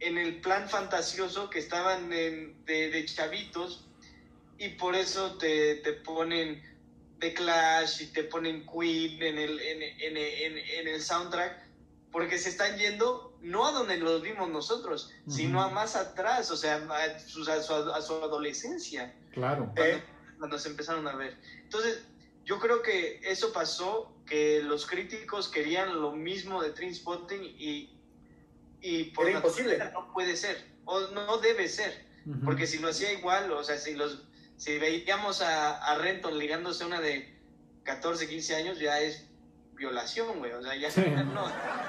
en el plan fantasioso que estaban de, de, chavitos. Y por eso te, te ponen The Clash y te ponen Queen en el, en, en- en- en el soundtrack, porque se están yendo no a donde los vimos nosotros, Ujú. sino a más atrás, o sea, a su, a su- a su adolescencia Claro. Eh, cuando se empezaron a ver. Entonces, yo creo que eso pasó, que los críticos querían lo mismo de Trainspotting y, y por Era imposible. no puede ser, o no debe ser, Ujú. porque si lo hacía igual, o sea, si los si veíamos a, a Renton ligándose a una de 14, 15 años, ya es violación, güey, o sea, ya, Sí. no,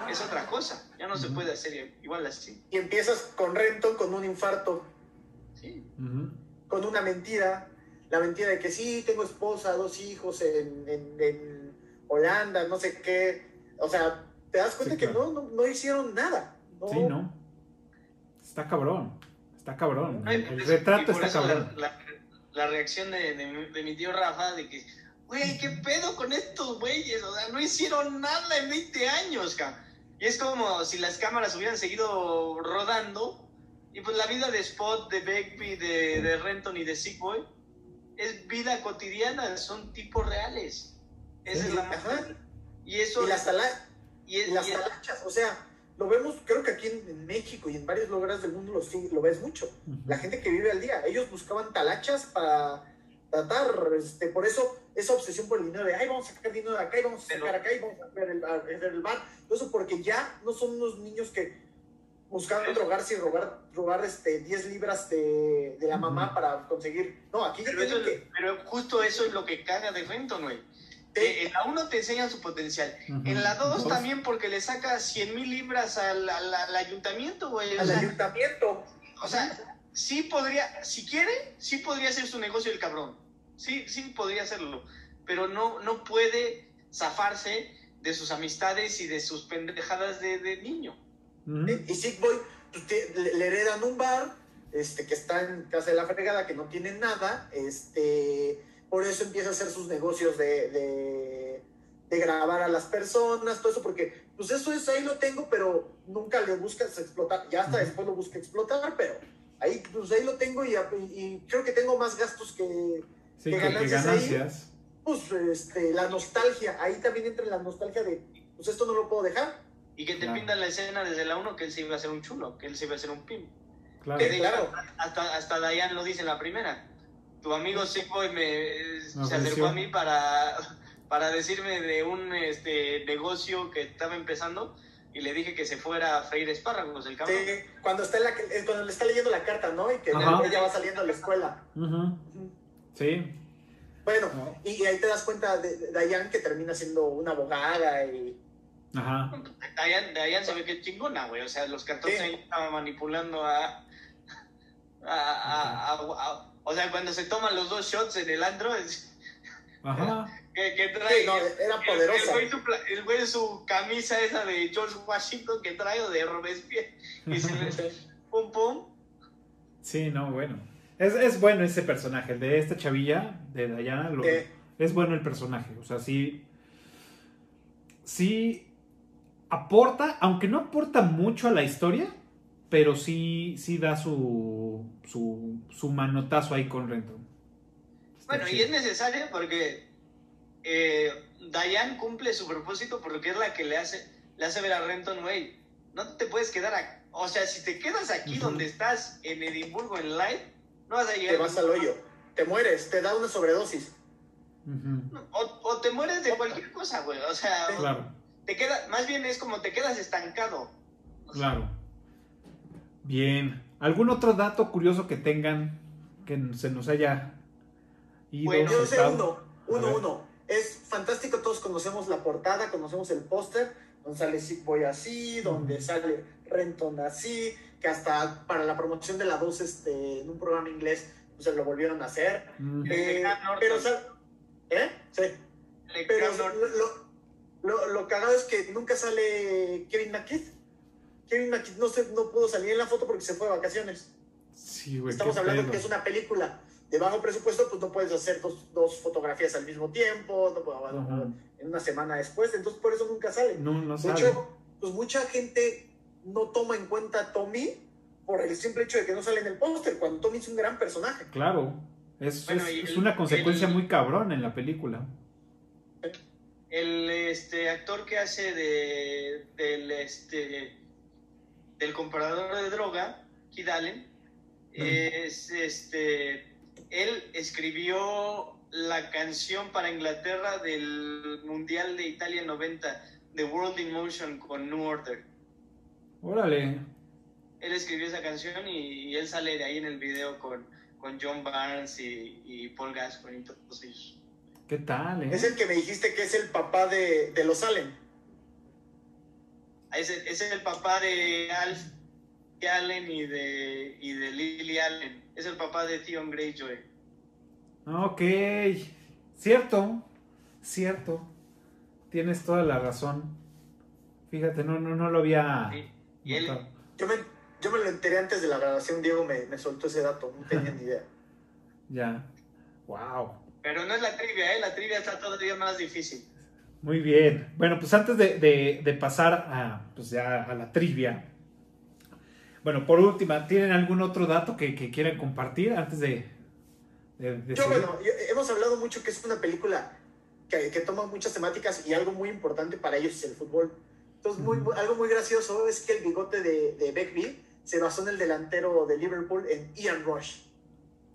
es otra cosa, ya no se puede hacer igual así, y empiezas con Renton con un infarto, sí. Con una mentira. La mentira de que sí, tengo esposa, dos hijos en, en- en Holanda, no sé qué. O sea, te das cuenta Sí, que claro. no, no, no hicieron nada. No, Sí, ¿no? Está cabrón. Está cabrón. No, El, por retrato está cabrón. La, la reacción de, de mi- de mi tío Rafa de que, güey, ¿qué pedo con estos güeyes? O sea, no hicieron nada en 20 años, cabrón. Y es como si las cámaras hubieran seguido rodando y pues la vida de Spot, de Begbie, de, de Renton y de Sick Boy es vida cotidiana, son tipos reales. Esa Sí, es la ajá. Y eso Y las, tala- y es- las y es- talachas, o sea, lo vemos, creo que aquí en, en México y en varios lugares del mundo lo, sí- lo ves mucho. La gente que vive al día, ellos buscaban talachas para tratar, este, por eso esa obsesión por el dinero de, ay, vamos a sacar dinero de acá y vamos a sacar acá y vamos a ver el, el bar. Todo eso porque ya no son unos niños que buscaban drogarse y robar, robar este, 10 libras de, de la mamá para conseguir. No, aquí ya pero, eso que. pero justo eso es lo que caga de Renton, güey. Que en la 1 te enseñan su potencial. En la 2 Dos. también porque le saca 100 mil libras al, al- al ayuntamiento, güey. O, Al sea, ayuntamiento. o sea, sí podría, si quiere, sí podría hacer su negocio el cabrón. Sí, sí podría hacerlo. Pero no, no puede zafarse de sus amistades y de sus pendejadas de, de niño. Eh, Y Sick Boy pues, le, le heredan un bar este, que está en casa de la fregada, que no tiene nada. Este, por eso empieza a hacer sus negocios de, de, de grabar a las personas, todo eso, porque pues eso es, ahí lo tengo, pero nunca le buscas explotar. Ya hasta después lo busca explotar, pero ahí, pues ahí lo tengo y, y creo que tengo más gastos que, Sí, ¿Qué que, que ganancias ahí? pues, este, la nostalgia. Ahí también entra la nostalgia de, pues esto no lo puedo dejar. Y que te Claro. pintan la escena desde la 1 que él se iba a hacer un chulo, que él se iba a hacer un pin. Claro. Que claro. hasta, hasta Dayan lo dice en la primera. Tu amigo Sick Boy me, Me se acercó a mí para, para decirme de un este, negocio que estaba empezando y le dije que se fuera a freír espárragos, el cabrón. Sí, cuando, está en la, eh, cuando le está leyendo la carta, ¿no? Y que Ajá. ella va saliendo a la escuela. Ujú. Sí. Bueno, No. y, y ahí te das cuenta de, de Dayan que termina siendo una abogada y... Ajá. Dayan, Dayan se ve que es chingona, güey. O sea, los 14 Sí. años estaba manipulando a, a, a- a- a- O sea, cuando se toman los dos shots en el andro, es, Ajá. que, que trae... Sí, no, era el- poderosa. El, güey su, el güey su camisa esa de George Washington que trae o de Robespierre. Y se le... Pum, pum. Sí, no, bueno. Es, es bueno ese personaje, el de esta chavilla, de Diana. lo- Eh. Es bueno el personaje. O sea, sí. Sí aporta, aunque no aporta mucho a la historia, pero sí, sí da su, su, su manotazo ahí con Renton. Está Bueno, y es necesario porque eh, Diane cumple su propósito porque es la que le hace, le hace ver a Renton, güey, no te puedes quedar aquí. O sea, si te quedas aquí donde estás, en Edimburgo, en Live, no vas a llegar. Te vas al hoyo. Te mueres, te da una sobredosis. O, o te mueres de cualquier cosa, güey. O sea, Claro, te queda, más bien es como te quedas estancado. claro. Bien. ¿Algún otro dato curioso que tengan que se nos haya ido? Bueno, Yo sé uno, uno, uno. Es fantástico, todos conocemos la portada, conocemos el póster, donde sale Boy así, donde sale Renton así, que hasta para la promoción de la 2 este, en un programa inglés pues, se lo volvieron a hacer. Mm, Eh, pero, sa- ¿eh? Sí. Pero lo, lo, lo, lo cagado es que nunca sale Kevin McKidd. Kevin McKidd no, se, no pudo salir en la foto porque se fue de vacaciones. sí, güey. Estamos hablando que es una película de bajo presupuesto, pues no puedes hacer dos, dos fotografías al mismo tiempo, no puedo- Ujú. en una semana después, entonces por eso nunca sale. No, no de sabe. hecho, pues mucha gente no toma en cuenta a Tommy por el simple hecho de que no sale en el póster, cuando Tommy es un gran personaje. Claro. Es, Bueno, es- una consecuencia el- muy cabrón en la película. El este, actor que hace de, del, este, del comprador de droga, Kid Allen, es, este, él escribió la canción para Inglaterra del Mundial de Italia 90, The World in Motion con New Order. Órale. Él escribió esa canción y, y él sale de ahí en el video con, con John Barnes y, y Paul Gascoigne y todos ellos. ¿Qué tal, eh? Es el que me dijiste que es el papá de, de los Allen. Ese, ese es el papá de Alf Allen y de, y de Lily Allen. Es el papá de Theon Greyjoy. Ok. Cierto. Cierto. Tienes toda la razón. Fíjate, no, no, no lo había. Sí. Y él. Yo me, yo me lo enteré antes de la grabación, Diego me, me soltó ese dato, no tenía ni idea. Ya. Wow. pero no es la trivia, ¿eh? La trivia está todavía más difícil. Muy bien. Bueno, pues antes de, de- de pasar a, pues ya a la trivia. Bueno, por última, ¿tienen algún otro dato que, que quieran compartir antes de, de, de Yo, bueno, yo- hemos hablado mucho que es una película que, que toma muchas temáticas y algo muy importante para ellos es el fútbol. Entonces, muy, algo muy gracioso es que el bigote de, de Beckby se basó en el delantero de Liverpool, en Ian Rush.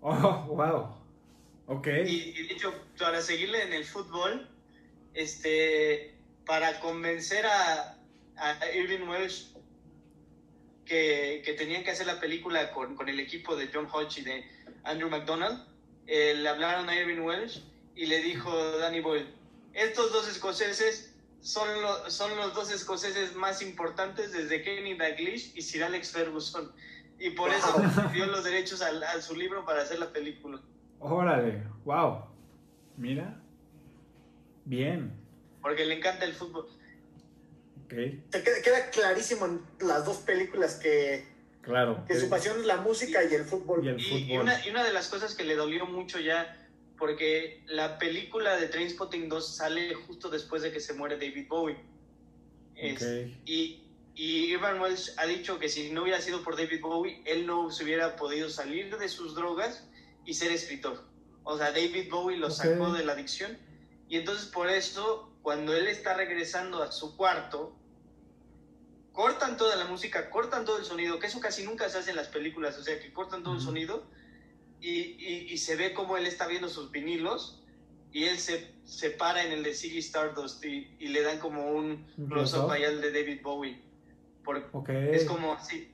Oh, wow. Ok. Y, y de hecho, para seguirle en el fútbol, este, para convencer a, a Irving Welsh que, que tenían que hacer la película con, con el equipo de John Hodge y de Andrew McDonald, eh, le hablaron a Irving Welsh y le dijo Danny Boyle, estos dos escoceses son, lo- son los dos escoceses más importantes desde Kenny Dalglish y Sir Alex Ferguson. Y por eso Wow. dio los derechos al- a su libro para hacer la película. Órale. Wow. Mira. Bien. Porque le encanta el fútbol. Ok. Se queda, queda clarísimo en las dos películas que, Claro. que su pasión es la música y el fútbol. Y el Y, y fútbol. una, y una de las cosas que le dolió mucho ya, porque la película de Trainspotting 2 sale justo después de que se muere David Bowie. Es- Ok. y, y Welsh ha dicho que si no hubiera sido por David Bowie, él no se hubiera podido salir de sus drogas y ser escritor. O sea, David Bowie lo sacó de la adicción. Y entonces por esto, cuando él está regresando a su cuarto, cortan toda la música, cortan todo el sonido, que eso casi nunca se hace en las películas, o sea, que cortan todo el sonido y, y- y se ve como él está viendo sus vinilos y él se, se para en el de Ziggy Stardust y, y le dan como un close-up al de David Bowie. Porque es como así,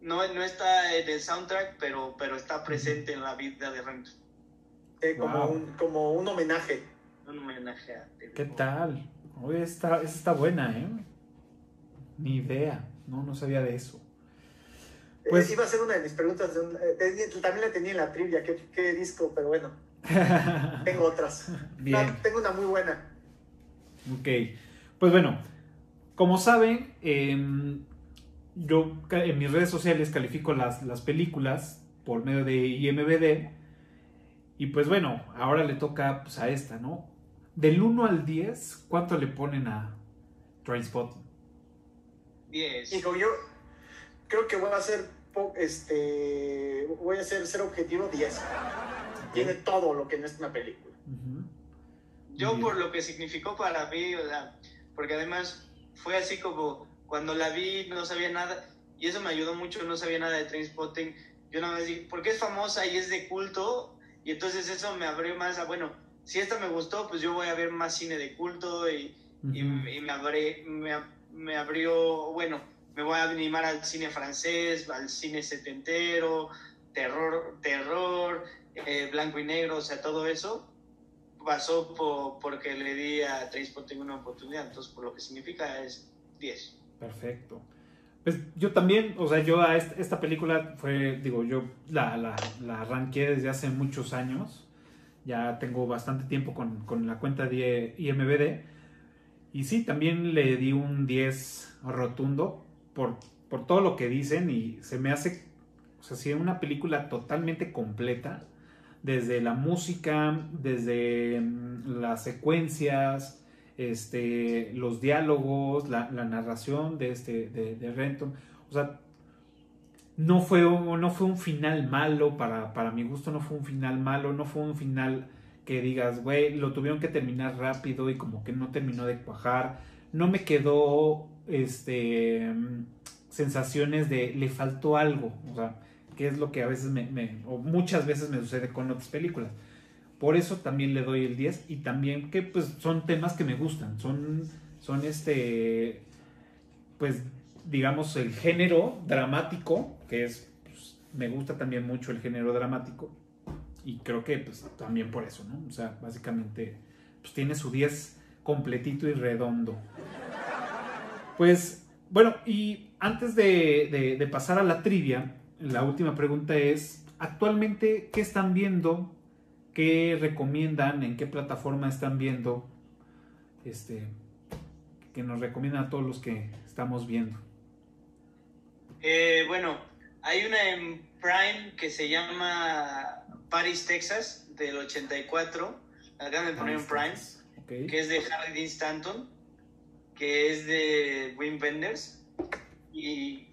no, no está en el soundtrack, pero, pero está presente en la vida de Renton. eh, como, Wow. un, como un homenaje. Un homenaje a David ¿Qué Bowie. tal? Oye, esta, esta está buena, ¿eh? Ni idea. No, no sabía de eso. Pues- Eh, iba a ser una de mis preguntas. de un- eh, también la tenía en la trivia, ¿qué, qué disco? Pero bueno, tengo otras. Bien. No, tengo una muy buena. Ok. Pues bueno, como saben, em, yo en mis redes sociales califico las, las películas por medio de IMBD. Y pues bueno, ahora le toca pues, a esta, ¿no? Del 1 al 10, ¿cuánto le ponen a Trainspotting? 10. Hijo, yo creo que voy a hacer, po- este, voy a hacer ser objetivo 10. Tiene todo lo que no es una película. Ujú. Yo Bien. por lo que significó para mí, o sea, porque además fue así como cuando la vi no sabía nada y eso me ayudó mucho, no sabía nada de Trainspotting. Yo nada más dije, porque es famosa y es de culto y entonces eso me abrió más a, bueno, si esta me gustó, pues yo voy a ver más cine de culto y, y, Ujú. y me, abre- me, me abrió, bueno, me voy a animar al cine francés, al cine setentero, terror, terror, eh, blanco y negro, o sea, todo eso pasó por, porque le di a Trainspotting una oportunidad, entonces por lo que significa es 10. Perfecto. Pues yo también, o sea, yo a esta, película fue, digo, yo la, la, la arranqué desde hace muchos años. Ya tengo bastante tiempo con, con la cuenta de IMBD. Y sí, también le di un 10 rotundo por, por todo lo que dicen y se me hace, o sea, sí, una película totalmente completa. Desde la música, desde mm, las secuencias, este, los diálogos, la, la narración de, este, de, de Renton. O sea, no fue, un- no fue un final malo, para, para mi gusto no fue un final malo, no fue un final que digas, güey, lo tuvieron que terminar rápido y como que no terminó de cuajar. No me quedó, este, sensaciones de le faltó algo, o sea, que es lo que a veces me o muchas veces me sucede con otras películas. Por eso también le doy el 10 y también que pues son temas que me gustan, son, son este, pues digamos el género dramático, que es, pues, me gusta también mucho el género dramático y creo que pues también por eso, ¿no? O sea, básicamente pues tiene su 10 completito y redondo. Pues bueno, y antes de, de- de pasar a la trivia, la última pregunta es, actualmente, ¿qué están viendo? ¿Qué recomiendan? ¿En qué plataforma están viendo? Este, que nos recomiendan a todos los que estamos viendo. Eh, bueno, hay una en Prime que se llama Paris, Texas, del 84. La acaban de poner en Prime, que es de Harry Dean Stanton, que es de Wim Wenders. Y,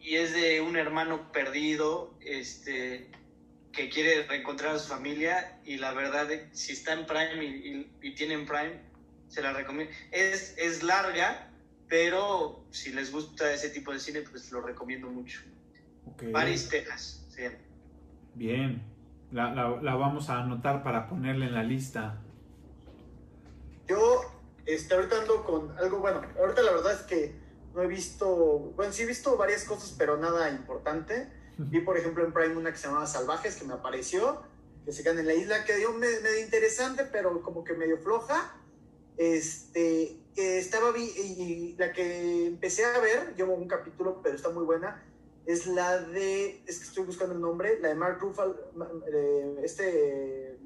y es de un hermano perdido este, que quiere reencontrar a su familia. Y la verdad, si está en Prime y, y- y tienen Prime, se la recomiendo. Es, es larga, pero si les gusta ese tipo de cine, pues lo recomiendo mucho. ok. Paris, Texas. se llama. Bien. La, la- la vamos a anotar para ponerla en la lista. Yo este, ahorita ando con algo, bueno, ahorita la verdad es que no he visto, bueno, sí he visto varias cosas, pero nada importante. Vi, por ejemplo, en Prime una que se llamaba Salvajes, que me apareció, que se quedan en la isla, que dio me- medio interesante, pero como que medio floja. Este, que estaba, vi, y la que empecé a ver, llevo un capítulo, pero está muy buena, es la de, es que estoy buscando el nombre, la de Mark Ruffalo, eh, este,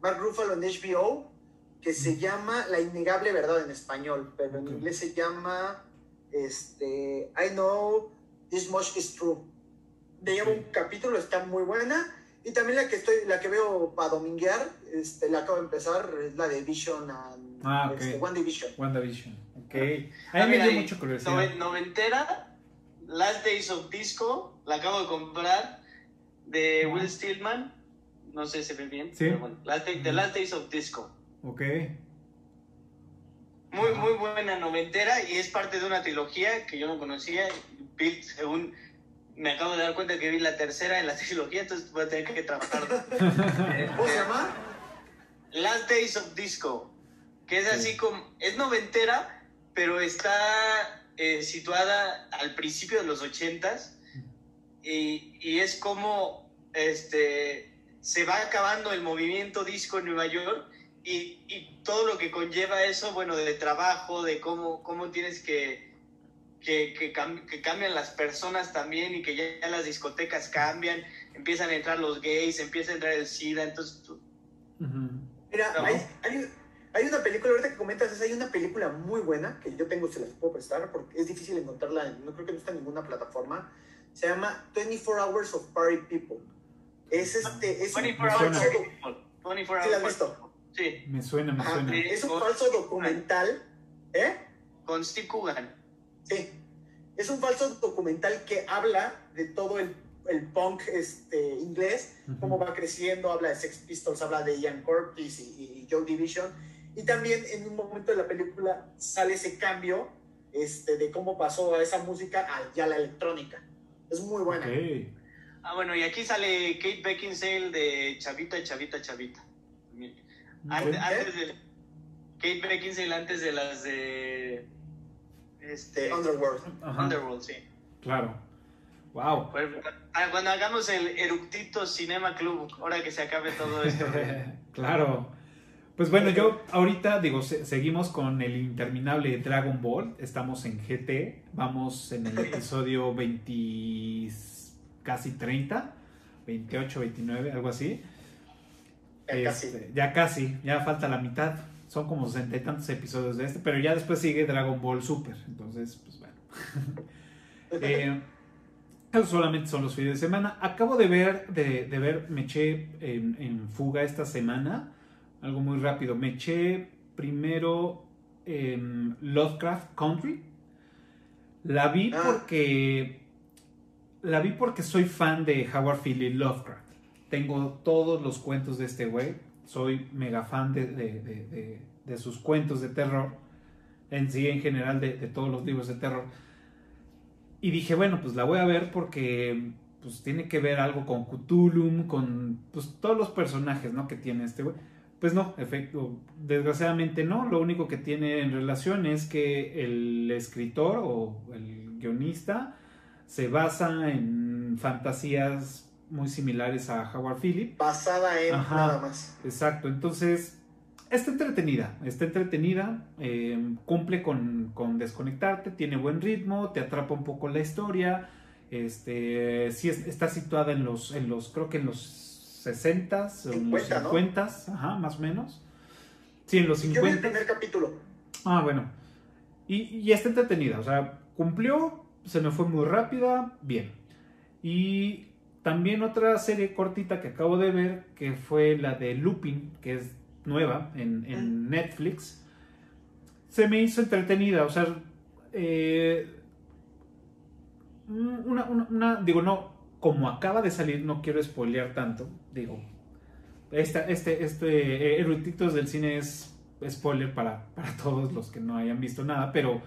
Mark Ruffalo en HBO, que se llama La innegable verdad en español, pero en inglés se llama este, I know this much is true. Me lleva un capítulo, está muy buena. Y también la que estoy, la que veo para dominguear, este, la acabo de empezar, es la de Vision and Ah, ok. este, One Division. WandaVision. Ok. A mí me dio y mucha curiosidad. noven- noventera, Last Days of Disco, la acabo de comprar, de. Will Stillman. No sé si se ve bien, Sí. pero bueno, Last Day- The. Last Days of Disco. Ok. Muy, muy buena noventera y es parte de una trilogía que yo no conocía. Vi, según me acabo de dar cuenta que vi la tercera en la trilogía, entonces voy a tener que trabajar. ¿Cómo se llama? Last Days of Disco, que es así como, es noventera, pero está eh, situada al principio de los ochentas y, y es como este, se va acabando el movimiento disco en Nueva York y, y todo lo que conlleva eso, bueno, de trabajo, de cómo, cómo tienes que, que, que, cam- que cambian las personas también y que ya, ya las discotecas cambian, empiezan a entrar los gays, empieza a entrar el SIDA, entonces tú- Ujú. Mira, No. hay, hay, hay una película, ahorita que comentas esa, hay una película muy buena que yo tengo, se las puedo prestar, porque es difícil encontrarla, en- no creo que no está en ninguna plataforma. Se llama 24 Hours of Party People. Es este, es un 24 Me hours of people. 24 ¿Sí la has hours visto? Sí, Me suena, me Ajá, suena. sí. es un falso documental, ¿eh? con Steve Coogan. Sí. Es un falso documental que habla de todo el, el punk este, inglés, cómo va creciendo, habla de Sex Pistols, habla de Ian Curtis y, y Joe Division. Y también en un momento de la película sale ese cambio este, de cómo pasó a esa música a ya la electrónica. Es muy buena. Ah, bueno, y aquí sale Kate Beckinsale de Chavita, Chavita, Chavita. Antes, de Kate Beckinsale antes de las de este De Underworld. Ajá. Underworld, sí. Claro. Wow. Ah, Cuando hagamos el Eructito Cinema Club, ahora que se acabe todo esto. claro. Pues bueno, yo ahorita digo, se- seguimos con el interminable Dragon Ball. Estamos en GT. Vamos en el episodio 20, casi 30, 28, 29, algo así. Ya casi. Este, ya casi, ya falta la mitad. Son como sesenta y tantos episodios de este, pero ya después sigue Dragon Ball Super. Entonces, pues bueno. Eh, esos solamente son los fines de semana. Acabo de ver, de, de ver, me eché en, en fuga esta semana. Algo muy rápido. Me eché primero em, Lovecraft Country. La vi Ah. porque. La vi porque soy fan de Howard Phillips Lovecraft. Tengo todos los cuentos de este güey. soy mega fan de, de- de- sus cuentos de terror, en sí, en general, de todos los libros de terror. Y dije, bueno, pues la voy a ver porque pues tiene que ver algo con Cthulhu, con pues todos los personajes, ¿no? Que tiene este güey. Pues no, efecto, desgraciadamente no. Lo único que tiene en relación es que el escritor o el guionista se basa en fantasías muy similares a Howard Phillips. Basada en Ajá. nada más. Exacto, entonces está entretenida, está entretenida, eh, cumple con, con desconectarte, tiene buen ritmo, te atrapa un poco la historia, este, sí es- está situada en los, en los, creo que en los 60s o en los 50, ¿no? 50s, ajá, más o menos. Sí, en los Yo vi el 50 primer capítulo. Ah, bueno. Y, y está entretenida, o sea, cumplió, se me fue muy rápida, bien. Y también otra serie cortita que acabo de ver, que fue la de Lupin, que es nueva en, en Netflix, se me hizo entretenida, o sea, eh, una, una- una- digo, no, como acaba de salir, no quiero spoilear tanto, digo, esta, este, este, eh, Eruditos del cine es spoiler para, para todos los que no hayan visto nada, pero,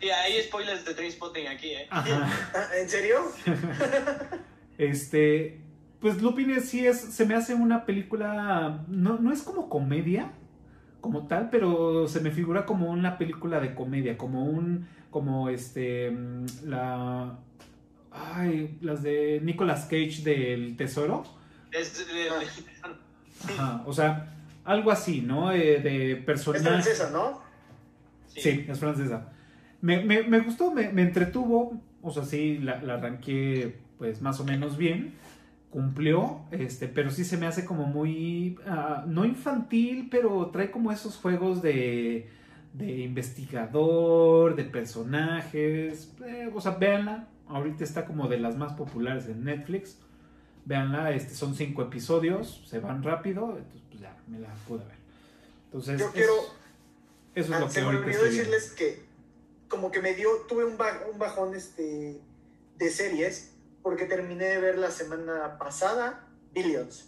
Sí, hay spoilers de Trainspotting aquí, ¿eh? ajá. Ah, ¿En serio? Este, pues Lupin es- sí es, se me hace una película, no, no es como comedia, como tal, pero se me figura como una película de comedia, como un, como este, mm, la, ay, las de Nicolas Cage del Tesoro, Es ajá, o sea, algo así, ¿no? Eh, de Es personajes. francesa, ¿no? Sí, es francesa. Me, me- me gustó, me, me entretuvo, o sea, sí, la, la arranqué pues más o menos bien, cumplió, este, pero sí se me hace como muy, ah, no infantil, pero trae como esos juegos de, de investigador, de personajes, eh, o sea, véanla, ahorita está como de las más populares en Netflix, véanla, este, son cinco episodios, se van rápido, entonces pues ya, me la pude ver. Entonces, Yo quiero. eso es Ah, lo que me ahorita olvidó decirles que como que me dio, tuve un bajón este, de series porque terminé de ver la semana pasada Billions.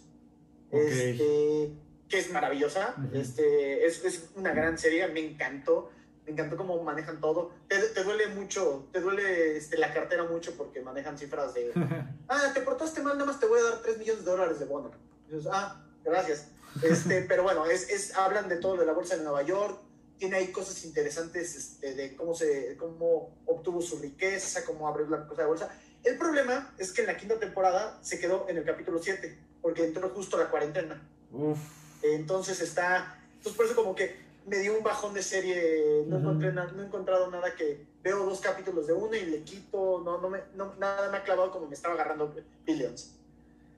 Ok. Este, que es maravillosa, Ujú. este, es, es una gran serie, me encantó, me encantó cómo manejan todo. Te, te duele mucho, te duele este, la cartera mucho porque manejan cifras de, ah, te portaste mal, nada más te voy a dar 3 millones de dólares de bono. Dices, ah, gracias. Este, pero bueno, es, es, hablan de todo de la bolsa de Nueva York, tiene ahí cosas interesantes este, de cómo, se, cómo obtuvo su riqueza, cómo abrió la cosa de bolsa. El problema es que en la quinta temporada se quedó en el capítulo 7, porque entró justo la cuarentena. Uf. Entonces está, entonces por eso como que me dio un bajón de serie, no, encontré na- no he encontrado nada que veo dos capítulos de una y le quito, no, no me, no, nada me ha clavado como me estaba agarrando Billions.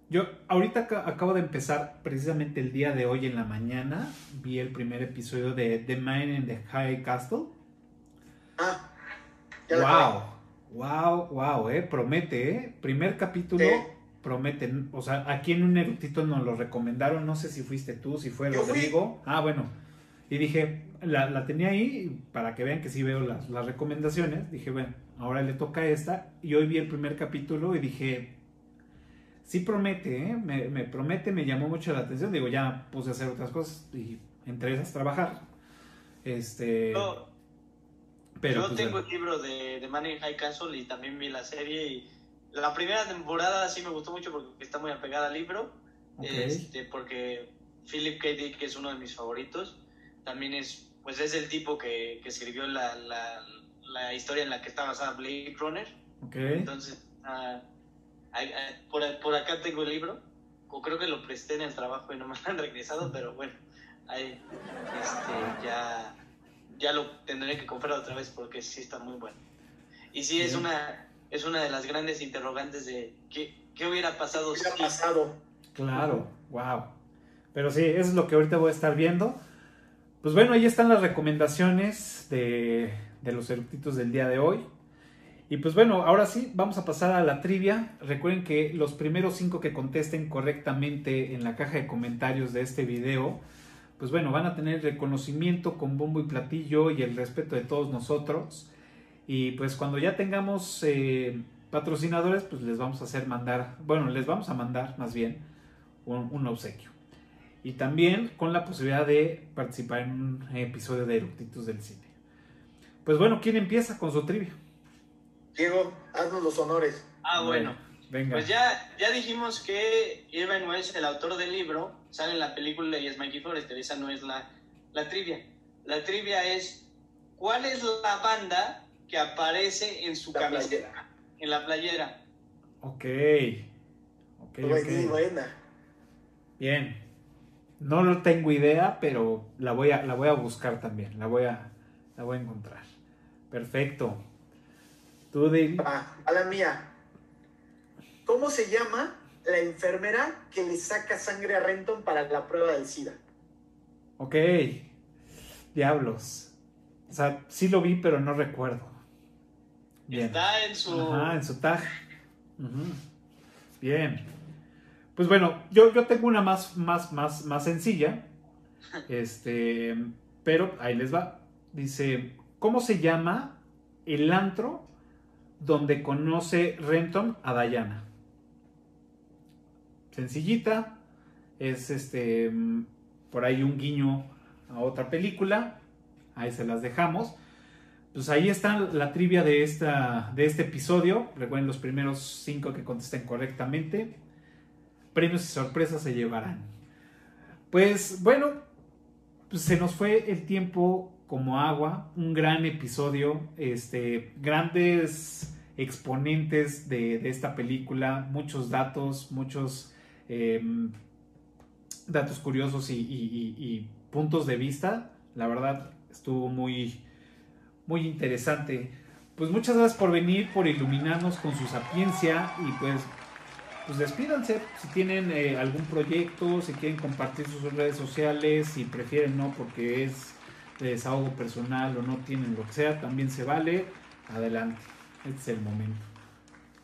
Yo ahorita ca- acabo de empezar, precisamente el día de hoy en la mañana, vi el primer episodio de The Man in the High Castle. Ah, ya. Wow, wow, wow, eh, promete, eh. Primer capítulo, promete. O sea, aquí en un erudito nos lo recomendaron, no sé si fuiste tú, si fue. Rodrigo. Ah, bueno. Y dije, la, la tenía ahí para que vean que sí veo las, las recomendaciones. Dije, bueno, ahora le toca esta. Y hoy vi el primer capítulo y dije, sí promete, ¿eh? me, me promete, me llamó mucho la atención. Digo, ya puse a hacer otras cosas y entre esas trabajar. Este, pero yo pues, tengo bueno. el libro de, de Man in High Castle y también vi la serie. Y la primera temporada sí me gustó mucho porque está muy apegada al libro. Ok. Este, porque Philip K. Dick es uno de mis favoritos. También es, pues es el tipo que, que escribió la, la, la historia en la que está basada Blade Runner. Ok. Entonces, ay, por, por acá tengo el libro. O creo que lo presté en el trabajo y no me lo han regresado, pero bueno, ahí este, ya, ya lo tendré que comprar otra vez porque sí está muy bueno. Y sí, es una, es una de las grandes interrogantes de qué, qué hubiera pasado ¿Qué ha si... pasado? Claro, wow. Pero sí, eso es lo que ahorita voy a estar viendo. Pues bueno, ahí están las recomendaciones de, de los eructitos del día de hoy. Y pues bueno, ahora sí, vamos a pasar a la trivia. Recuerden que los primeros cinco que contesten correctamente en la caja de comentarios de este video, pues bueno, van a tener reconocimiento con bombo y platillo y el respeto de todos nosotros. Y pues cuando ya tengamos eh, patrocinadores, pues les vamos a hacer mandar, bueno, les vamos a mandar más bien un, un obsequio. y también con la posibilidad de participar en un episodio de Eructitos del Cine. Pues bueno, ¿quién empieza con su trivia? Diego, haznos los honores. Ah, bueno. Venga. Pues ya, ya dijimos que Irving Welsh, el autor del libro, sale en la película y es Mikey Forrester. Esa no es la, la trivia. La trivia es, ¿cuál es la banda que aparece en su La camiseta? playera. En la playera. Ok. Ok, Buena, ok. buena. Bien. No lo tengo idea, pero la voy a, la voy a buscar también. La voy a, la voy a encontrar. Perfecto. Tú. Va, a la mía. ¿Cómo se llama la enfermera que le saca sangre a Renton para la prueba del SIDA? Ok. Diablos. O sea, sí lo vi, pero no recuerdo. Bien. Está en su... Ajá, en su tag. Bien. Pues bueno, yo, yo tengo una más, más, más, más sencilla. Este, pero ahí les va. Dice, ¿cómo se llama el antro donde conoce Renton a Diana? Sencillita. Es este, por ahí un guiño a otra película. Ahí se las dejamos. Pues ahí está la trivia de, esta, de este episodio. Recuerden los primeros cinco que contesten correctamente. Premios y sorpresas se llevarán. Pues bueno, pues se nos fue el tiempo como agua. Un gran episodio. Este, grandes exponentes de, de esta película. Muchos datos, muchos em, datos curiosos y, puntos de vista. La verdad, estuvo muy, muy interesante. Pues muchas gracias por venir, por iluminarnos con su sapiencia y pues, pues despídanse. Si tienen eh, algún proyecto, si quieren compartir sus redes sociales, si prefieren no porque es de desahogo personal o no tienen lo que sea, también se vale. Adelante, este es el momento.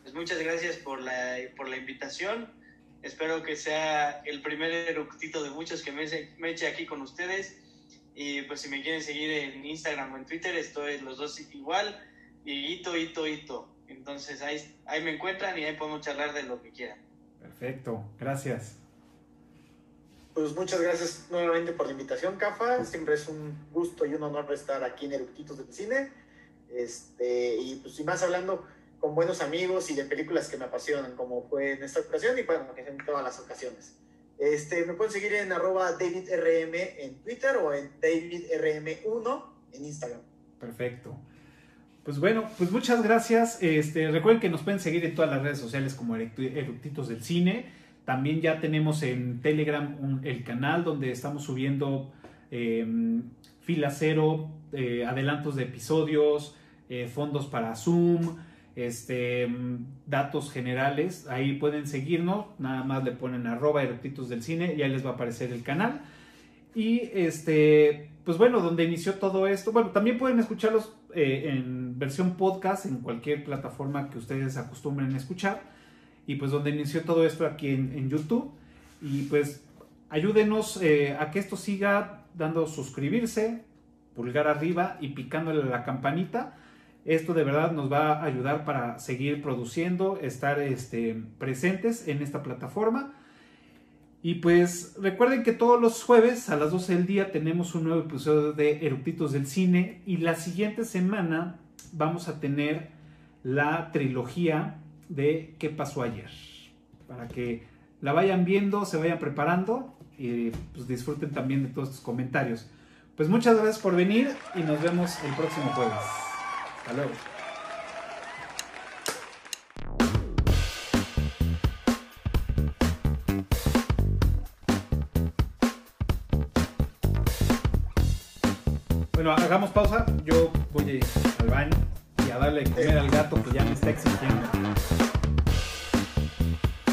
Pues muchas gracias por la, por la invitación. Espero que sea el primer eructito de muchos que me, eche- me eche aquí con ustedes. Y pues si me quieren seguir en Instagram o en Twitter, estoy los dos igual. Y hito, hito, hito. Entonces ahí, ahí me encuentran y ahí podemos charlar de lo que quieran. Perfecto, gracias. Pues muchas gracias nuevamente por la invitación, Cafa. Siempre es un gusto y un honor estar aquí en Eructitos del Cine. Este, y pues sin más hablando con buenos amigos y de películas que me apasionan, como fue en esta ocasión y bueno, en todas las ocasiones. Este, me pueden seguir en arroba DavidRM en Twitter o en DavidRM1 en Instagram. Perfecto. Pues bueno, pues muchas gracias. Este, recuerden que nos pueden seguir en todas las redes sociales como Eructi- Eructitos del Cine. También ya tenemos en Telegram el canal donde estamos subiendo eh, fila cero, eh, adelantos de episodios, eh, fondos para Zoom, este, datos generales. Ahí pueden seguirnos. Nada más le ponen arroba Eructitos del Cine y ahí les va a aparecer el canal. Y este, pues bueno, donde inició todo esto. Bueno, también pueden escucharlos eh, en versión podcast en cualquier plataforma que ustedes acostumbren a escuchar. Y pues donde inició todo esto aquí en, YouTube. Y pues ayúdenos eh, a que esto siga dando suscribirse, pulgar arriba y picándole la campanita. Esto de verdad nos va a ayudar para seguir produciendo, estar este, presentes en esta plataforma. Y pues recuerden que todos los jueves a las 12 del día tenemos un nuevo episodio de Eructitos del Cine y la siguiente semana vamos a tener la trilogía de ¿Qué pasó ayer? Para que la vayan viendo, se vayan preparando y pues disfruten también de todos estos comentarios. Pues muchas gracias por venir y nos vemos el próximo jueves. Hasta luego. Bueno, hagamos pausa. Yo voy al baño y a darle de comer al gato que ya me está exigiendo.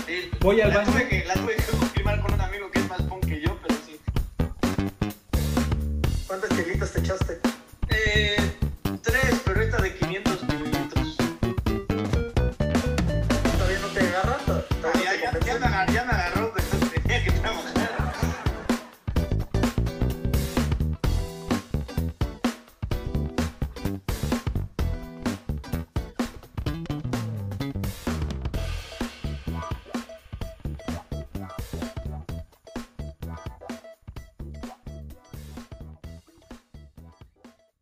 Sí, Voy al la baño. Tuve que, la tuve que confirmar con un amigo que es más punk que yo, pero sí. ¿Cuántas chelitas te echaste? Eh, de 500 mil.